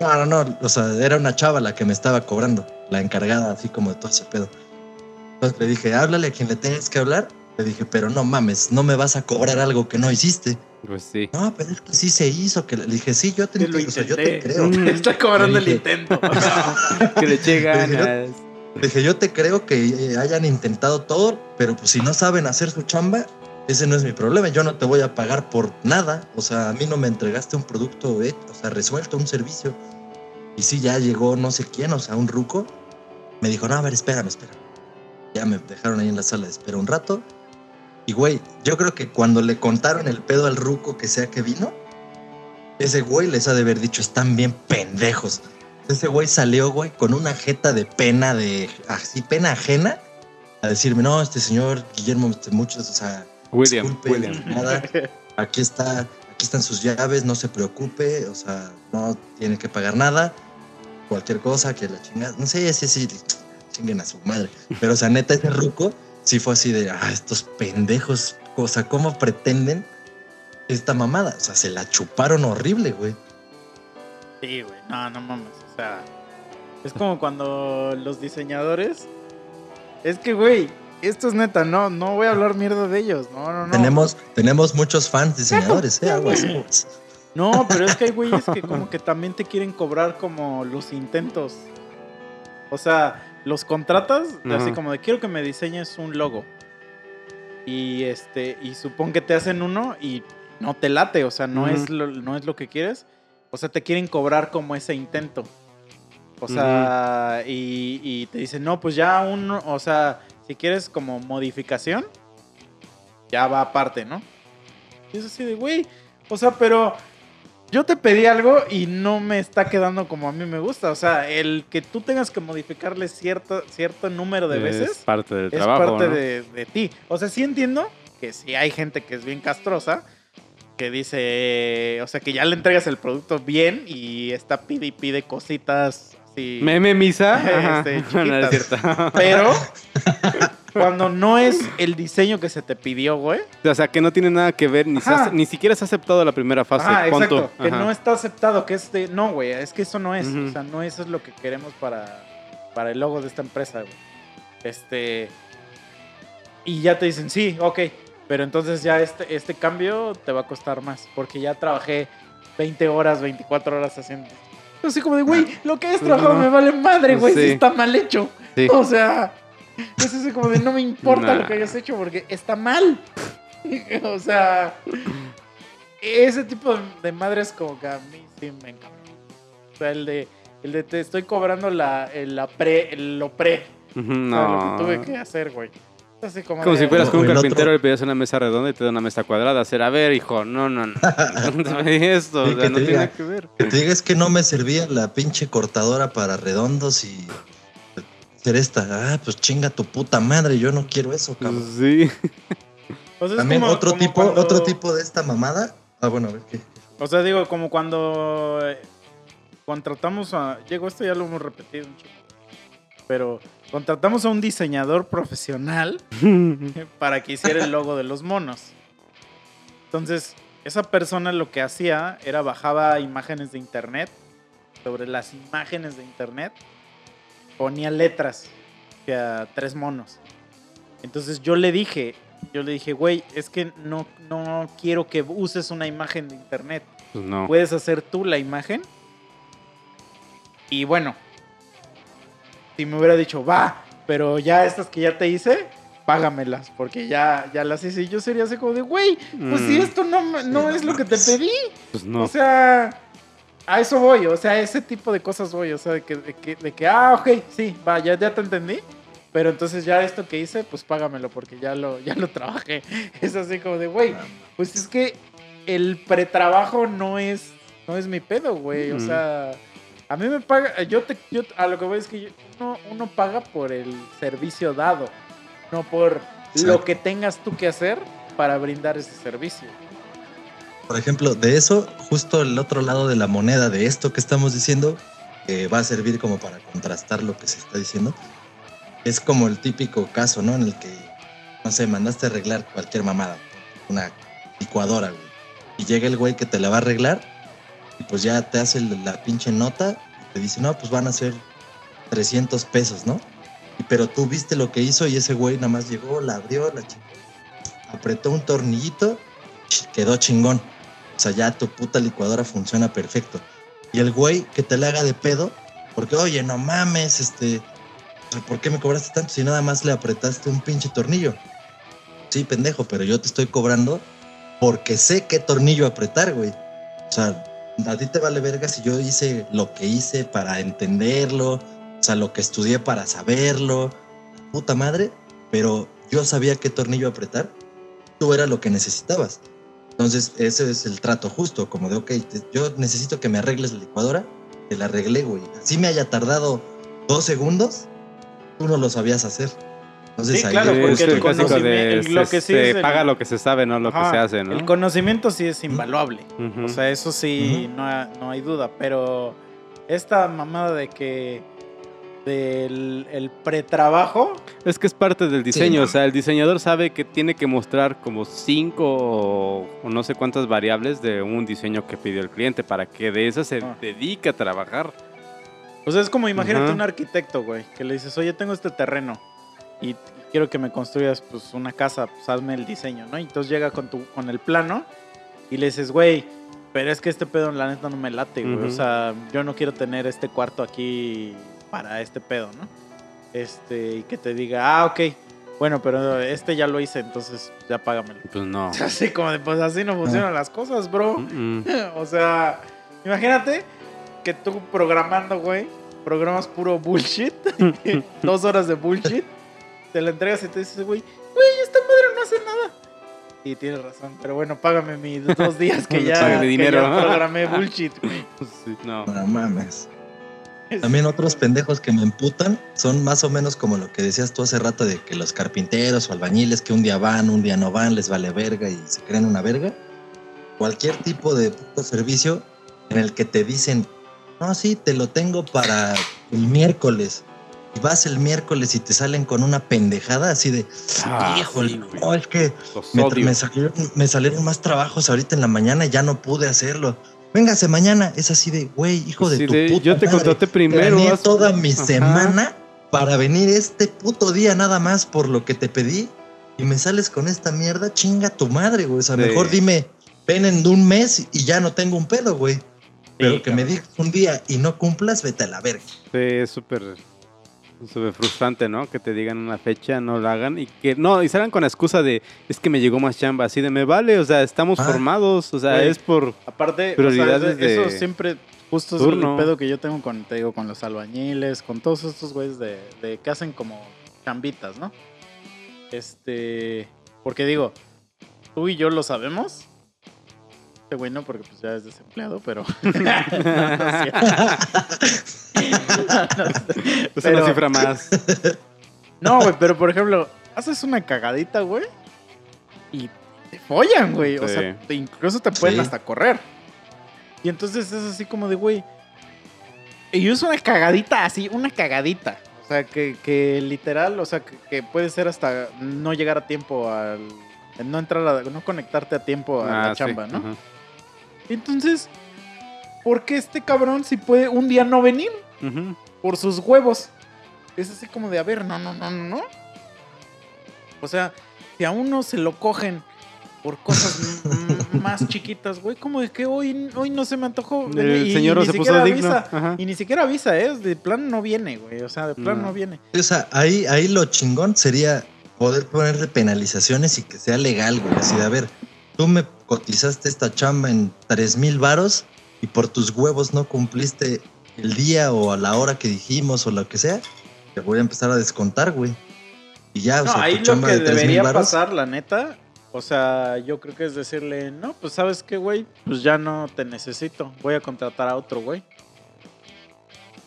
No, no, no, o sea, era una chava la que me estaba cobrando, la encargada así como de todo ese pedo. Entonces le dije, háblale a quien le tengas que hablar. Le dije, pero no mames, no me vas a cobrar algo que no hiciste. Pues sí. No, pero es que sí se hizo. Que le dije, sí, yo te, Te lo o sea, yo te creo. Mm. Está cobrando el intento. <laughs> que le eche ganas. Le dije, yo te creo que eh, hayan intentado todo, pero pues si no saben hacer su chamba, ese no es mi problema. Yo no te voy a pagar por nada. O sea, a mí no me entregaste un producto, eh, o sea, resuelto, un servicio. Y sí, ya llegó no sé quién, o sea, un ruco. Me dijo, no, a ver, espérame, espérame. Ya me dejaron ahí en la sala de espera un rato. Y güey, yo creo que cuando le contaron el pedo al ruco que sea que vino, ese güey les ha de haber dicho, están bien pendejos. Ese güey salió, güey, con una jeta de pena, de así, pena ajena, a decirme, no, este señor Guillermo, este, muchos, o sea, William, disculpe, William. nada, aquí está, aquí están sus llaves, no se preocupe, o sea, no tiene que pagar nada, cualquier cosa que la chingada, no sé, sí, sí, chinguen a su madre. Pero, o sea, neta, ese ruco sí fue así de, ah, estos pendejos, o sea, ¿cómo pretenden esta mamada? O sea, se la chuparon horrible, güey. Sí, güey. No, no mames. O sea, es como cuando los diseñadores. Es que, güey, esto es neta, no, no voy a hablar mierda de ellos. No, no, no. Tenemos, tenemos muchos fans diseñadores, ¿eh? Aguas. No, pero es que hay güeyes que como que también te quieren cobrar como los intentos. O sea, los contratas, así como de quiero que me diseñes un logo. Y este, y supón que te hacen uno y no te late, o sea, no, es lo, no es lo que quieres. O sea, te quieren cobrar como ese intento. O sea, y, y te dicen, no, pues ya un, o sea, si quieres como modificación, ya va aparte, ¿no? Y es así de, güey, o sea, pero yo te pedí algo y no me está quedando como a mí me gusta. O sea, el que tú tengas que modificarle cierto, cierto número de Es veces parte del es trabajo. parte ¿no? de, de ti. O sea, sí entiendo que si hay gente que es bien castrosa, que dice, o sea, que ya le entregas el producto bien y está pide y pide cositas así. Meme misa. <laughs> Este, no es chiquitas. cierto. <laughs> Pero cuando no es el diseño que se te pidió, güey. o sea, que no tiene nada que ver, ni, se ni siquiera se ha aceptado la primera fase. Ah, exacto. Que no está aceptado, que es de. No, güey, es que eso no es. O sea, no eso es lo que queremos para, para el logo de esta empresa, güey. Este. Y ya te dicen, sí, ok. Pero entonces ya este, este cambio te va a costar más. Porque ya trabajé 20 horas, 24 horas haciendo. Así como de, güey, lo que has trabajado me vale madre, güey, Sí. si está mal hecho. Sí. O sea, es así como de, no me importa Nah. lo que hayas hecho porque está mal. <laughs> o sea, ese tipo de, madres como que a mí sí me encanta. O sea, el de, el de te estoy cobrando la, el- la pre, el- lo pre. Ujú, o sea, No. Lo que tuve que hacer, güey. Es Así como Como de- si fueras con un otro- carpintero y le pedías una mesa redonda y te da una mesa cuadrada. Hacer, a ver, hijo, no, no, no. <laughs> Esto. Sí, o sea, que no te tiene diga. que ver. Que te digas que no me servía la pinche cortadora para redondos y hacer esta. Ah, pues chinga tu puta madre, yo no quiero eso, cabrón. Sí. o sea, es También como- otro como tipo, cuando- otro tipo de esta mamada. Ah, bueno, a ver qué. O sea, digo, como cuando eh, contratamos a. Llegó esto, ya lo hemos repetido un chico. Pero contratamos a un diseñador profesional <laughs> para que hiciera el logo de los monos. Entonces, esa persona lo que hacía era bajaba imágenes de internet. Sobre las imágenes de internet ponía letras. O sea, tres monos. Entonces yo le dije, yo le dije, güey, es que no, no quiero que uses una imagen de internet. Pues no. Puedes hacer tú la imagen. Y bueno, si me hubiera dicho, va, pero ya estas que ya te hice, págamelas, porque ya, ya las hice. Y yo sería así como de, güey, pues si Mm. esto no, no es lo que te pedí. Pues no. O sea, a eso voy, o sea, a ese tipo de cosas voy, o sea, de que, de que, de que, ah, ok, sí, va, ya, ya te entendí. Pero entonces ya esto que hice, pues págamelo porque ya lo, ya lo trabajé. <laughs> Es así como de, güey, pues es que el pretrabajo no es, no es mi pedo, güey. O Ujú. sea, a mí me paga, yo te, yo, a lo que voy es que yo- uno, uno paga por el servicio dado, no por Sí. lo que tengas tú que hacer para brindar ese servicio. Por ejemplo, de eso, justo el otro lado de la moneda de esto que estamos diciendo, que va a servir como para contrastar lo que se está diciendo, es como el típico caso, ¿no? En el que, no sé, mandaste a arreglar cualquier mamada, una licuadora, güey. Y llega el güey que te la va a arreglar, pues ya te hace la pinche nota, te dice, no, pues van a ser 300 pesos, ¿no? Pero tú viste lo que hizo y ese güey nada más llegó, la abrió, la chingó, apretó un tornillito, quedó chingón. O sea, ya tu puta licuadora funciona perfecto. Y el güey que te la haga de pedo, porque oye, no mames, este, ¿por qué me cobraste tanto si nada más le apretaste un pinche tornillo? Sí, pendejo, pero yo te estoy cobrando porque sé qué tornillo apretar, güey. O sea, a ti te vale verga si yo hice lo que hice para entenderlo, o sea, lo que estudié para saberlo, puta madre, pero yo sabía qué tornillo apretar, tú era lo que necesitabas. Entonces, ese es el trato justo, como de, ok, te- yo necesito que me arregles la licuadora, te la arreglé, güey. Así me haya tardado dos segundos, tú no lo sabías hacer. Entonces, Sí, claro, porque es el el clásico de conocimiento- lo se, que sí se es el- paga lo que se sabe, no lo que se hace, ¿no? El conocimiento sí es invaluable. O sea, eso sí, no, ha- no hay duda. Pero esta mamada de que del el pretrabajo, Es que es parte del diseño, o sea, el diseñador sabe que tiene que mostrar como cinco o, o no sé cuántas variables de un diseño que pidió el cliente para que de esas se Ah. dedique a trabajar. o sea, es como imagínate Ajá. un arquitecto, güey, que le dices, oye, tengo este terreno y quiero que me construyas pues una casa, pues hazme el diseño, ¿no? Y entonces llega con, tu, con el plano y le dices, güey, pero es que este pedo la neta no me late, güey. O sea, yo no quiero tener este cuarto aquí para este pedo, ¿no? Este, y que te diga, ah, ok, bueno, pero este ya lo hice, entonces ya págamelo. Pues no. <laughs> Así como de, pues así no funcionan las cosas, bro. <laughs> O sea, imagínate que tú programando, güey, programas puro bullshit, <laughs> dos horas de bullshit, te la entregas y te dices, güey, güey, esta madre no hace nada. Y tienes razón, pero bueno, págame mis <laughs> dos días que ya, Págame que dinero. ya programé bullshit, güey. <laughs> Sí, no. No mames. También otros pendejos que me emputan son más o menos como lo que decías tú hace rato de que los carpinteros o albañiles que un día van, un día no van, les vale verga y se creen una verga. Cualquier tipo de puto servicio en el que te dicen, no, sí, te lo tengo para el miércoles. Y vas el miércoles y te salen con una pendejada así de, Ah, híjole, sí, güey. no, es que me, salieron, me salieron más trabajos ahorita en la mañana y ya no pude hacerlo. Véngase mañana. Es así de, güey, hijo de Sí, tu de, puta yo te madre. contraté primero. Haz- toda mi Ajá. semana para venir este puto día nada más por lo que te pedí y me sales con esta mierda, chinga tu madre, güey. O sea, Sí. mejor dime, ven en un mes y ya no tengo un pedo, güey. Pero que me digas un día y no cumplas, vete a la verga. Sí, es súper súper frustrante, ¿no? Que te digan una fecha, no la hagan y que no, y salgan con la excusa de es que me llegó más chamba, así de me vale, o sea, estamos Ah. formados, o sea, es por Aparte, Prioridades o sea, eso de siempre, justo es el pedo que yo tengo con, te digo, con los albañiles, con todos estos güeyes de, de que hacen como chambitas, ¿no? Este, porque digo, tú y yo lo sabemos. Este güey no, porque pues ya es desempleado, pero... <laughs> <laughs> No, no es cierto. No, no, es pero- una cifra más. No, güey, pero por ejemplo, haces una cagadita, güey, y te follan, güey. O sea, te- incluso te pueden Sí. hasta correr. Y entonces es así como de, güey. Y es una cagadita así, una cagadita. O sea, que, que literal, o sea, que, que puede ser hasta no llegar a tiempo al. No entrar a. No conectarte a tiempo a la Ah, sí, chamba, ¿no? Entonces, ¿por qué este cabrón si puede un día no venir? Por sus huevos. Es así como de, a ver, no, no, no, no, no. O sea, si a uno se lo cogen por cosas mm, más chiquitas, güey, como de que hoy, hoy no se me antojó. El y, señor ni se puso siquiera digno. avisa. Y ni siquiera avisa, ¿eh? De plan no viene, güey. O sea, de plan No. no, viene. O sea, ahí, ahí lo chingón sería poder ponerle penalizaciones y que sea legal, güey. Así de, a ver, tú me cotizaste esta chamba en 3 mil varos y por tus huevos no cumpliste el día o a la hora que dijimos o lo que sea, te voy a empezar a descontar, güey. Y ya, o No, sea, ahí tu lo chamba que de 3 mil debería varos. pasar, la neta, o sea, yo creo que es decirle, no, pues sabes qué, güey, pues ya no te necesito, voy a contratar a otro, güey.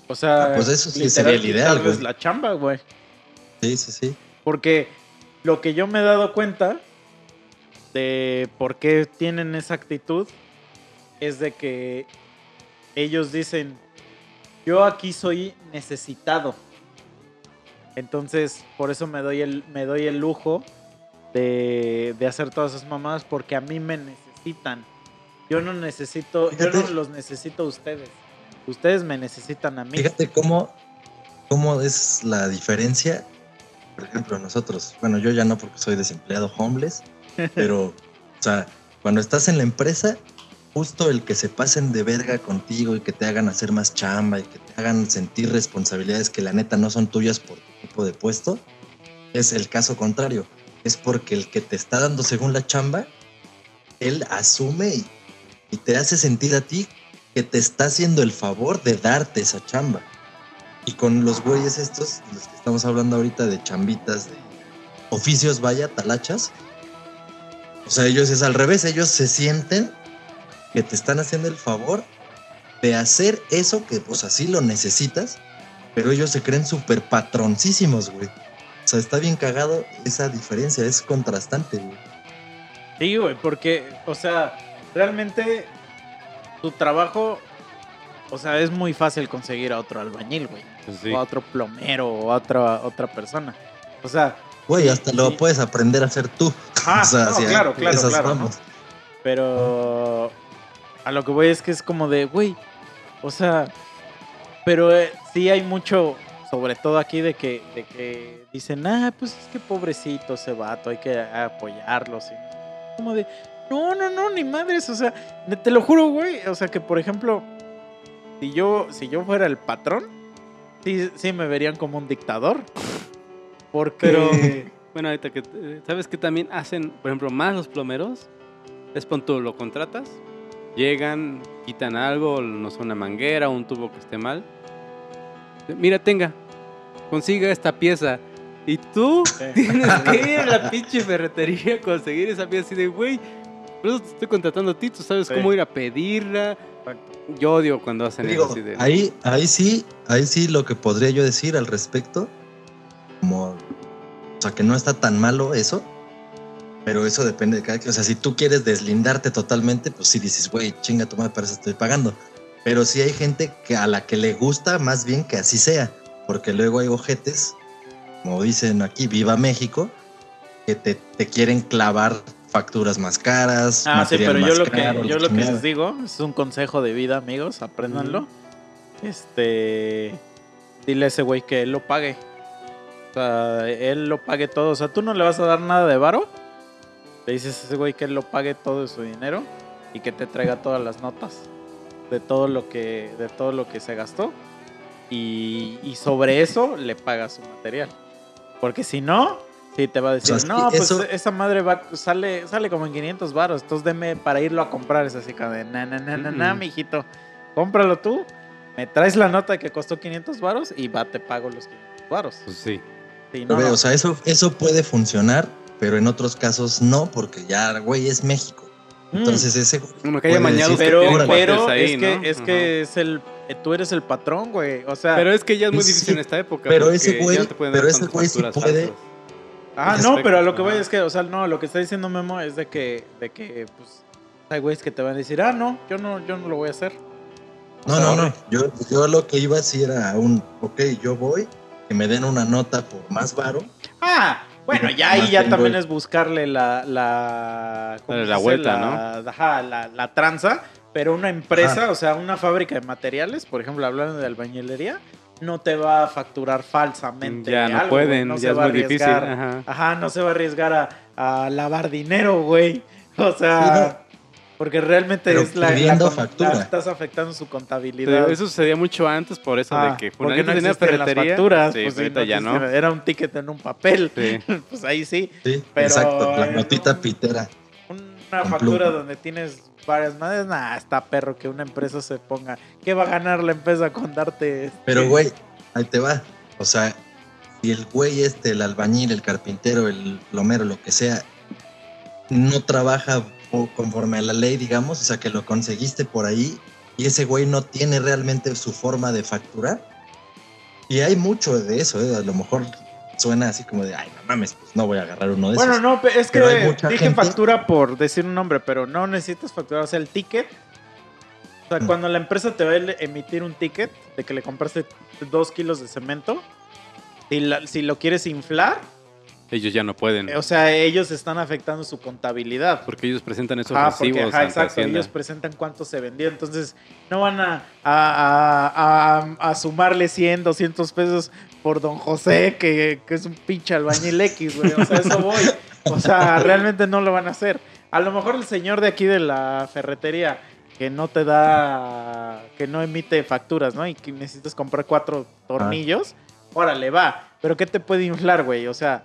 O sea, Ah, pues eso sí sería el ideal, güey. la chamba, güey. Sí, sí, sí. Porque lo que yo me he dado cuenta de por qué tienen esa actitud es de que ellos dicen, yo aquí soy necesitado. Entonces, por eso me doy el, me doy el lujo de, de hacer todas esas mamadas porque a mí me necesitan. Yo no necesito, yo no los necesito a ustedes. Ustedes me necesitan a mí. Fíjate cómo, cómo es la diferencia. Por ejemplo, nosotros, bueno, yo ya no porque soy desempleado homeless, pero, o sea, cuando estás en la empresa, justo el que se pasen de verga contigo y que te hagan hacer más chamba y que te hagan sentir responsabilidades que la neta no son tuyas por tu tipo de puesto, es el caso contrario. Es porque el que te está dando según la chamba, él asume y, y te hace sentir a ti que te está haciendo el favor de darte esa chamba. Y con los güeyes estos, los que estamos hablando ahorita de chambitas, de oficios, vaya, talachas. O sea, ellos es al revés, ellos se sienten que te están haciendo el favor de hacer eso que pues así lo necesitas, pero ellos se creen súper patroncísimos, güey. O sea, está bien cagado esa diferencia, es contrastante, güey. Sí, güey, porque, o sea, realmente tu trabajo, o sea, es muy fácil conseguir a otro albañil, güey. Sí. O a otro plomero o a otra, otra persona. O sea, Güey, hasta lo sí. puedes aprender a hacer tú. <laughs> Ah, o sea, no, claro, claro, claro. pero a lo que voy es que es como de, güey, o sea, pero eh, sí hay mucho, sobre todo aquí, de que, de que dicen, ah, pues es que pobrecito ese vato, hay que apoyarlo. ¿sí? Como de, no, no, no, ni madres, o sea, te lo juro, güey, o sea, que por ejemplo, si yo, si yo fuera el patrón, sí, sí me verían como un dictador. Porque... Pero, bueno, ahorita que, eh, ¿sabes qué también hacen, por ejemplo, más los plomeros? Es pon tú, lo contratas, llegan, quitan algo, no sé, una manguera, un tubo que esté mal. Mira, tenga, consiga esta pieza. Y tú <laughs> tienes que ir a la pinche ferretería a conseguir esa pieza así de, güey, por eso te estoy contratando a ti, tú sabes Sí. cómo ir a pedirla. Yo odio cuando hacen Digo, eso así de... ahí, ahí sí, ahí sí lo que podría yo decir al respecto, como, o sea, que no está tan malo eso, pero eso depende de cada quien. O sea, si tú quieres deslindarte totalmente, pues sí dices, güey, chinga tu madre, para eso estoy pagando. Pero sí hay gente que a la que le gusta más bien que así sea, porque luego hay ojetes, como dicen aquí, viva México, que te, te quieren clavar facturas más caras. Ah, sí, pero yo lo que, yo lo que les digo es un consejo de vida, amigos, apréndanlo. Este, dile a ese güey que él lo pague. O sea, él lo pague todo. O sea, tú no le vas a dar nada de varo. Le dices a ese güey que él lo pague todo de su dinero y que te traiga todas las notas de todo lo que, de todo lo que se gastó. Y, y sobre eso le pagas su material. Porque si no, sí te va a decir, O sea, sí, no, pues eso- esa madre va, sale, sale como en 500 varos, entonces deme para irlo a comprar. Es así como de, na, na, na, na, na, Mm. mijito. Cómpralo tú, me traes la nota que costó 500 varos y va, te pago los 500 varos. Pues sí. Sí, no, no. O sea, eso, eso puede funcionar, pero en otros casos no, porque ya, güey, es México. Mm. Entonces ese Como que haya que pero, pero ahí, es que, ¿no? es, que es el, eh, tú eres el patrón, güey. O sea, Pero es que ya es muy Sí, difícil en esta época. pero ese güey- pero ese güey sí puede-. Ah, no, pero a lo que voy es que, o sea, no, lo que está diciendo Memo es de que, de que, pues, hay güeyes que te van a decir, ah, no, yo no, yo no lo voy a hacer. No, no, no. Yo, yo lo que iba sí era un, ok, yo voy, que me den una nota por más varo. Ah, bueno, ya ahí ya también el- es buscarle la, la, ¿cómo Darle se la vuelta, La- Ajá, la, la tranza, pero una empresa, o sea, una fábrica de materiales, por ejemplo, hablando de albañilería, no te va a facturar falsamente. Ya no algo, pueden, no se ya es va a muy difícil. arriesgar. Ajá. Ajá, no se va a arriesgar a, a lavar dinero, güey. O sea, porque realmente Pero es la, la factura. la- estás afectando su Pero contabilidad. eso sucedía mucho antes por eso Ah, de que porque no tenía existían las ferretería. facturas, Sí, pues, sí, ahorita no ya no. Era un ticket en un papel. Sí. <laughs> pues ahí sí. Sí, Pero, exacto, la notita no. pitera. Una factura pluma. donde tienes varias madres, nah, está perro que una empresa se ponga. ¿Qué va a ganar la empresa con darte? este? Pero, güey, ahí te va. O sea, si el güey este, el albañil, el carpintero, el plomero, lo que sea, no trabaja conforme a la ley, digamos, o sea, que lo conseguiste por ahí y ese güey no tiene realmente su forma de facturar. Y hay mucho de eso, ¿eh? A lo mejor suena así como de, ay, no mames, pues no voy a agarrar uno de Bueno, esos. no, pe- es que dije gente- factura por decir un nombre, pero no necesitas facturar, o sea, el ticket. O sea, Mm. cuando la empresa te va a emitir un ticket de que le compraste dos kilos de cemento, si, la- si lo quieres inflar, Ellos ya no pueden. o sea, ellos están afectando su contabilidad. Porque ellos presentan esos Ah, porque, recibos ajá, ante exacto, Hacienda. ellos presentan cuánto se vendió, entonces no van a, a, a- a- a sumarle 100, 200 pesos por don José, que, que es un pinche albañil X, güey, o sea, eso voy. O sea, realmente no lo van a hacer. A lo mejor el señor de aquí de la ferretería que no te da, que no emite facturas, ¿no? Y que necesitas comprar cuatro tornillos, órale, va. Pero ¿qué te puede inflar, güey? O sea,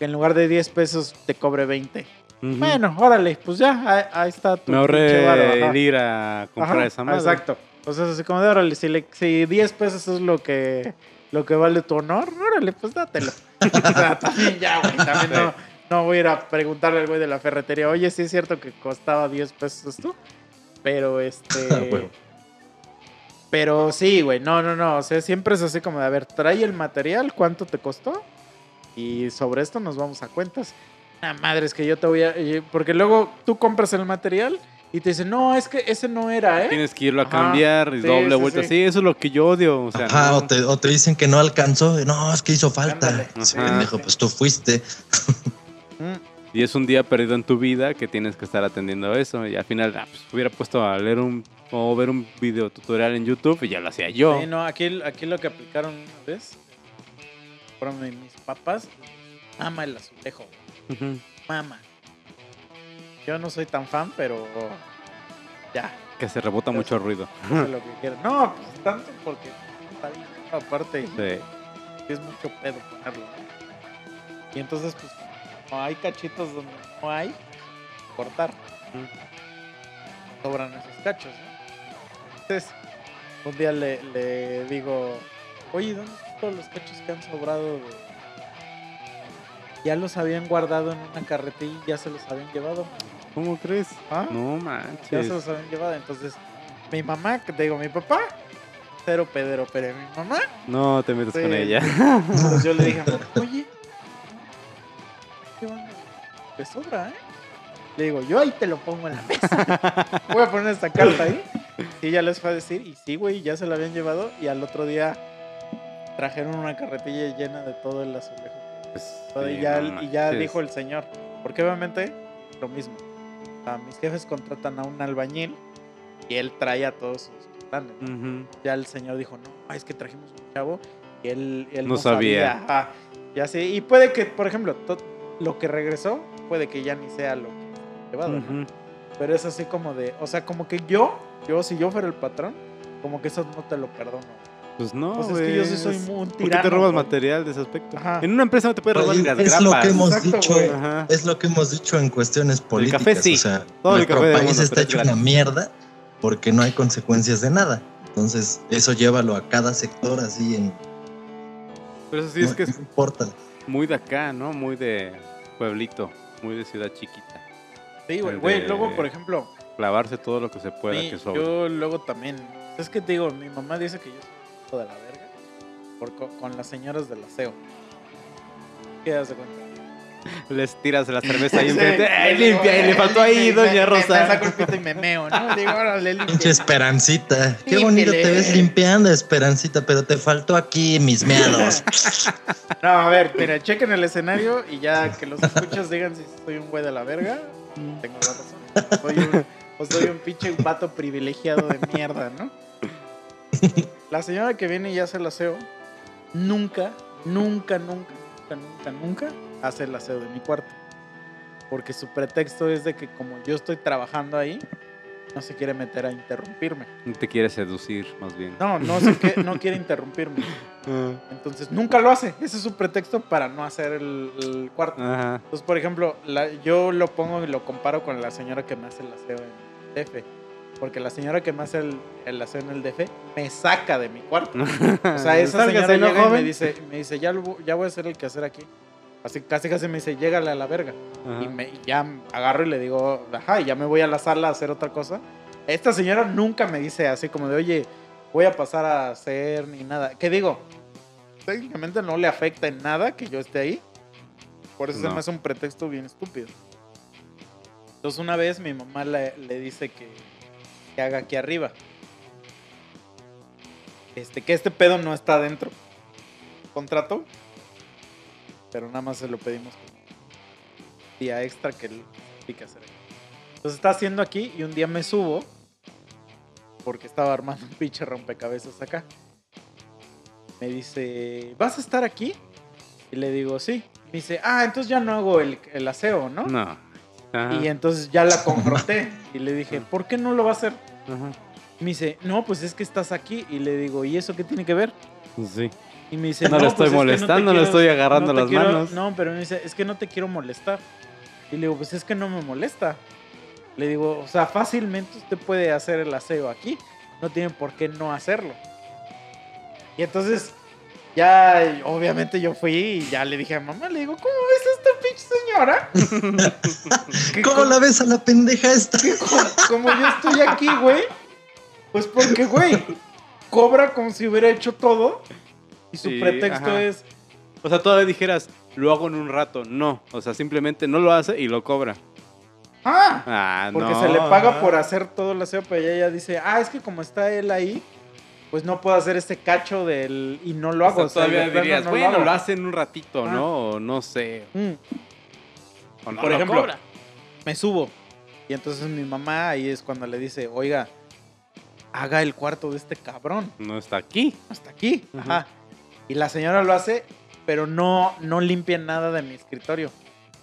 que en lugar de 10 pesos te cobre 20. Ujú. Bueno, órale, pues ya, ahí, ahí está tu me ahorré el ir a comprar Ajá, esa madre. Exacto. Entonces, así como de órale, si, le- si 10 pesos es lo que, lo que vale tu honor, órale, pues dátelo. o <laughs> sea, <laughs> también ya, güey, también no, no voy a ir a preguntarle al güey de la ferretería, oye, sí es cierto que costaba 10 pesos esto, pero este... <laughs> Ah, huevo. Pero sí, güey, no, no, no, o sea, siempre es así como de, a ver, trae el material, ¿cuánto te costó? Y sobre esto nos vamos a cuentas. Ah, madre, es que yo te voy a... Porque luego tú compras el material y te dicen, no, es que ese no era, ¿eh? Tienes que irlo a Ajá. cambiar y Sí, doble sí, vuelta. sí. Sí. eso es lo que yo odio. O sea, Ajá, no. o, te, o te dicen que no alcanzó. No, es que hizo falta. Pendejo, pues tú fuiste. Mm, Y es un día perdido en tu vida que tienes que estar atendiendo eso. Y al final, ah, pues, hubiera puesto a leer un o ver un video tutorial en YouTube y ya lo hacía yo. Sí, no, aquí, aquí lo que aplicaron una vez, mi- mis papás, mama el azulejo, mama. Yo no soy tan fan, pero ya, Que se rebota mucho el ruido. lo que. No, pues tanto porque está bien, aparte Sí. es mucho pedo ponerlo. Y entonces, pues, no hay cachitos donde no hay, cortar. Sobran esos cachos. Entonces, un día le, le digo, oye, ¿dónde están todos los cachos que han sobrado? de-?" Ya los habían guardado en una carretilla y ya se los habían llevado. ¿Cómo crees? ¿Ah? No Ya manches. se los habían llevado. Entonces, mi mamá, que te digo, mi papá, cero pedero, pero mi mamá No te metas Sí. con ella. Entonces yo le dije, oye, ¿qué onda? Te sobra, ¿eh? Le digo, yo ahí te lo pongo en la mesa. Voy a poner esta carta ahí. Y ella les fue a decir, y sí, güey, ya se la habían llevado. Y al otro día trajeron una carretilla llena de todo el azulejo. Pues, sí, y, ya, no y ya dijo el señor, porque obviamente lo mismo. A mis jefes contratan a un albañil y él trae a todos sus planes. ¿no? Ujú. ya el señor dijo, no, es que trajimos un chavo y él, él No no, sabía. sabía. Ajá. Y así, y puede que, por ejemplo, lo que regresó, puede que ya ni sea lo que llevado, ¿no? Ujú. Pero es así como de, o sea, como que yo, yo, si yo fuera el patrón, como que eso no te lo perdono. Pues no, Pues es que yo sí soy es- muy un ¿Por qué te tirano, robas güey. material de ese aspecto? Ajá. En una empresa no te puedes robar Pues, ni las es lo grapas. que hemos Exacto, dicho. Ajá. Es lo que hemos dicho en cuestiones políticas. café sí. O sea, Todo el café país está es hecho una mierda porque no hay consecuencias de nada. Entonces, eso llévalo a cada sector así en. Pero eso sí es no, que es no importa. muy de acá, ¿no? Muy de pueblito, muy de ciudad chiquita. Sí, güey, El güey, luego, por ejemplo, Clavarse todo lo que se pueda mi- que sobre. yo luego también, es que te digo, mi mamá dice que yo hijo de la verga por, co- con las señoras del aseo. ¿Qué das de cuenta? Les tiras la cerveza ahí <laughs> Sí. enfrente. ¡Ay, Le digo, limpia! Y le "Eh, faltó ahí, limpia", y doña me- Me, me saco Rosa. el pito y me meo, ¿no? Le <laughs> digo, órale, limpia. Pinche Esperancita. Qué bonito te ves limpiando, Esperancita, pero te faltó aquí mis meados. <laughs> No, a ver, mira, chequen el escenario y ya que los escuchas digan si soy un güey de la verga. Tengo la razón. Soy un, o soy un pinche vato privilegiado de mierda, ¿no? La señora que viene y hace el aseo, nunca, nunca, nunca, nunca, nunca, nunca hace el aseo de mi cuarto. Porque su pretexto es de que como yo estoy trabajando ahí, no se quiere meter a interrumpirme. Te quiere seducir, más bien. No, no, se que- no quiere interrumpirme. <laughs> Entonces nunca lo hace. Ese es su pretexto para no hacer el, el cuarto. Ajá. Entonces, por ejemplo, la- yo lo pongo y lo comparo con la señora que me hace el aseo en el DF. Porque la señora que me hace el, el aseo en el DF me saca de mi cuarto. <laughs> O sea, esa señora ¿no, llega y me dice, me dice ya, lo ya voy a hacer el quehacer aquí. Así casi casi me dice, llégale a la verga. Ajá. Y, me, y ya agarro y le digo, ajá, y ya me voy a la sala a hacer otra cosa. Esta señora nunca me dice así como de, oye, voy a pasar a hacer ni nada. ¿Qué digo? Técnicamente no le afecta en nada que yo esté ahí. Por eso se No. me hace un pretexto bien estúpido. Entonces una vez mi mamá le, le dice que, que haga aquí arriba. Este, que este pedo no está dentro. Contrato. Pero nada más se lo pedimos como día extra que tiene que hacer. Entonces está haciendo aquí y un día me subo porque estaba armando un pinche rompecabezas acá. Me dice, ¿vas a estar aquí? Y le digo, sí. Me dice, ah, entonces ya no hago el, el aseo, ¿no? No. Ajá. Y entonces ya la confronté y le dije, ¿por qué no lo va a hacer? Ajá. Me dice, no, pues es que estás aquí. Y le digo, ¿y eso qué tiene que ver? Sí. Y me dice, No le estoy pues es que molestando, te le estoy agarrando las quiero- manos". No, pero me dice, es que no te quiero molestar. Y le digo, pues es que no me molesta. Le digo, o sea, fácilmente usted puede hacer el aseo aquí. No tiene por qué no hacerlo. Y entonces, ya, obviamente yo fui y ya le dije a mamá, le digo, ¿cómo ves a esta pinche señora? <laughs> ¿Cómo la ves a la pendeja esta? como yo estoy aquí, güey, pues porque, güey, cobra como si hubiera hecho todo y su Sí, pretexto ajá. es, O sea, todavía dijeras, lo hago en un rato. No. O sea, simplemente no lo hace y lo cobra. ah, Ah, porque no. se le paga por hacer todo el aseo, pero ella ya dice, ah, es que como está él ahí, pues no puedo hacer este cacho del y no lo hago. o sea, todavía dirías, no bueno, hago". lo hace en un ratito, Ah. ¿no? O no sé. Mm. O no Por lo ejemplo, cobra. me subo y entonces mi mamá ahí es cuando le dice, oiga, haga el cuarto de este cabrón. No está aquí. hasta aquí. Ajá. Ajá. Y la señora lo hace, pero no, no limpia nada de mi escritorio.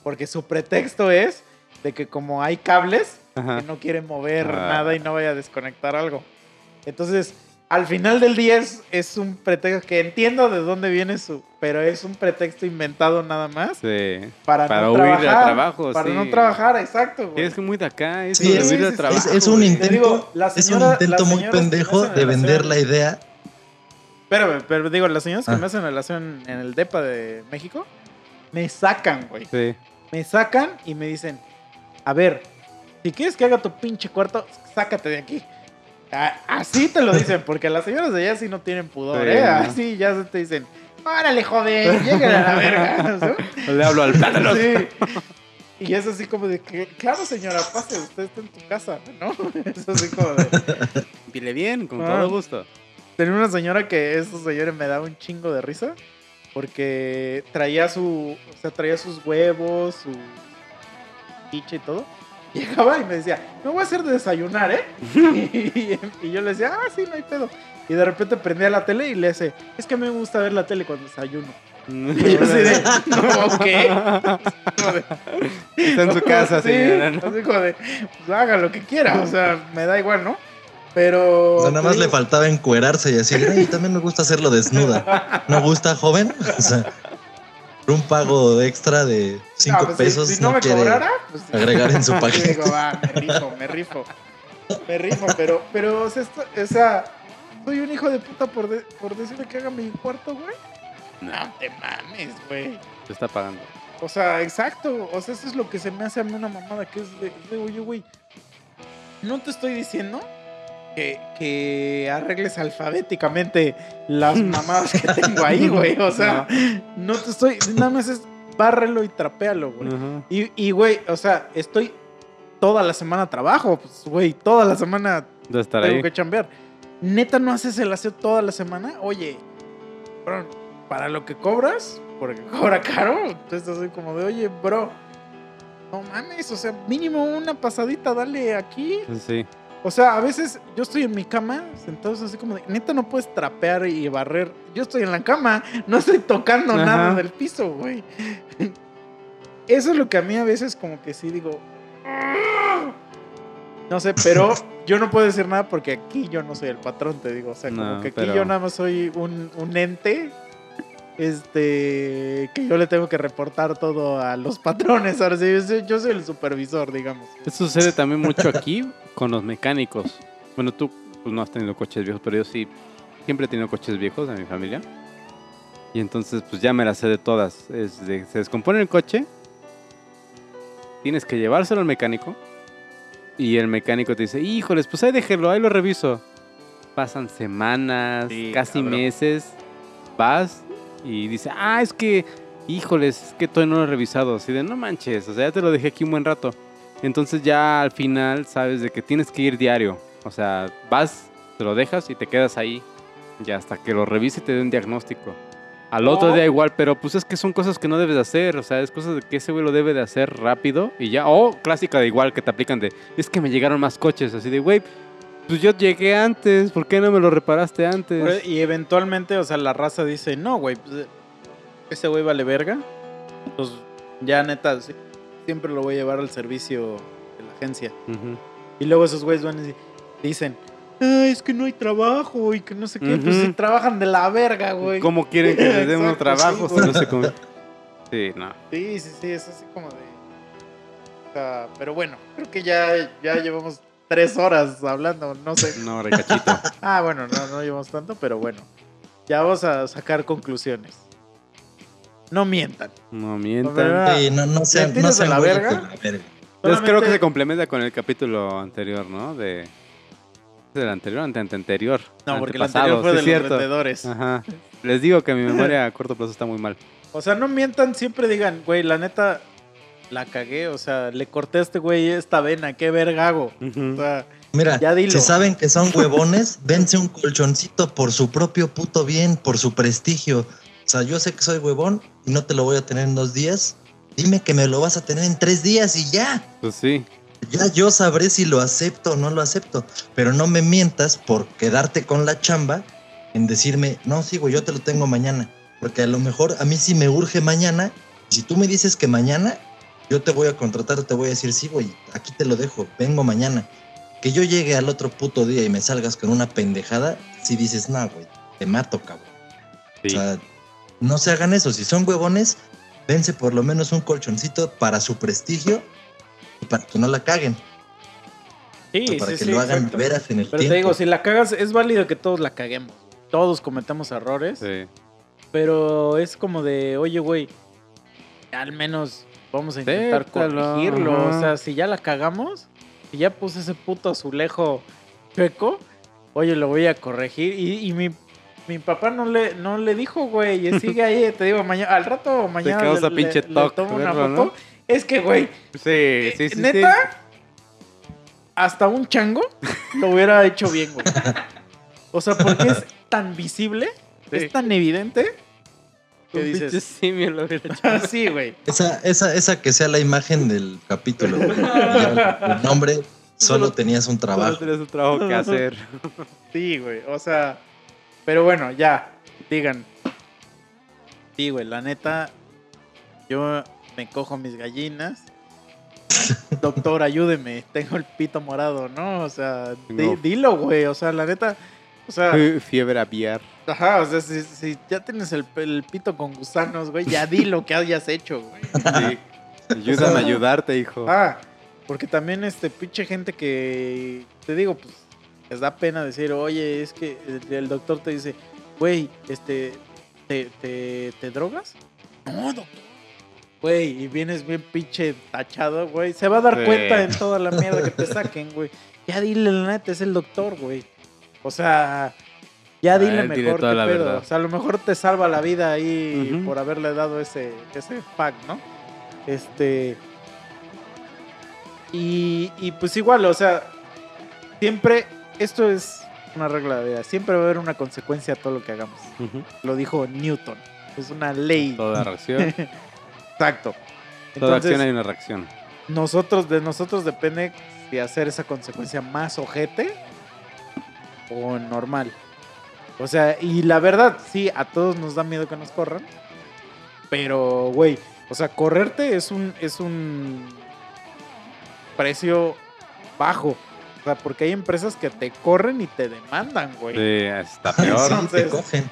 Porque su pretexto es de que como hay cables, Ajá. que no quiere mover Ah. nada y no vaya a desconectar algo. Entonces, al final del día es, es un pretexto que entiendo de dónde viene su, pero es un pretexto inventado nada más Sí. para, Para no huir trabajar. trabajo, Para sí. no trabajar, exacto. güey. Es que muy de acá, eso Sí, de es- huir es- trabajo. Es, es un digo, intento, es un intento muy pendejo de vender la idea. Espérame, pero digo, las señoras que Ah. me hacen relación en el DEPA de México, me sacan, güey. Sí. Me sacan y me dicen, a ver, si quieres que haga tu pinche cuarto, sácate de aquí. A- Así te lo dicen, porque las señoras de allá sí no tienen pudor, Sí, ¿eh? no. Así ya se te dicen, órale, joven, <laughs> lleguen a la verga. ¿sí? Le hablo al plátano. Sí. Y es así como de que, claro, señora, pase, usted está en tu casa, ¿no? <laughs> Es así como de... Dile bien, con Ah. todo gusto. Tenía una señora que esos señores me daba un chingo de risa porque traía su, o sea, traía sus huevos, su chicha y todo. Llegaba y me decía, me voy a hacer de desayunar, ¿eh? <laughs> y, y yo le decía, ah, sí, no hay pedo. Y de repente prendía la tele y le hace, es que me gusta ver la tele cuando desayuno. <laughs> Y yo así de, no, <laughs> de- Está en su casa, Sí, señora. ¿no? así como de, pues, haga lo que quiera, o sea, me da igual, ¿no? Pero... O sea, nada más le faltaba encuerarse y decir, ay, también me gusta hacerlo desnuda. ¿No gusta, joven? O sea, por un pago extra de 5 No, pues, pesos si, no, no, me quiere cobrara, pues agregar en su <laughs> paquete. digo, va, me rifo, me rifo. Me rifo, pero, pero, o sea, esto- o sea, soy un hijo de puta por, de- por decirle que haga mi cuarto, güey. No te mames, güey. Te está pagando. O sea, exacto. O sea, eso es lo que se me hace a mí una mamada, que es de, de, oye, güey, no te estoy diciendo que, que arregles alfabéticamente las <laughs> mamadas que tengo ahí, güey. O sea, no te estoy, nada más es bárrelo y trapéalo, güey. Y, y, güey, o sea, estoy toda la semana trabajo, pues, güey, toda la semana De estar tengo ahí. que chambear. Neta, no haces el aseo toda la semana. Oye, bro, para lo que cobras, porque <laughs> cobra caro, entonces así como de, oye, bro, no mames, o sea, mínimo una pasadita, dale aquí. Sí. O sea, a veces yo estoy en mi cama, sentados así como de, neta no puedes trapear y barrer. Yo estoy en la cama, <laughs> no estoy tocando Ajá. nada del piso, güey. Eso es lo que a mí a veces como que sí digo... No sé, pero yo no puedo decir nada porque aquí yo no soy el patrón, te digo. O sea, como No, que aquí pero- yo nada más soy un, un ente este que yo le tengo que reportar todo a los patrones. Ahora sí, yo soy, el supervisor, digamos. Eso sucede también mucho aquí con los mecánicos. Bueno, tú pues, no has tenido coches viejos, pero yo sí siempre he tenido coches viejos en mi familia. Y entonces, pues ya me las sé de todas. Es de, se descompone el coche, tienes que llevárselo al mecánico. Y el mecánico te dice, híjoles, pues ahí déjelo, ahí lo reviso. Pasan semanas, Sí, casi cabrón. meses. Vas y dice, ah, es que, híjoles, es que todavía no lo he revisado. Así de, no manches, o sea, ya te lo dejé aquí un buen rato. Entonces ya al final sabes de que tienes que ir diario. O sea, vas, te lo dejas y te quedas ahí. Ya hasta que lo revise y te dé un diagnóstico. Al otro O- día igual, pero pues es que son cosas que no debes de hacer. O sea, es cosas de que ese güey lo debe de hacer rápido y ya. O clásica de igual que te aplican de, es que me llegaron más coches. Así de, güey, pues yo llegué antes. ¿Por qué no me lo reparaste antes? Y eventualmente, o sea, la raza dice, no, güey, pues, eh, ese güey vale verga. Pues ya neta, sí, siempre lo voy a llevar al servicio de la agencia. Y luego esos güeyes van y dicen, "Ah, es que no hay trabajo y que no sé qué. Pues sí, trabajan de la verga, güey. ¿Cómo quieren que les demos Exacto, trabajo? sí, si no sé cómo. Sí, no. Sí, sí, sí, es así como de... o sea, pero bueno, creo que ya, ya llevamos tres horas hablando, no sé. No, recachito. <laughs> Ah, bueno, no, no llevamos tanto, pero bueno. Ya vamos a sacar conclusiones. No mientan. No mientan. verdad. Sí, no, no sean, no ¿Mentiras de sean la verga? la verga. Entonces creo que se complementa con el capítulo anterior, ¿no? De del anterior, ante, ante anterior. No, porque el anterior fue sí de es los cierto. vendedores. Ajá. Les digo que mi <laughs> memoria a corto plazo está muy mal. O sea, no mientan, siempre digan, güey, la neta, la cagué. O sea, le corté a este güey esta vena, qué verga hago. O sea, Mira, Ya dilo. si saben que son huevones, <laughs> dense un colchoncito por su propio puto bien, por su prestigio. O sea, yo sé que soy huevón y no te lo voy a tener en dos días. Dime que me lo vas a tener en tres días y ya. Pues sí. Ya yo sabré si lo acepto o no lo acepto. Pero no me mientas por quedarte con la chamba en decirme, no, sí, güey, yo te lo tengo mañana. Porque a lo mejor a mí sí me urge mañana. Si tú me dices que mañana, yo te voy a contratar, te voy a decir, sí, güey, aquí te lo dejo, vengo mañana. Que yo llegue al otro puto día y me salgas con una pendejada, si dices, no, güey, te mato, cabrón. Sí. O sea, no se hagan eso. Si son huevones, dense por lo menos un colchoncito para su prestigio y para que no la caguen. sí, O sea, para sí, que sí, lo hagan exacto. veras en el Pero tiempo. te digo, si la cagas, es válido que todos la caguemos. Todos cometemos errores. Sí. Pero es como de, oye, güey, al menos vamos a intentar Acéptalo, corregirlo. ajá. O sea, si ya la cagamos, si ya puse ese puto azulejo chueco, oye, lo voy a corregir. Y, y mi, mi papá no le, no le dijo, güey, y <laughs> sigue ahí, te digo, mañana, al rato mañana causa le, pinche le- le toc tomo una foto. ¿no? Es que, güey, Sí, sí, sí. neta, hasta un chango lo hubiera hecho bien, güey. <laughs> O sea, porque es tan visible, Sí. es tan evidente, pinche dices, simio lo hubiera hecho. así, güey. Esa, esa, esa que sea la imagen del capítulo. güey. <laughs> El nombre, solo tenías un Solo trabajo. tienes un trabajo que hacer. <laughs> Sí, güey. O sea, pero bueno, ya. Digan. Sí, güey, la neta. Yo me cojo mis gallinas. <laughs> Doctor, ayúdeme. Tengo el pito morado, ¿no? O sea, di- dilo, güey. O sea, la neta. O sea, Fiebre aviar. ajá, o sea, si, si ya tienes el, el pito con gusanos, güey, ya di lo que hayas hecho, güey. Sí. Ayúdame a ayudarte, hijo. Ah, porque también este pinche gente que te digo, pues les da pena decir, oye, es que el, el doctor te dice, güey, este, ¿te, te, te drogas? No, doctor. Güey, y vienes bien pinche tachado, güey. Se va a dar Sí. cuenta en toda la mierda que te saquen, güey. Ya dile la neta, es el doctor, güey. O sea, ya dile él diré mejor toda qué la pedo. verdad. O sea, a lo mejor te salva la vida ahí Ujú. por haberle dado ese, ese pack, ¿no? Este. Y, y pues igual, o sea, siempre, esto es una regla de vida, siempre va a haber una consecuencia a todo lo que hagamos. Ujú. Lo dijo Newton, es una ley. Toda reacción. <laughs> Exacto. Toda acción hay una reacción. nosotros, de nosotros depende si hacer esa consecuencia más ojete o normal. O sea, y la verdad, sí, a todos nos da miedo que nos corran. Pero, güey, o sea, correrte es un, es un precio bajo. O sea, porque hay empresas que te corren y te demandan, güey. Sí, está peor. <laughs> Sí, te Entonces- cogen.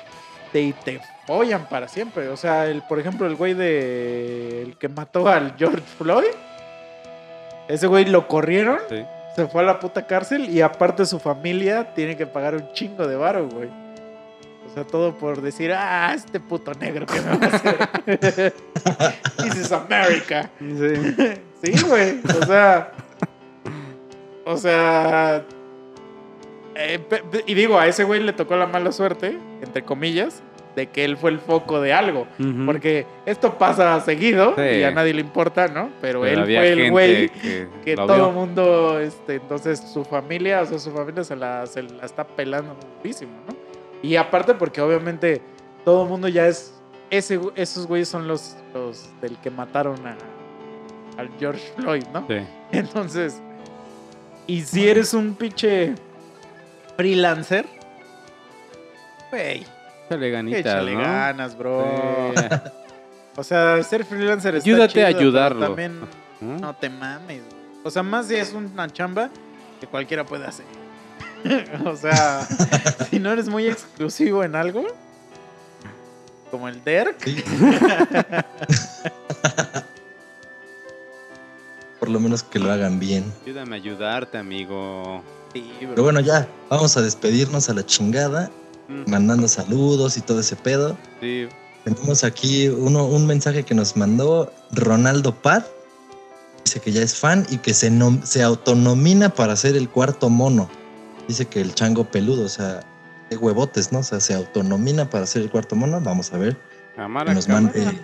Te, y te follan para siempre. O sea, el, por ejemplo, el güey de. El que mató al George Floyd. Ese güey lo corrieron, Sí. Se fue a la puta cárcel y aparte su familia tiene que pagar un chingo de varo, güey. O sea, todo por decir, ah, este puto negro que me va a hacer. <laughs> This is America. Sí. <laughs> Sí, güey. O sea. O sea. eh, y digo, a ese güey le tocó la mala suerte, entre comillas, de que él fue el foco de algo. Porque esto pasa seguido Sí. y a nadie le importa, ¿no? Pero, Pero él fue el güey que, todo el mundo, este, entonces su familia, o sea, su familia se la, se la está pelando muchísimo, ¿no? Y aparte porque obviamente todo el mundo ya es, ese, esos güeyes son los, los del que mataron a, al George Floyd, ¿no? Sí. <laughs> Entonces, y si eres un pinche freelancer, güey, Échale ganitas, échale ¿no? ganas, bro. Sí. <laughs> O sea, ser freelancer está Ayúdate a chido, ayudarlo. También ¿Mm? no te mames. O sea, más si es una chamba que cualquiera puede hacer. <laughs> o sea, <laughs> si no eres muy exclusivo en algo, como el Derk, Sí. Por lo menos que lo hagan bien. Ayúdame a ayudarte, amigo. sí, bro. Pero bueno, ya, vamos a despedirnos a la chingada, Mm, mandando saludos y todo ese pedo. Sí. Tenemos aquí uno, un mensaje que nos mandó Ronaldo Pad. Dice que ya es fan y que se, se autonomina para ser el cuarto mono. Dice que el chango peludo, o sea, de huevotes, ¿no? O sea, se autonomina para ser el cuarto mono. Vamos a ver. Cámara, Que nos mande,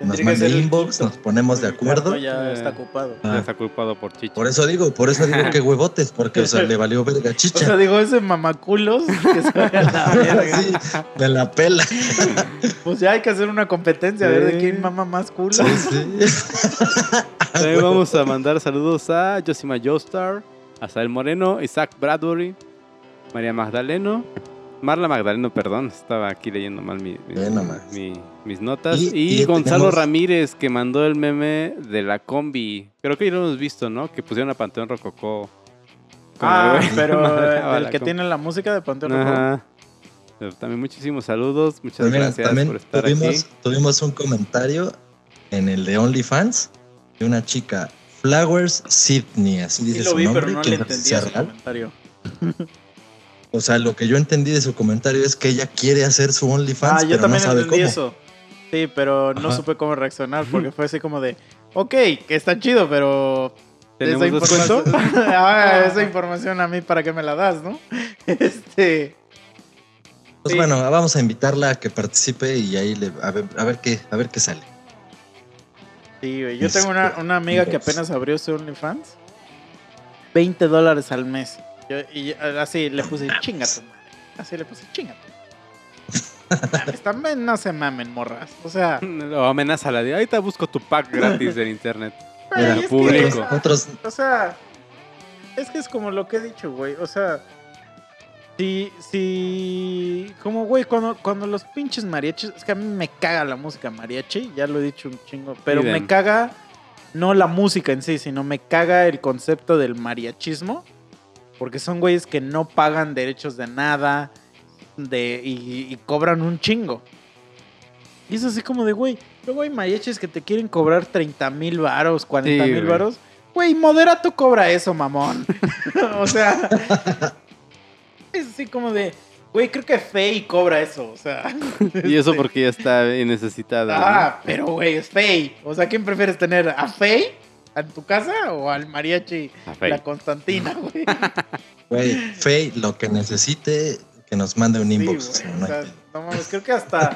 nos ser el inbox, quinto, nos ponemos de acuerdo. Ya Eh. está ocupado. Ya Ah, está culpado por Chicho. por eso digo, por eso digo que huevotes, porque, o sea, le valió verga <laughs> O chicha. sea, digo, ese mamaculos que se vaya a la <laughs> verga. Sí, me la pela. Pues ya hay que hacer una competencia, a ver de quién mama más culo. Sí, sí. <laughs> También vamos a mandar saludos a Josima Joestar, a Sael Moreno, Isaac Bradbury, María Magdaleno, Marla Magdaleno, perdón, estaba aquí leyendo mal mi- mi- Ve nomás. mi- mis notas. Y- Y, y Gonzalo tenemos- Ramírez, que mandó el meme de la combi. Creo que ya lo hemos visto, ¿no? Que pusieron a Panteón Rococó. Ah, el pero <laughs> el que combi. tiene la música de Panteón Rococó. Ajá. Pero también muchísimos saludos, muchas También, gracias también por estar tuvimos, aquí. tuvimos un comentario en el de OnlyFans de una chica, Flowers Sydney, así Sí dice lo su vi, nombre. pero no le comentario. <laughs> O sea, lo que yo entendí de su comentario es que ella quiere hacer su OnlyFans, Ah, yo pero no también sabe entendí cómo. eso. Sí, pero no Ajá. supe cómo reaccionar porque fue así como de, ok, que está chido, pero ¿Tenemos esa información, <laughs> ah, <laughs> esa información a mí para qué me la das, ¿no? <laughs> Este, Pues Sí. bueno, vamos a invitarla a que participe y ahí le, a, ver, a ver qué, a ver qué sale. sí, güey. Yo Es- tengo una, una amiga que apenas abrió su OnlyFans. 20 dólares al mes. Yo- y así le puse, <laughs> chinga tu madre. Así le puse, chinga tu <laughs> madre. Mames, también no se mamen, morras. O sea, O amenaza la de ahorita busco tu pack gratis en internet. Mira, que, público. o sea, Otros, O sea, es que es como lo que he dicho, güey. O sea, si, si, como, güey, cuando, cuando los pinches mariachis, es que a mí me caga la música mariachi, ya lo he dicho un chingo, pero me caga no la música en sí, sino me caga el concepto del mariachismo, porque son güeyes que no pagan derechos de nada de, y, y cobran un chingo. Y es así como de, güey, luego hay mariachis que te quieren cobrar 30 mil varos, 40 Sí, mil güey. varos. Güey, moderato cobra eso, mamón. <laughs> o sea, es así como de, güey, creo que Faye cobra eso, o sea. <laughs> Y eso porque ya está necesitada. Ah, pero güey, es Faye. O sea, ¿quién prefieres tener? ¿A Faye? ¿En tu casa o al mariachi? A. La Constantina, güey. <laughs> güey, Faye, lo que necesite, que nos mande un Sí, inbox. o no sea, mames, creo que hasta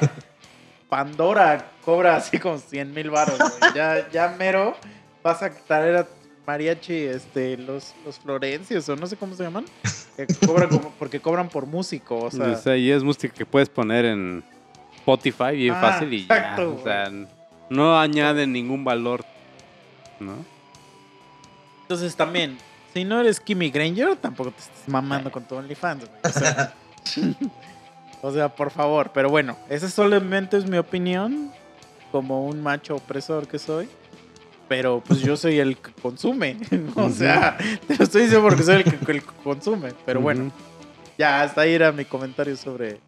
Pandora cobra así como 100 mil baros, güey. Ya, ya mero vas a traer a mariachi este, los, los florencios o no sé cómo se llaman. Que cobran como, porque cobran por músico, o sea. Y es música que puedes poner en Spotify bien Ah, fácil y ya. exacto, O sea, no añaden ningún valor, ¿no? Entonces también, si no eres Kimmy Granger, tampoco te estés mamando con tu OnlyFans, güey. O sea, <laughs> o sea, por favor. Pero bueno, esa solamente es mi opinión como un macho opresor que soy. Pero pues yo soy el que consume. <laughs> o sea, te lo estoy diciendo porque soy el que, el que consume. Pero bueno, ya hasta ahí era mi comentario sobre,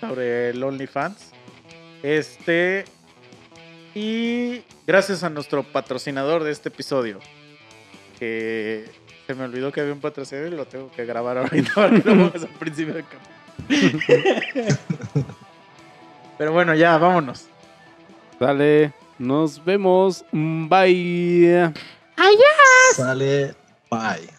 sobre el OnlyFans. Este. Y gracias a nuestro patrocinador de este episodio. Que se me olvidó que había un patrocinador y lo tengo que grabar ahorita para que lo pongas al principio de cámara. <laughs> Pero bueno, ya, vámonos. Dale, nos vemos. Bye. Sale, bye.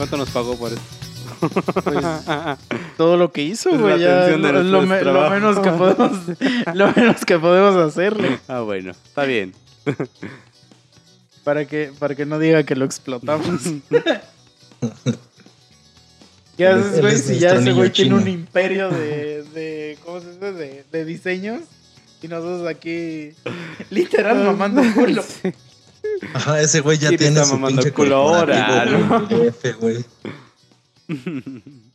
¿Cuánto nos pagó por eso? Pues, <laughs> todo lo que hizo, güey. de lo, lo me- menos que podemos, <laughs> lo menos que podemos hacerle. ah, bueno, está bien. <laughs> Para que, para que no diga que lo explotamos. ¿Qué haces, güey? Si ya ese güey tiene un imperio de, de ¿cómo se dice? De, de diseños. Y nosotros aquí, literal, mamando culo. Sí. Ajá, ese güey ya ¿Quién tiene su mamando pinche culo ahora, no? PDF, güey. <laughs>